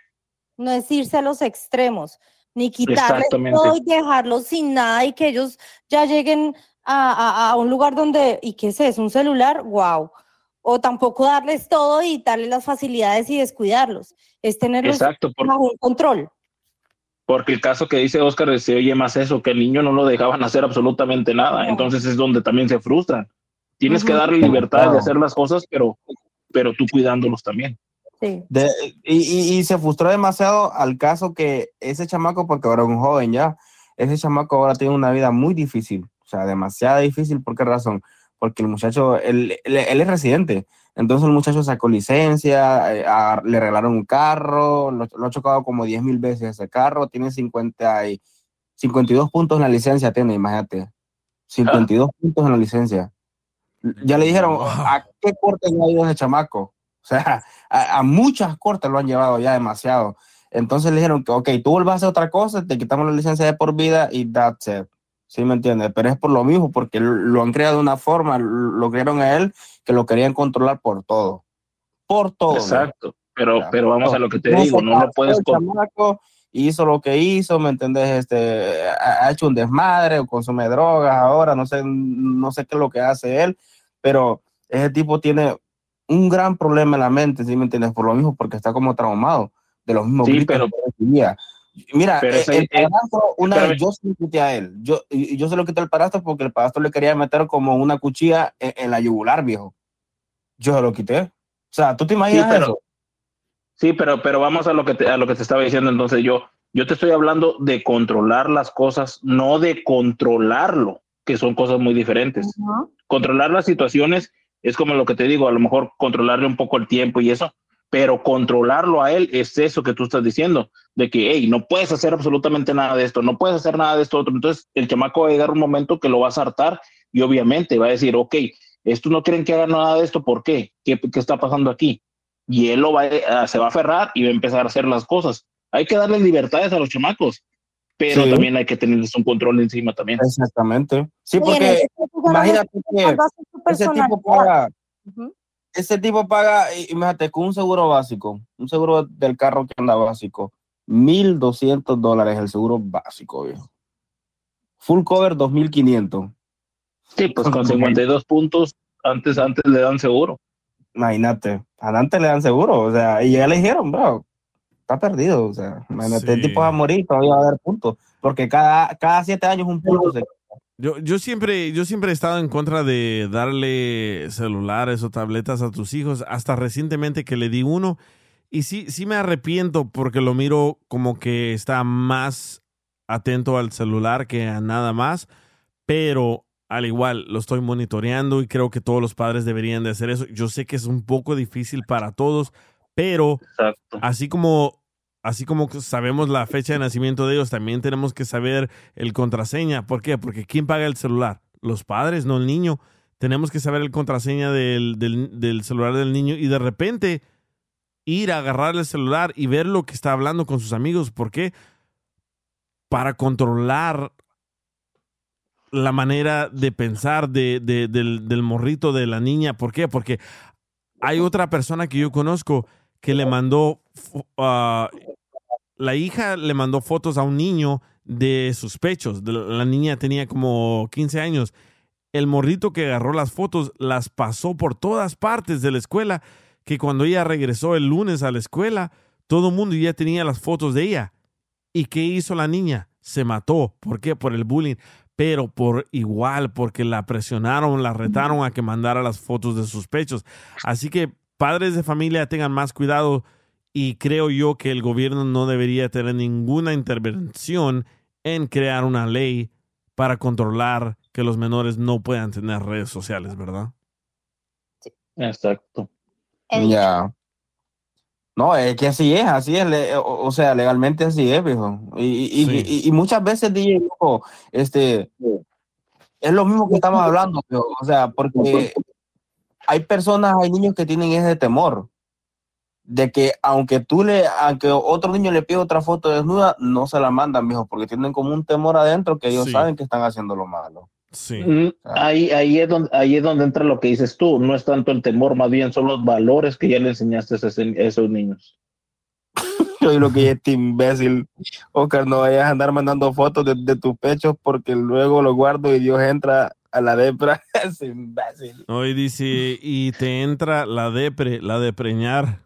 no es irse a los extremos, ni quitarles todo y dejarlos sin nada y que ellos ya lleguen a, a- a un lugar donde, ¿y qué es eso? ¿Un celular? ¡Wow! O tampoco darles todo y darles las facilidades y descuidarlos. Es tenerlos Exacto, por- bajo un control. Porque el caso que dice Oscar se oye más eso, que el niño no lo dejaban hacer absolutamente nada. Entonces es donde también se frustran. Tienes que Ujú. darle libertad de hacer las cosas, pero, pero tú cuidándolos también. De- y, y- y se frustró demasiado al caso que ese chamaco, porque ahora es un joven ya, ese chamaco ahora tiene una vida muy difícil, o sea, demasiado difícil. ¿Por qué razón? Porque el muchacho, él, él- él es residente, entonces el muchacho sacó licencia, eh, a- le regalaron un carro, lo, lo ha chocado como 10 mil veces ese carro, tiene 50 y, 52 puntos en la licencia, tiene, imagínate, 52 puntos en la licencia. Ya le dijeron, ¿a qué corte ha ido ese chamaco? O sea, a, a muchas cortes lo han llevado ya demasiado. Entonces le dijeron que, ok, tú vuelvas a hacer otra cosa, te quitamos la licencia de por vida y that's it. ¿Sí me entiendes? Pero es por lo mismo, porque lo han creado de una forma, lo crearon a él, que lo querían controlar por todo. Por todo. Exacto. Pero, pero vamos a lo que te No digo, no lo puedes chamaco, hizo lo que hizo, ¿me entendés? Este, ha ha hecho un desmadre, o consume drogas ahora, no sé, no sé qué es lo que hace él, pero ese tipo tiene un gran problema en la mente, ¿sí me entiendes? Por lo mismo, porque está como traumado de los mismos Sí, gritos pero- que recibía. Mira, Pero eh, ese- el padrastro, una espérame. yo se lo quité a él, yo, yo se lo quité al padrastro porque el padrastro le quería meter como una cuchilla en, en la yugular, viejo. Yo se lo quité. O sea, ¿tú te imaginas pero- eso? Sí, pero, pero vamos a lo que te, a lo que te estaba diciendo. Entonces yo, yo te estoy hablando de controlar las cosas, no de controlarlo, que son cosas muy diferentes. Controlar las situaciones es como lo que te digo, a lo mejor controlarle un poco el tiempo y eso, pero controlarlo a él es eso que tú estás diciendo, de que, hey, no puedes hacer absolutamente nada de esto, no puedes hacer nada de esto otro. Entonces el chamaco va a llegar un momento que lo va a hartar y obviamente va a decir, ok, estos no quieren que haga nada de esto, ¿por qué? ¿Qué, qué está pasando aquí? y él lo va a- se va a aferrar y va a empezar a hacer las cosas. Hay que darle libertades a los chamacos, pero Sí. también hay que tenerles un control encima también. Exactamente. Sí, porque imagínate que ese tipo personalidad. paga, Ujú. Ese tipo paga, imagínate, con un seguro básico, un seguro del carro que anda básico, 1.200 dólares el seguro básico, viejo. Full cover, 2.500. Sí, pues con 52 puntos, antes, antes le dan seguro. Imagínate, adelante le dan seguro, o sea, y ya le dijeron, bro, está perdido, o sea, imagínate, el Sí. tipo va a morir, todavía va a dar puntos, porque cada, cada siete años un punto se Yo, yo siempre, yo siempre he estado en contra de darle celulares o tabletas a tus hijos, hasta recientemente que le di uno. Y sí, sí me arrepiento porque lo miro como que está más atento al celular que a nada más, pero al igual lo estoy monitoreando y creo que todos los padres deberían de hacer eso. Yo sé que es un poco difícil para todos, pero así como así como sabemos la fecha de nacimiento de ellos, también tenemos que saber el contraseña. ¿Por qué? Porque ¿quién paga el celular? Los padres, no el niño. Tenemos que saber el contraseña del, del, celular del niño y de repente ir a agarrar el celular y ver lo que está hablando con sus amigos. ¿Por qué? Para controlar la manera de pensar de- del, del morrito de la niña. ¿Por qué? Porque hay otra persona que yo conozco que le mandó, ah, la hija le mandó fotos a un niño de sus pechos. La niña tenía como 15 años. El morrito que agarró las fotos las pasó por todas partes de la escuela, que cuando ella regresó el lunes a la escuela, todo el mundo ya tenía las fotos de ella. ¿Y qué hizo la niña? Se mató. ¿Por qué? Por el bullying. Pero por igual, porque la presionaron, la retaron a que mandara las fotos de sus pechos. Así que padres de familia tengan más cuidado y creo yo que el gobierno no debería tener ninguna intervención en crear una ley para controlar que los menores no puedan tener redes sociales, ¿verdad? Exacto. Ya. No, es que así es, así es, le- o, o sea, legalmente así es, viejo. Y, y, y- y- y muchas veces, DJ, loco, este, es lo mismo que estamos hablando, viejo, o sea, porque hay personas, hay niños que tienen ese temor de que aunque tú le, aunque otro niño le pida otra foto desnuda, no se la mandan, viejo, porque tienen como un temor adentro que ellos Sí. saben que están haciendo lo malo. Sí. Mm, Ahí, ahí, es donde, ahí es donde entra lo que dices tú. No es tanto el temor, más bien son los valores que ya le enseñaste a, ese- a esos niños. Soy lo que es este imbécil. Oscar, no vayas a andar mandando fotos de, de tus pechos porque luego lo guardo y Dios entra a la depra. Imbécil. Hoy dice, y te entra la depre, la de preñar.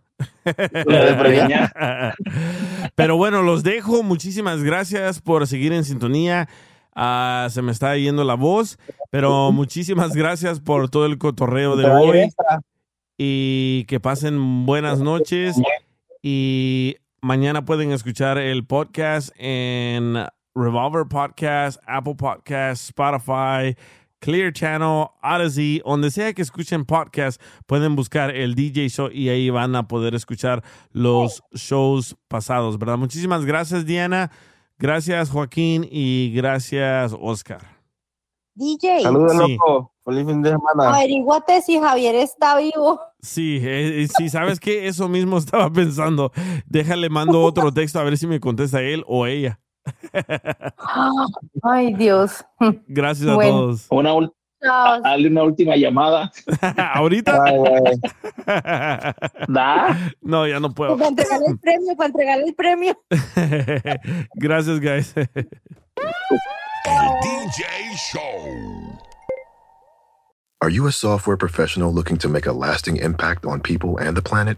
La de preñar. Pero bueno, los dejo. Muchísimas gracias por seguir en sintonía. Ah, se me está yendo la voz, pero muchísimas gracias por todo el cotorreo de hoy. Y que pasen buenas noches. Y mañana pueden escuchar el podcast en Revolver Podcast, Apple Podcast, Spotify, Clear Channel, Odyssey, donde sea que escuchen podcast, pueden buscar el DJ Show y ahí van a poder escuchar los shows pasados, ¿verdad? Muchísimas gracias, Diana. Gracias, Joaquín. Y gracias, Oscar. DJ, Saludos, Sí. loco. Feliz fin de semana. averíguate si Javier está vivo. Sí, eh, eh, sí, ¿sabes qué? Eso mismo estaba pensando. Déjale, mando otro texto a ver si me contesta él o ella. Ay, Dios. Gracias a Bueno. todos. Una, ul- Chao. una última llamada. ¿Ahorita? ¿Da? No, ya no puedo. Para entregarle el premio, para entregarle el premio. Gracias, guys. El DJ Show. Are you a software professional looking to make a lasting impact on people and the planet?